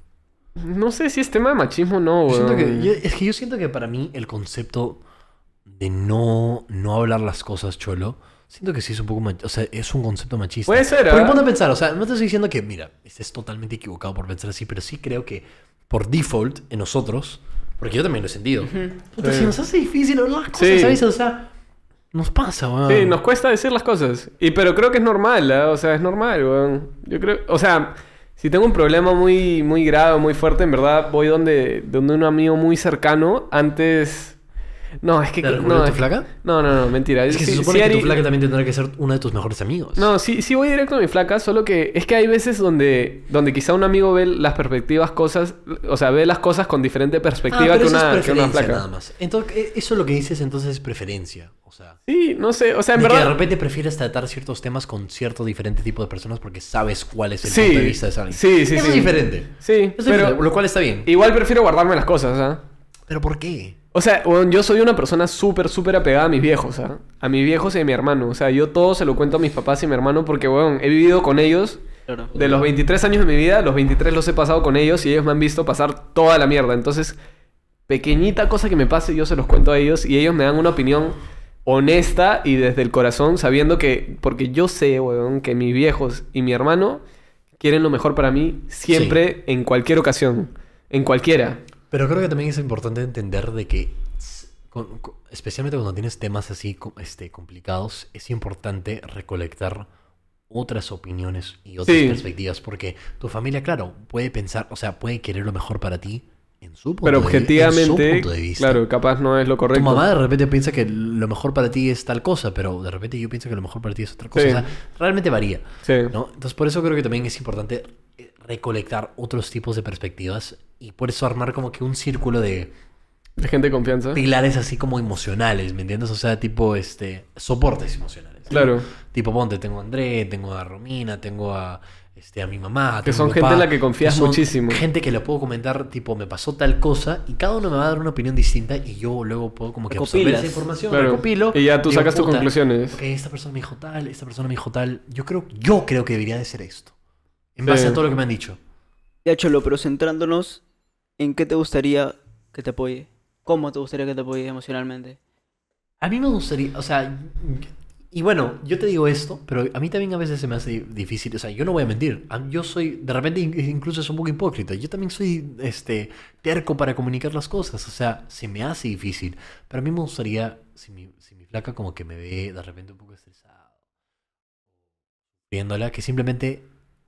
No sé si es tema de machismo o no, Yo siento que, yo- es que yo siento que para mí el concepto de no, no hablar las cosas, cholo, siento que sí es un poco mach- o sea, es un concepto machista. Puede ser, Porque ¿ah? ponte a pensar, o sea, no te estoy diciendo que, mira, estés totalmente equivocado por pensar así, pero sí creo que por default en nosotros, porque yo también lo he sentido, puta, Sí. si nos hace difícil hablar las cosas, Sí. ¿sabes? O sea, nos pasa, weón. Sí, nos cuesta decir las cosas. Y pero creo que es normal, ¿ah? O sea, es normal, weón. Yo creo, o sea, si tengo un problema muy, muy grave, muy fuerte, en verdad voy donde, donde un amigo muy cercano antes. No, es que. ¿Te no, recuerda tu es- flaca? No, no, no, mentira. Es que Sí- se supone sí que tu flaca también tendrá que ser uno de tus mejores amigos. No, sí, sí voy directo a mi flaca, solo que es que hay veces donde, donde quizá un amigo ve las perspectivas, cosas, o sea, ve las cosas con diferente Ah, perspectiva pero que, una, es que una flaca. nada más. Entonces, eh, eso lo que dices entonces es preferencia. O sea, Sí, no sé, o sea, en de que de verdad. repente prefieres tratar ciertos temas con cierto diferente tipo de personas porque sabes cuál es el Sí, punto de vista de esa alguien. sí, sí, Eso sí. es diferente. Sí, Eso es pero diferente, lo cual está bien. igual prefiero guardarme las cosas, ¿ah? ¿Pero por qué? O sea, weón, yo soy una persona súper, súper apegada a mis viejos, ¿ah? A mis viejos y a mi hermano. O sea, yo todo se lo cuento a mis papás y a mi hermano porque, weón, he vivido con ellos. Claro. De los 23 años de mi vida, los 23 los he pasado con ellos y ellos me han visto pasar toda la mierda. Entonces, pequeñita cosa que me pase, yo se los cuento a ellos y ellos me dan una opinión honesta y desde el corazón, sabiendo que, porque yo sé, weón, que mis viejos y mi hermano quieren lo mejor para mí siempre, en cualquier ocasión, en cualquiera. Pero creo que también es importante entender de que, con- con- especialmente cuando tienes temas así este, complicados, es importante recolectar otras opiniones y otras Sí. perspectivas. Porque tu familia, claro, puede pensar, o sea, puede querer lo mejor para ti en su punto, Pero de, vi- en su objetivamente, punto de vista. claro, capaz no es lo Tu correcto. mamá de repente piensa que lo mejor para ti es tal cosa, pero de repente yo pienso que lo mejor para ti es otra cosa. Sí. O sea, realmente varía. Sí. ¿no? Entonces, por eso creo que también es importante eh, recolectar otros tipos de perspectivas y por eso armar como que un círculo de De gente de confianza. pilares así como emocionales, ¿me entiendes? O sea, tipo este soportes emocionales. Claro. Tipo, ponte, tengo a André, tengo a Romina, tengo a este a mi mamá, Que tengo a son gente en la que confías son muchísimo. Gente que le puedo comentar, tipo, me pasó tal cosa y cada uno me va a dar una opinión distinta y yo luego puedo como que absorber Recopilas. esa información, Claro. recopilo. Y ya tú digo, sacas tus "Puta, conclusiones. Ok, esta persona me dijo tal, esta persona me dijo tal. Yo creo, yo creo que debería de ser esto. En Sí. base a todo lo que me han dicho. Ya, Cholo, pero centrándonos en qué te gustaría que te apoye. ¿Cómo te gustaría que te apoye emocionalmente? A mí me gustaría, o sea, y bueno, yo te digo esto, pero a mí también a veces se me hace difícil, o sea, yo no voy a mentir, yo soy, de repente in- incluso es un poco hipócrita, yo también soy, este, terco para comunicar las cosas, o sea, se me hace difícil, pero a mí me gustaría, si mi, si mi flaca como que me ve de repente un poco estresado, viéndola, que simplemente,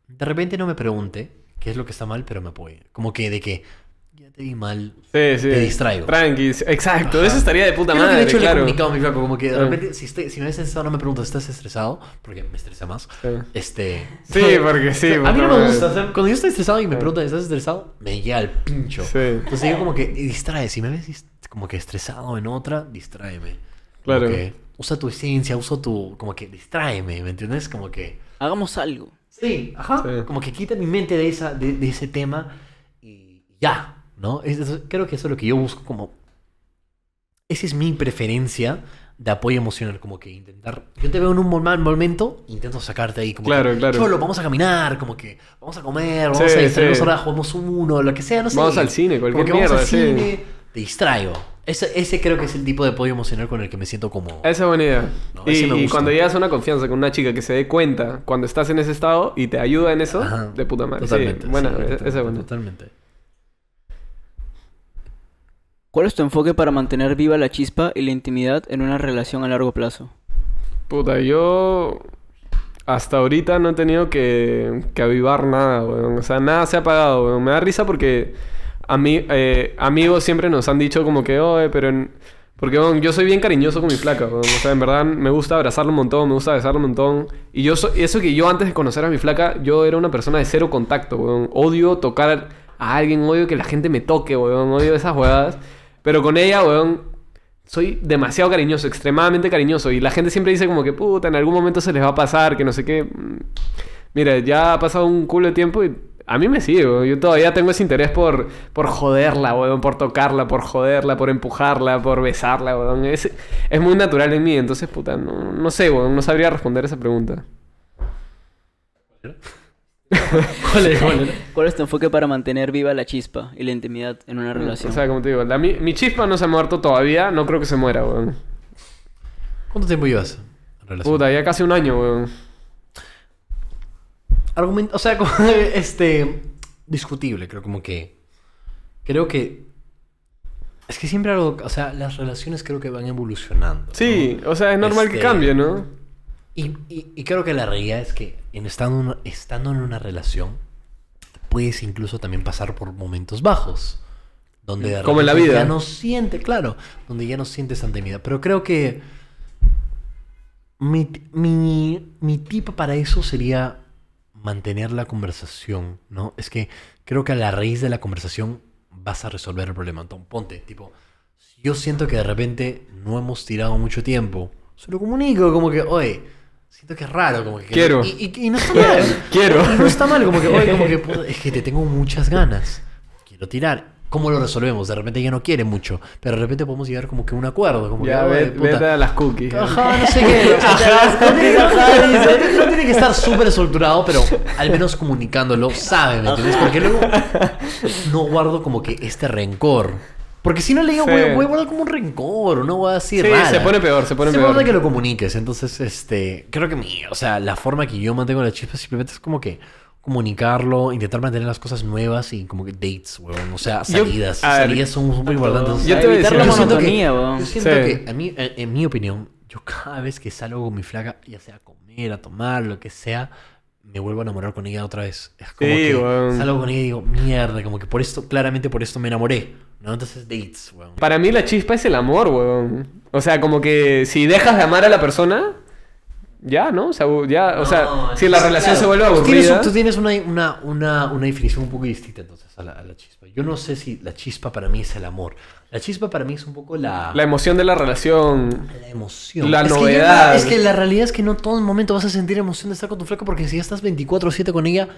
de repente no me pregunte qué es lo que está mal, pero me apoye, como que de que, ya te vi mal, Sí, sí. Te distraigo. Tranqui. Exacto. Ajá. Eso estaría de puta Creo que madre, de hecho le he claro. comunicado a mi flaco, como que de Ah. repente, si, estoy- si me ves estresado, no me preguntas, ¿estás estresado? Porque me estresa más. Sí. Este. Sí, porque sí, A mí no me gusta. o sea, cuando yo estoy estresado y me preguntan, ¿estás estresado? Me llega al pincho. Sí. Entonces yo como que distrae. Si me ves como que estresado en otra, distráeme. Como Claro. que usa tu esencia, usa tu, como que distráeme, ¿me entiendes? Como que, Hagamos algo. sí, ajá, Sí. como que quita mi mente de, esa, de, de ese tema y ya, ¿no? Es- creo que eso es lo que yo busco como, esa es mi preferencia de apoyo emocional, como que intentar, yo te veo en un mal momento, intento sacarte ahí, como Claro, que, claro. "Cholo, vamos a caminar, como que, vamos a comer, vamos Sí, a distraernos sí. ahora, jugamos uno, lo que sea, no sé. Vamos al cine, Como cualquier que vamos mierda, al sí. cine, te distraigo. Ese, ese creo que es el tipo de apoyo emocional con el que me siento como... Esa es buena idea. No, y, y cuando llegas a una confianza con una chica que se dé cuenta cuando estás en ese estado y te ayuda en eso, Ajá. de puta madre. Totalmente. Sí, buena, sí, esa es buena. Totalmente. ¿Cuál es tu enfoque para mantener viva la chispa y la intimidad en una relación a largo plazo? Puta, yo hasta ahorita no he tenido que, que avivar nada, weón. O sea, nada se ha apagado, weón. Me da risa porque a mí, eh, amigos siempre nos han dicho como que, oye, pero... en-". Porque weón, yo soy bien cariñoso con mi flaca, weón. O sea, en verdad me gusta abrazarla un montón, me gusta besarla un montón. Y yo soy, eso que yo antes de conocer a mi flaca, yo era una persona de cero contacto, weón. Odio tocar a alguien, odio que la gente me toque, weón. Odio esas jugadas. Pero con ella, weón, soy demasiado cariñoso, extremadamente cariñoso. Y la gente siempre dice como que, puta, en algún momento se les va a pasar, que no sé qué. Mira, ya ha pasado un culo de tiempo y a mí me sigue, weón. Yo todavía tengo ese interés por, por joderla, weón, por tocarla, por joderla, por empujarla, por besarla, weón. Es, es muy natural en mí, entonces, puta, no, no sé, weón, no sabría responder esa pregunta. ¿Cuál es? ¿Cuál es? ¿Cuál es tu enfoque para mantener viva la chispa y la intimidad en una relación? O sea, como te digo, la- mi, mi chispa no se ha muerto todavía, no creo que se muera, weón. ¿Cuánto tiempo llevas en relación? Puta, ya casi un año, weón. Argument- o sea, como, este, discutible, creo como que, creo que, es que siempre algo, o sea, las relaciones creo que van evolucionando. ¿no? Sí, o sea, es normal que Este, cambie, ¿no? Y, y- y creo que la realidad es que en estando, en una- estando en una relación, puedes incluso también pasar por momentos bajos. Donde de Como en la vida. Ya no siente, claro, donde ya no sientes tanta intimidad. Pero creo que mi, mi, mi tip para eso sería mantener la conversación, ¿no? Es que creo que a la raíz de la conversación vas a resolver el problema. Entonces, ponte, tipo, yo siento que de repente no hemos tirado mucho tiempo, se lo comunico, como que, oye, siento que es raro, como que... Quiero. Y, y- y no está mal. Quiero. Y no está mal, como que, oye, como que, es que te tengo muchas ganas. Quiero tirar. ¿Cómo lo resolvemos? De repente ella no quiere mucho, pero de repente podemos llegar como que a un acuerdo. Como Ya, que, ve- puta, a las cookies. Ajá, no sé qué. no, tiene, ajá, no tiene- no tiene que estar súper estructurado, pero al menos comunicándolo, sabe, ¿me entiendes? Porque luego no guardo como que este rencor. Porque si no le digo, Sí. voy, voy a guardar como un rencor, una voy a decir Sí, rara. se pone peor, se pone Se peor. importa que lo comuniques. Entonces, este, creo que mi, o sea, la forma que yo mantengo la chispa simplemente es como que comunicarlo, intentar mantener las cosas nuevas y como que dates, weón. O sea, Yo- salidas. ver, salidas son muy importantes. Yo te voy a decir- la yo siento que- monotonía, weón. Yo siento Sí. que, a mí, en, en mi opinión, yo cada vez que salgo con mi flaca, ya sea a comer, a tomar, lo que sea, me vuelvo a enamorar con ella otra vez. Es como Sí, que salgo con ella y digo, mierda, como que por esto, claramente por esto me enamoré. ¿no? Entonces, dates, weón. Para mí la chispa es el amor, weón. O sea, como que si dejas de amar a la persona, ya, ¿no? O sea, ya, o sea, No, si la claro. relación se vuelve Tú tienes, aburrida. tú tienes una, una, una, una definición un poco distinta entonces a la, a la chispa. Yo no sé si la chispa para mí es el amor. La chispa para mí es un poco la, La emoción de la relación. la emoción. La es Que novedad. ya la- es que la realidad es que no todo el momento vas a sentir emoción de estar con tu flaca porque si ya estás 24-7 con ella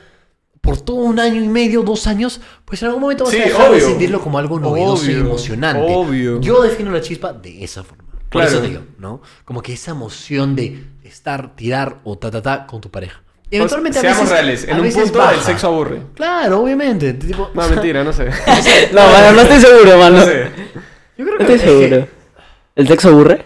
por todo un año y medio, dos años, pues en algún momento vas Sí, a dejar de sentirlo como algo novedoso y Obvio, emocionante. obvio. Yo defino la chispa de esa forma. Por Claro. eso te digo, ¿no? Como que esa emoción de estar, tirar o ta ta ta con tu pareja. Y O sea, eventualmente a seamos veces- reales, a en un punto baja. el sexo aburre. Claro, obviamente. Tipo, No, mentira, no sé. No, mano, no estoy seguro, mano. No sé. Yo creo No que estoy es que- seguro. ¿El sexo aburre?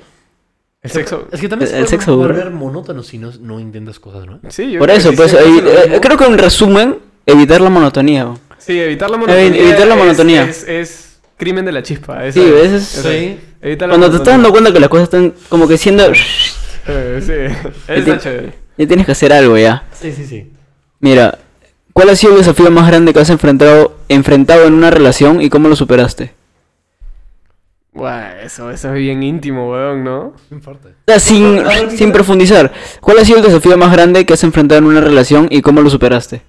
El sexo. Es que también se El puede sexo aburre. volver monótono si no, no intentas cosas, ¿no? Sí, yo Por creo eso, que pues, eh, creo que en resumen, evitar la monotonía. Sí, evitar la monotonía. Evi- evitar la es- monotonía. Es, es crimen de la chispa. eso Sí, es. Sí. Cuando te estás dando cuenta que las cosas están como que siendo... Eh, sí, Ya te- chévere. Ya tienes que hacer algo ya. Sí, sí, sí. Mira, ¿cuál ha sido el desafío más grande que has enfrentado, enfrentado en una relación y cómo lo superaste? Buah, eso, eso es bien íntimo, weón, ¿no? Sin, sin profundizar, ¿cuál ha sido el desafío más grande que has enfrentado en una relación y cómo lo superaste?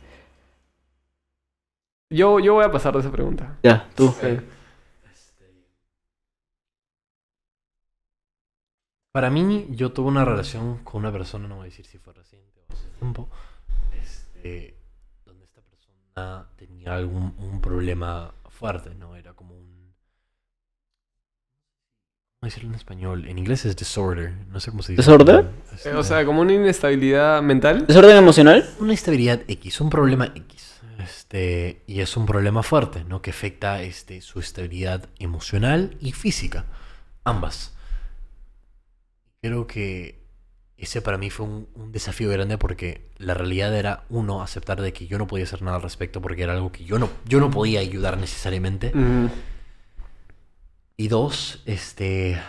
Yo, yo voy a pasar de esa pregunta. Ya, tú. Sí. Para mí, yo tuve una relación con una persona, no voy a decir si fue reciente o hace tiempo, este, donde esta persona tenía algún un problema fuerte, ¿no? Era como un... ¿Cómo decirlo en español? En inglés es disorder, no sé cómo se dice. ¿Disorder? Es Eh, O sea, como una inestabilidad mental. ¿Desorden emocional? una estabilidad X, un problema X. Este, y es un problema fuerte, ¿no? Que afecta este, su estabilidad emocional y física. Ambas. Creo que ese para mí fue un, un desafío grande porque la realidad era, uno, aceptar de que yo no podía hacer nada al respecto porque era algo que yo no, yo no podía ayudar necesariamente. Mm. Y dos, este,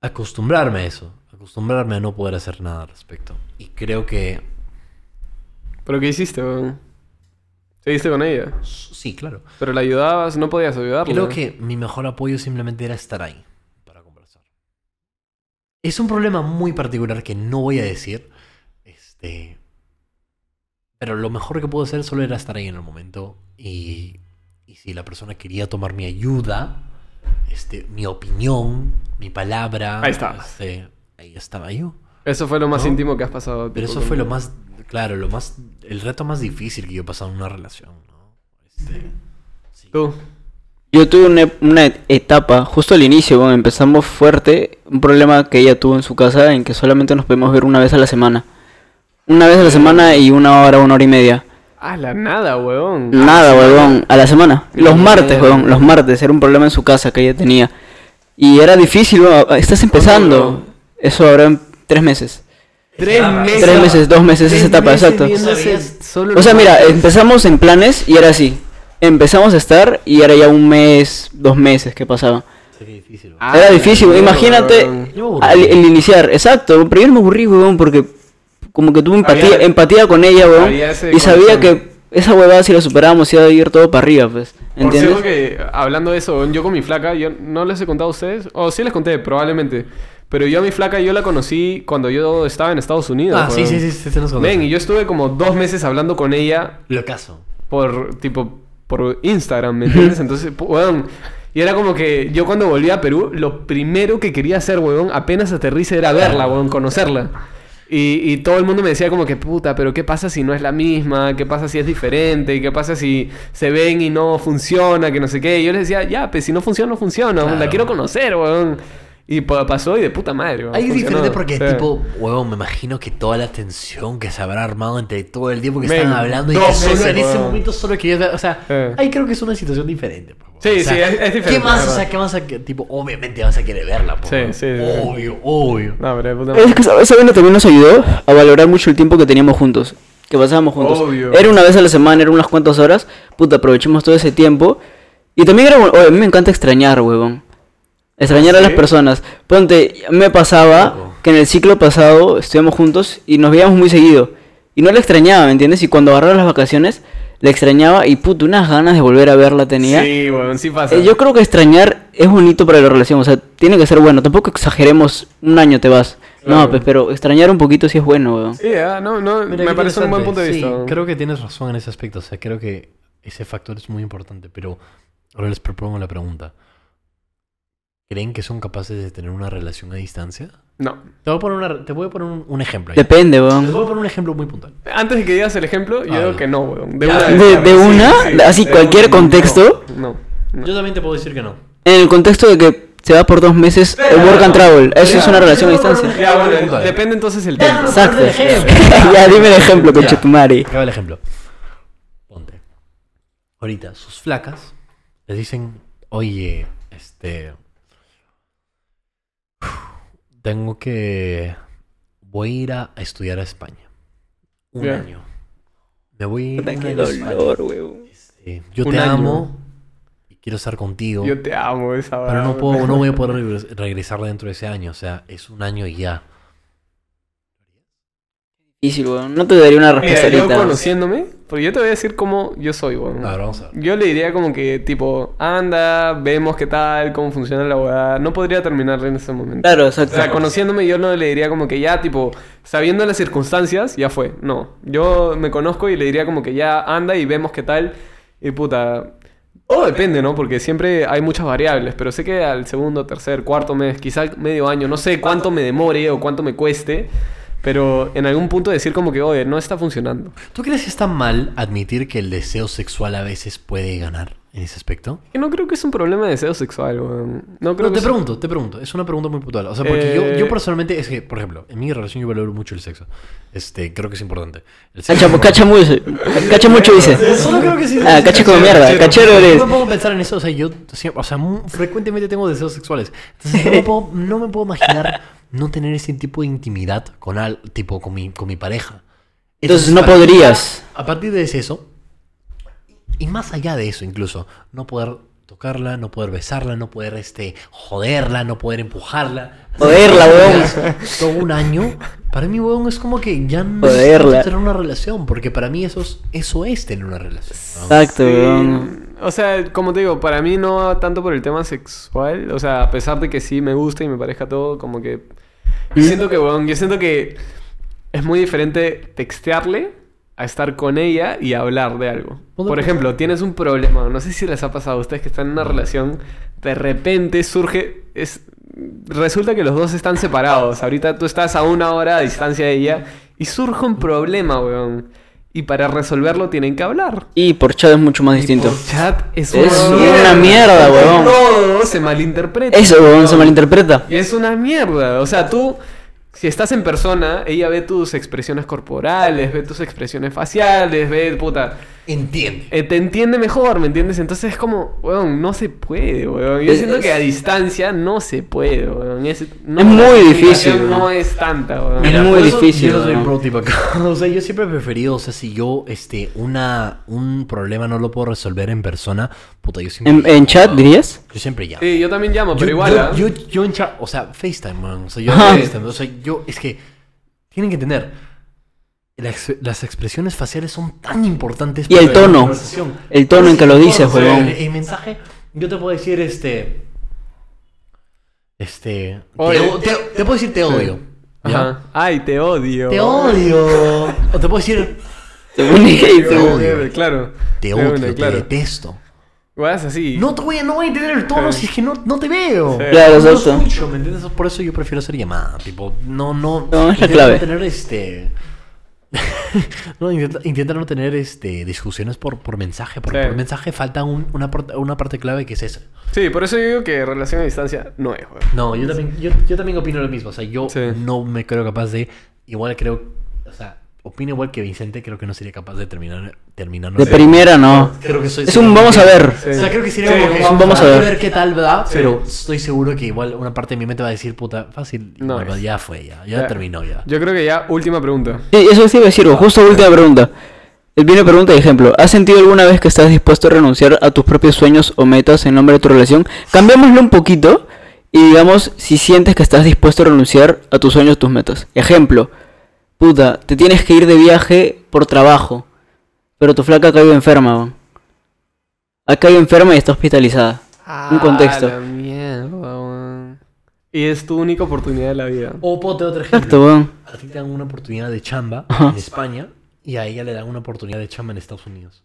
acostumbrarme a eso. Acostumbrarme a no poder hacer nada al respecto. Y creo que ¿Pero qué hiciste, weón? ¿Seguiste con ella? sí, claro. Pero la ayudabas, no podías ayudarla. Creo que mi mejor apoyo simplemente era estar ahí. Es un problema muy particular que no voy a decir. Este. Pero lo mejor que puedo hacer solo era estar ahí en el momento. Y, y si la persona quería tomar mi ayuda, este, mi opinión, mi palabra. Ahí está. este, ahí estaba yo. Eso fue lo más ¿No? íntimo que has pasado. Pero eso fue lo más. Claro, lo más. El reto más difícil que yo he pasado en una relación, ¿no? Este. sí. Tú. Yo tuve una, una etapa, justo al inicio, bueno, empezamos fuerte, un problema que ella tuvo en su casa en que solamente nos podemos ver una vez a la semana. Una vez a la semana y una hora, una hora y media. Ah, la nada, weón. Nada, huevón, a la semana. Los martes, huevón, los martes. Era un problema en su casa que ella tenía. Y era difícil, huevón, estás empezando. huevón? Eso habrá en tres meses. Tres meses. Tres meses, dos meses, esa etapa, exacto. O sea, mira, empezamos en planes y era así. Empezamos a estar y era ya un mes, dos meses que pasaba. Difícil. Ah, Era difícil, imagínate. Yo al, el iniciar, exacto, pero yo no me aburrí, weón, porque como que tuve empatía, Había- empatía con ella, weón, y sabía que esa huevada si la superábamos iba a ir todo para arriba, pues, Por ¿entiendes? cierto que, hablando de eso, yo con mi flaca, yo no les he contado a ustedes, o sí les conté, probablemente. Pero yo a mi flaca, yo la conocí cuando yo estaba en Estados Unidos. Ah, sí, weón. sí, sí, sí, se nos conoce. Ven, y yo estuve como dos meses hablando con ella Lo caso. por, tipo, por Instagram, ¿me entiendes? Entonces, weón, y era como que yo cuando volví a Perú, lo primero que quería hacer, weón, apenas aterrice era verla, weón, conocerla. Y, y todo el mundo me decía como que, puta, pero ¿qué pasa si no es la misma? ¿Qué pasa si es diferente? ¿Qué pasa si se ven y no funciona? Que no sé qué. Y yo les decía, ya, pues si no funciona, no funciona. Claro. La quiero conocer, weón. Y pa- pasó y de puta madre, weón. Ahí es diferente porque, Sí. tipo, huevón, me imagino que toda la tensión que se habrá armado entre todo el tiempo que estaban hablando y que solo meses, en ese huevón. momento solo quería ver, o sea, Eh. ahí creo que es una situación diferente. pues, huevón. Sí, O sea, sí, es- es diferente, ¿Qué más? O sea. ¿qué más? a Tipo, obviamente vas a querer verla, pues, Sí, sí, sí. Obvio, obvio. No, pero de puta madre. Es que esa esa vaina también nos ayudó a valorar mucho el tiempo que teníamos juntos, que pasábamos juntos. Obvio. Era una vez a la semana, era unas cuantas horas, puta, aprovechemos todo ese tiempo. Y también era, bueno, oye, a mí me encanta extrañar, huevón. Extrañar a las personas. Ponte, me pasaba que en el ciclo pasado estuvimos juntos y nos veíamos muy seguido. Y no la extrañaba, ¿me entiendes? Y cuando agarraba las vacaciones, la extrañaba y puta, unas ganas de volver a verla tenía. Sí, weón, sí pasa. Eh, yo creo que extrañar es bonito para la relación, o sea, tiene que ser bueno. Tampoco exageremos, un año te vas. Claro. No, pues, pero extrañar un poquito sí es bueno, weón. Sí, ah, no, no, Mira, me parece un buen punto de Sí, vista. creo que tienes razón en ese aspecto. O sea, creo que ese factor es muy importante. Pero ahora les propongo la pregunta. ¿Creen que son capaces de tener una relación a distancia? No. Te voy a poner, una- te voy a poner un, un ejemplo. ahí. Depende, weón. voy a poner un ejemplo muy puntual. Antes de que digas el ejemplo, yo Ah, digo no. que no, weón. De Ya, una. ¿De- de una? Así, de cualquier contexto? No. no. Yo también te puedo decir que no. En el contexto de que se va por dos meses, el work and travel, eso es una relación a distancia. Ya, bueno, depende entonces el tiempo. Exacto. ya, dime el ejemplo, Ya. conchetumare. Acaba el ejemplo. Ponte. Ahorita, sus flacas les dicen, oye, este... Tengo que... Voy a ir a, estudiar a España. Un año. Me voy a ir a dolor, weón. Este, yo Un te año. amo y quiero estar contigo. Yo te amo esa Pero no puedo, no voy a poder regres- regresar dentro de ese año. O sea, es un año y ya. Difícil, weón. No te daría una Mira, respuesta yo ahorita. conociéndome, porque yo te voy a decir cómo yo soy, weón. A ver, vamos a ver. Yo le diría como que, tipo, anda, vemos qué tal, cómo funciona la weá. No podría terminar en ese momento. Claro, O exacto. sea, conociéndome yo no le diría como que ya, tipo, sabiendo las circunstancias, ya fue. No, yo me conozco y le diría como que ya anda y vemos qué tal. Y puta, Todo depende, ¿no? Porque siempre hay muchas variables, pero sé que al segundo, tercer, cuarto mes, quizá medio año, no sé cuánto me demore o cuánto me cueste, pero en algún punto decir como que, oye, no está funcionando. ¿Tú crees que está mal admitir que el deseo sexual a veces puede ganar en ese aspecto? Que no creo que es un problema de deseo sexual. No creo No, que te es- pregunto, te pregunto. Es una pregunta muy puntual. O sea, porque yo, Eh, yo personalmente, es que, por ejemplo, en mi relación yo valoro mucho el sexo. Este, creo que es importante. El Cacha, sexo- cacha mucho, cacha mucho dice. Solo creo que sí. Ah, sí, como mierda, cachero no eres. me puedo pensar en eso, o sea, yo o sea, mu- frecuentemente tengo deseos sexuales. Entonces no me puedo, no me puedo imaginar no tener ese tipo de intimidad con al, tipo con mi, con mi pareja. Entonces no podrías. A partir de eso, y más allá de eso incluso, no poder tocarla, no poder besarla, no poder este joderla, no poder empujarla. Joderla, weón. Todo un año, para mí, weón, es como que ya no necesito tener una relación, porque para mí eso es, eso es tener una relación. Exacto, Sí, weón. O sea, como te digo, para mí no tanto por el tema sexual. O sea, a pesar de que sí me gusta y me parezca todo, como que. Yo siento que, weón, yo siento que es muy diferente textearle a estar con ella y hablar de algo. Por ejemplo, tienes un problema, no sé si les ha pasado a ustedes que están en una relación, de repente surge. Es, resulta que los dos están separados. Ahorita tú estás a una hora de distancia de ella y surge un problema, weón. Y para resolverlo tienen que hablar. Y por chat es mucho más distinto. Por chat es, Es una mierda, weón. Todo se malinterpreta. Eso, weón, se malinterpreta. Es una mierda. O sea, tú, si estás en persona, ella ve tus expresiones corporales, ve tus expresiones faciales, ve, puta. Entiende. eh, te entiende mejor, ¿me entiendes? Entonces es como, weón, no se puede, weón. Yo Es- siento que a distancia no se puede, weón. Es, no, Es muy difícil, weón. No es tanta, weón. Mira, muy difícil, Yo no soy ¿no? pro tip acá. O sea, yo siempre he preferido, o sea, si yo, este, una, un problema no lo puedo resolver en persona, puta, yo siempre. ¿En, en chat dirías? Yo siempre llamo. Sí, yo también llamo, pero yo, igual, yo, ¿ah? yo, yo en chat, o sea, FaceTime, man. O sea, yo Ajá. FaceTime. O sea, yo, es que tienen que entender. Las, las expresiones faciales son tan importantes Y el la tono. El tono en que lo dices, huevón. El, el mensaje, yo te puedo decir, este. Este. Te, Oye. o- te- te puedo decir te odio. Ajá. Ay, te odio. Te odio. O te puedo decir Te Te odio. Claro. te odio, una, te claro. detesto. Vas así. No te voy a, no voy a entender el tono si es que no, no te veo. Sí. Claro, No exacto. escucho, ¿me entiendes? Por eso yo prefiero hacer llamada. Tipo, no, no. No, es la intenta clave. No tener este. no, intenta, intenta no tener este discusiones por, por mensaje. Porque Sí. por mensaje falta un- una, parte- una parte clave que es esa. Sí, por eso yo digo que relación a distancia no es, weón. No, yo también, yo, yo también opino lo mismo. O sea, yo Sí. no me creo capaz de. Igual creo. O sea, opino igual que Vicente. Creo que no sería capaz de terminar. terminar De primera no. Creo que soy. Es un vamos a ver. Sí. O sea, creo que sería Sí, como que un vamos a que ver. qué tal, ¿verdad? Sí. Pero estoy seguro que igual una parte de mi mente va a decir, puta, fácil. No bueno, es. ya fue, ya. Ya Ya. terminó, ya. Yo creo que ya, última pregunta. Sí, eso sí iba a decir, justo última pregunta. El viene pregunta de ejemplo. ¿Has sentido alguna vez que estás dispuesto a renunciar a tus propios sueños o metas en nombre de tu relación? Cambiémoslo un poquito y digamos si sientes que estás dispuesto a renunciar a tus sueños, tus metas. Ejemplo, puta, te tienes que ir de viaje por trabajo, pero tu flaca ha caído enferma. weón. Ha caído enferma y está hospitalizada. Un contexto. Ah, la mierda, weón. Y es tu única oportunidad de la vida. O ponte otro ejemplo. Exacto, weón. A ti te dan una oportunidad de chamba Ajá. en España y a ella le dan una oportunidad de chamba en Estados Unidos.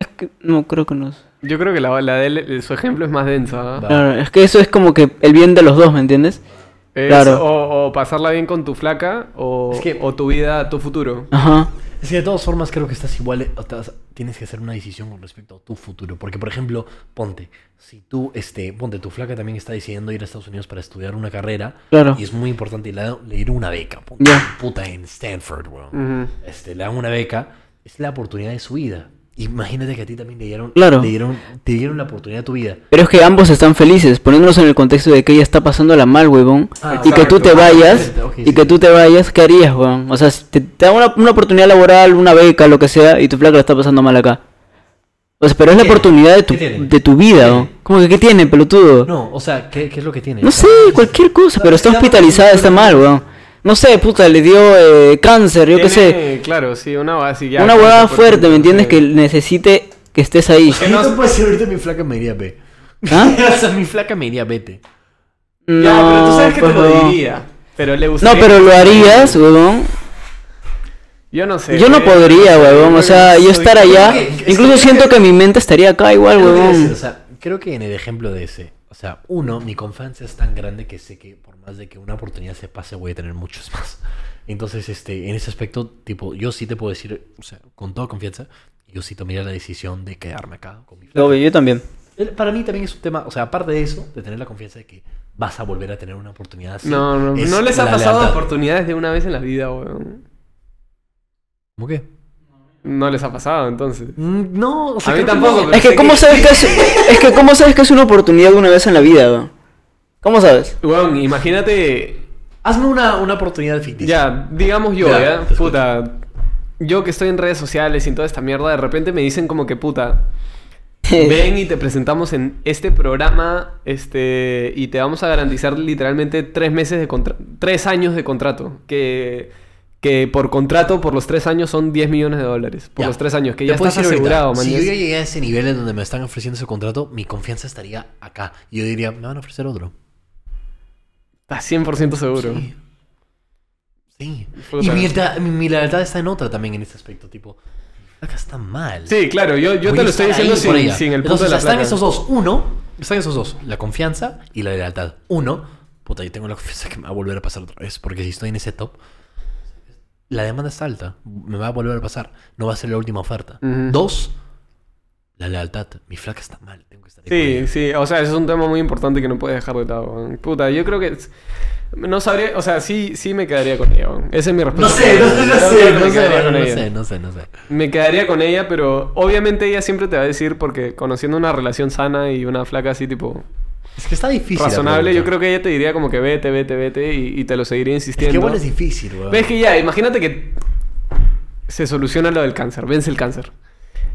Es que no, creo que no. es- Yo creo que la, la de él, su ejemplo es más densa. ¿ah? Claro, es que eso es como que el bien de los dos, ¿me entiendes? Es Claro. O, o pasarla bien con tu flaca o, Es que- o tu vida, tu futuro. Ajá. Es que de todas formas creo que estás igual, o estás- tienes que hacer una decisión con respecto a tu futuro. Porque, por ejemplo, ponte, si tú, este, ponte, tu flaca también está decidiendo ir a Estados Unidos para estudiar una carrera. Claro. Y es muy importante, le, le dieron una beca, ponte, Ya. puta, en Stanford, weón. Este, le dan una beca, es la oportunidad de su vida. Imagínate que a ti también te dieron, Claro. te dieron, te dieron la oportunidad de tu vida. Pero es que ambos están felices, poniéndonos en el contexto de que ella está pasándola mal, huevón. Ah, y que tú te vayas, Ah, y sí, que tú te vayas, ¿qué harías, huevón? O sea, te, te dan una, una oportunidad laboral, una beca, lo que sea, y tu flaca la está pasando mal acá. O sea, pero es la ¿Qué? oportunidad de tu, de tu vida, ¿Qué ¿no? ¿Cómo que qué tiene, pelotudo? No, No, o sea, ¿qué, qué es lo que tiene? O sé, cualquier cosa, pero está hospitalizada, está mal, huevón. No sé, puta, le dio eh, cáncer, yo qué sé. Claro, sí, una base ya. Una huevada fuerte, ¿me entiendes? Que necesite que estés ahí. Si no puede ser ahorita mi flaca me diría ve. ¿Ah? o sea, mi flaca me diría vete. No, Ya, pero tú sabes que pues, te lo huevón. diría. Pero le No, gustaría. pero lo harías, huevón. Yo no sé. Yo no eh, podría, huevón. O sea, yo estar allá. que- Incluso es que- siento que mi mente estaría acá igual, que huevón. o sea, creo que en el ejemplo de ese, o sea, uno, mi confianza es tan grande que sé que por más de que una oportunidad se pase, voy a tener muchos más. Entonces, este, en ese aspecto, tipo, yo sí te puedo decir, o sea, con toda confianza, yo sí tomaría la decisión de quedarme acá con mi flaca. Obvio, yo también. Para mí también es un tema, o sea, aparte de eso, de tener la confianza de que vas a volver a tener una oportunidad así. No, no, no les ha pasado lealtad. oportunidades de una vez en la vida, weón. ¿Cómo qué? No les ha pasado, entonces. Mm, No, o sea, A mí tampoco, no. Es que, sé ¿cómo que- sabes que es, es que, ¿cómo sabes que es una oportunidad una vez en la vida, weón? ¿Cómo sabes? Weón, imagínate. Hazme una, una oportunidad ficticia. Ya, digamos yo, Ya. Puta. Yo que estoy en redes sociales y en toda esta mierda, de repente me dicen como que puta. Ven y te presentamos en este programa, este, y te vamos a garantizar literalmente tres meses de contrato, tres años de contrato, que, que por contrato por los tres años son 10 millones de dólares, por Ya. los tres años, que Te ya puedo estás decir ahorita, asegurado, man. Si yo ya llegué a ese nivel en donde me están ofreciendo ese contrato, mi confianza estaría acá. Y yo diría, me van a ofrecer otro. Estás 100% seguro. Sí. Sí. Y mi, lealtad- mi, mi lealtad está en otra también en este aspecto. Tipo, acá está mal. Sí, claro, yo, yo te lo estoy diciendo sin, sin el punto Entonces, de la están plata. esos dos. Uno, están esos dos. La confianza y la lealtad. Uno, puta, yo tengo la confianza que me va a volver a pasar otra vez. Porque si estoy en ese top, la demanda está alta. Me va a volver a pasar. No va a ser la última oferta. Dos, la lealtad. Mi flaca está mal. Tengo que estar ahí Sí, sí, o sea, eso es un tema muy importante que no puedes dejar de lado. weón. Puta, yo creo que... es- No sabría, o sea, sí, sí me quedaría con ella. weón. Esa es mi respuesta. No sé, no sé, no sé, no me quedaría sé, con no ella. sé, no sé, no sé. Me quedaría con ella, pero obviamente ella siempre te va a decir, porque conociendo una relación sana y una flaca así tipo Es que está difícil. razonable, yo creo que ella te diría como que vete, vete, vete y, y te lo seguiría Es insistiendo. que igual es difícil, weón. Ves que ya, imagínate que se soluciona lo del cáncer, vence el cáncer.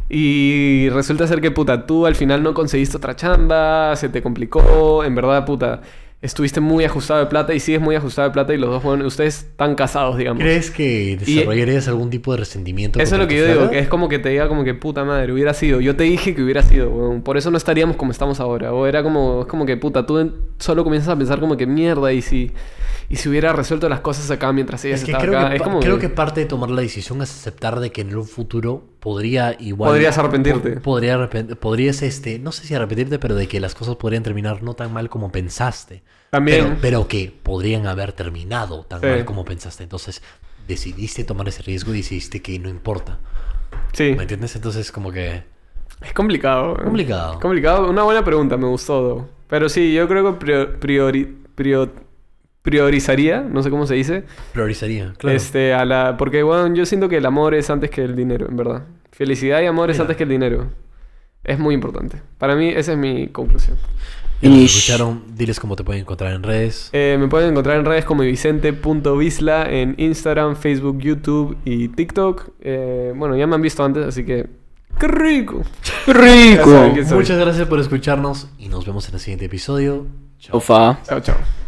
Y resulta ser que, puta, tú al final no conseguiste otra chamba, se te complicó, en verdad, puta, estuviste muy ajustado de plata y sigues muy ajustado de plata y los dos, bueno, ustedes están casados, digamos. ¿Crees que desarrollarías algún tipo de resentimiento? Eso es lo que yo digo, que es como que te diga como que puta madre, hubiera sido. Yo te dije que hubiera sido, weón. Por eso no estaríamos como estamos ahora. O era como, es como que puta, tú solo comienzas a pensar como que mierda y si, y si hubiera resuelto las cosas acá mientras ella Es que, estaba creo acá. que, es pa- como creo que parte de tomar la decisión es aceptar de que en un futuro podría igual... Podrías arrepentirte. po- Podría arrepent- podrías, este, no sé si arrepentirte, pero de que las cosas podrían terminar no tan mal como pensaste. También. Pero, pero que podrían haber terminado tan Sí. mal como pensaste. Entonces, decidiste tomar ese riesgo y decidiste que no importa. Sí. ¿Me entiendes? Entonces, como que... Es complicado. weón. Complicado. Complicado. Una buena pregunta, me gustó. though. Pero sí, yo creo que prior- priori- prio- priorizaría, no sé cómo se dice, Priorizaría, claro. este, a la... Porque, bueno, yo siento que el amor es antes que el dinero, en verdad. Felicidad y amor es antes que el dinero. Es muy importante. Para mí, esa es mi conclusión. Ya nos escucharon, diles cómo te pueden encontrar en redes. Eh, me pueden encontrar en redes como vicente.visla en Instagram, Facebook, YouTube y TikTok. Eh, bueno, ya me han visto antes, así que... ¡Qué rico! ¡Qué rico! Muchas gracias por escucharnos y nos vemos en el siguiente episodio. Chao. Ofa. Chao, chao.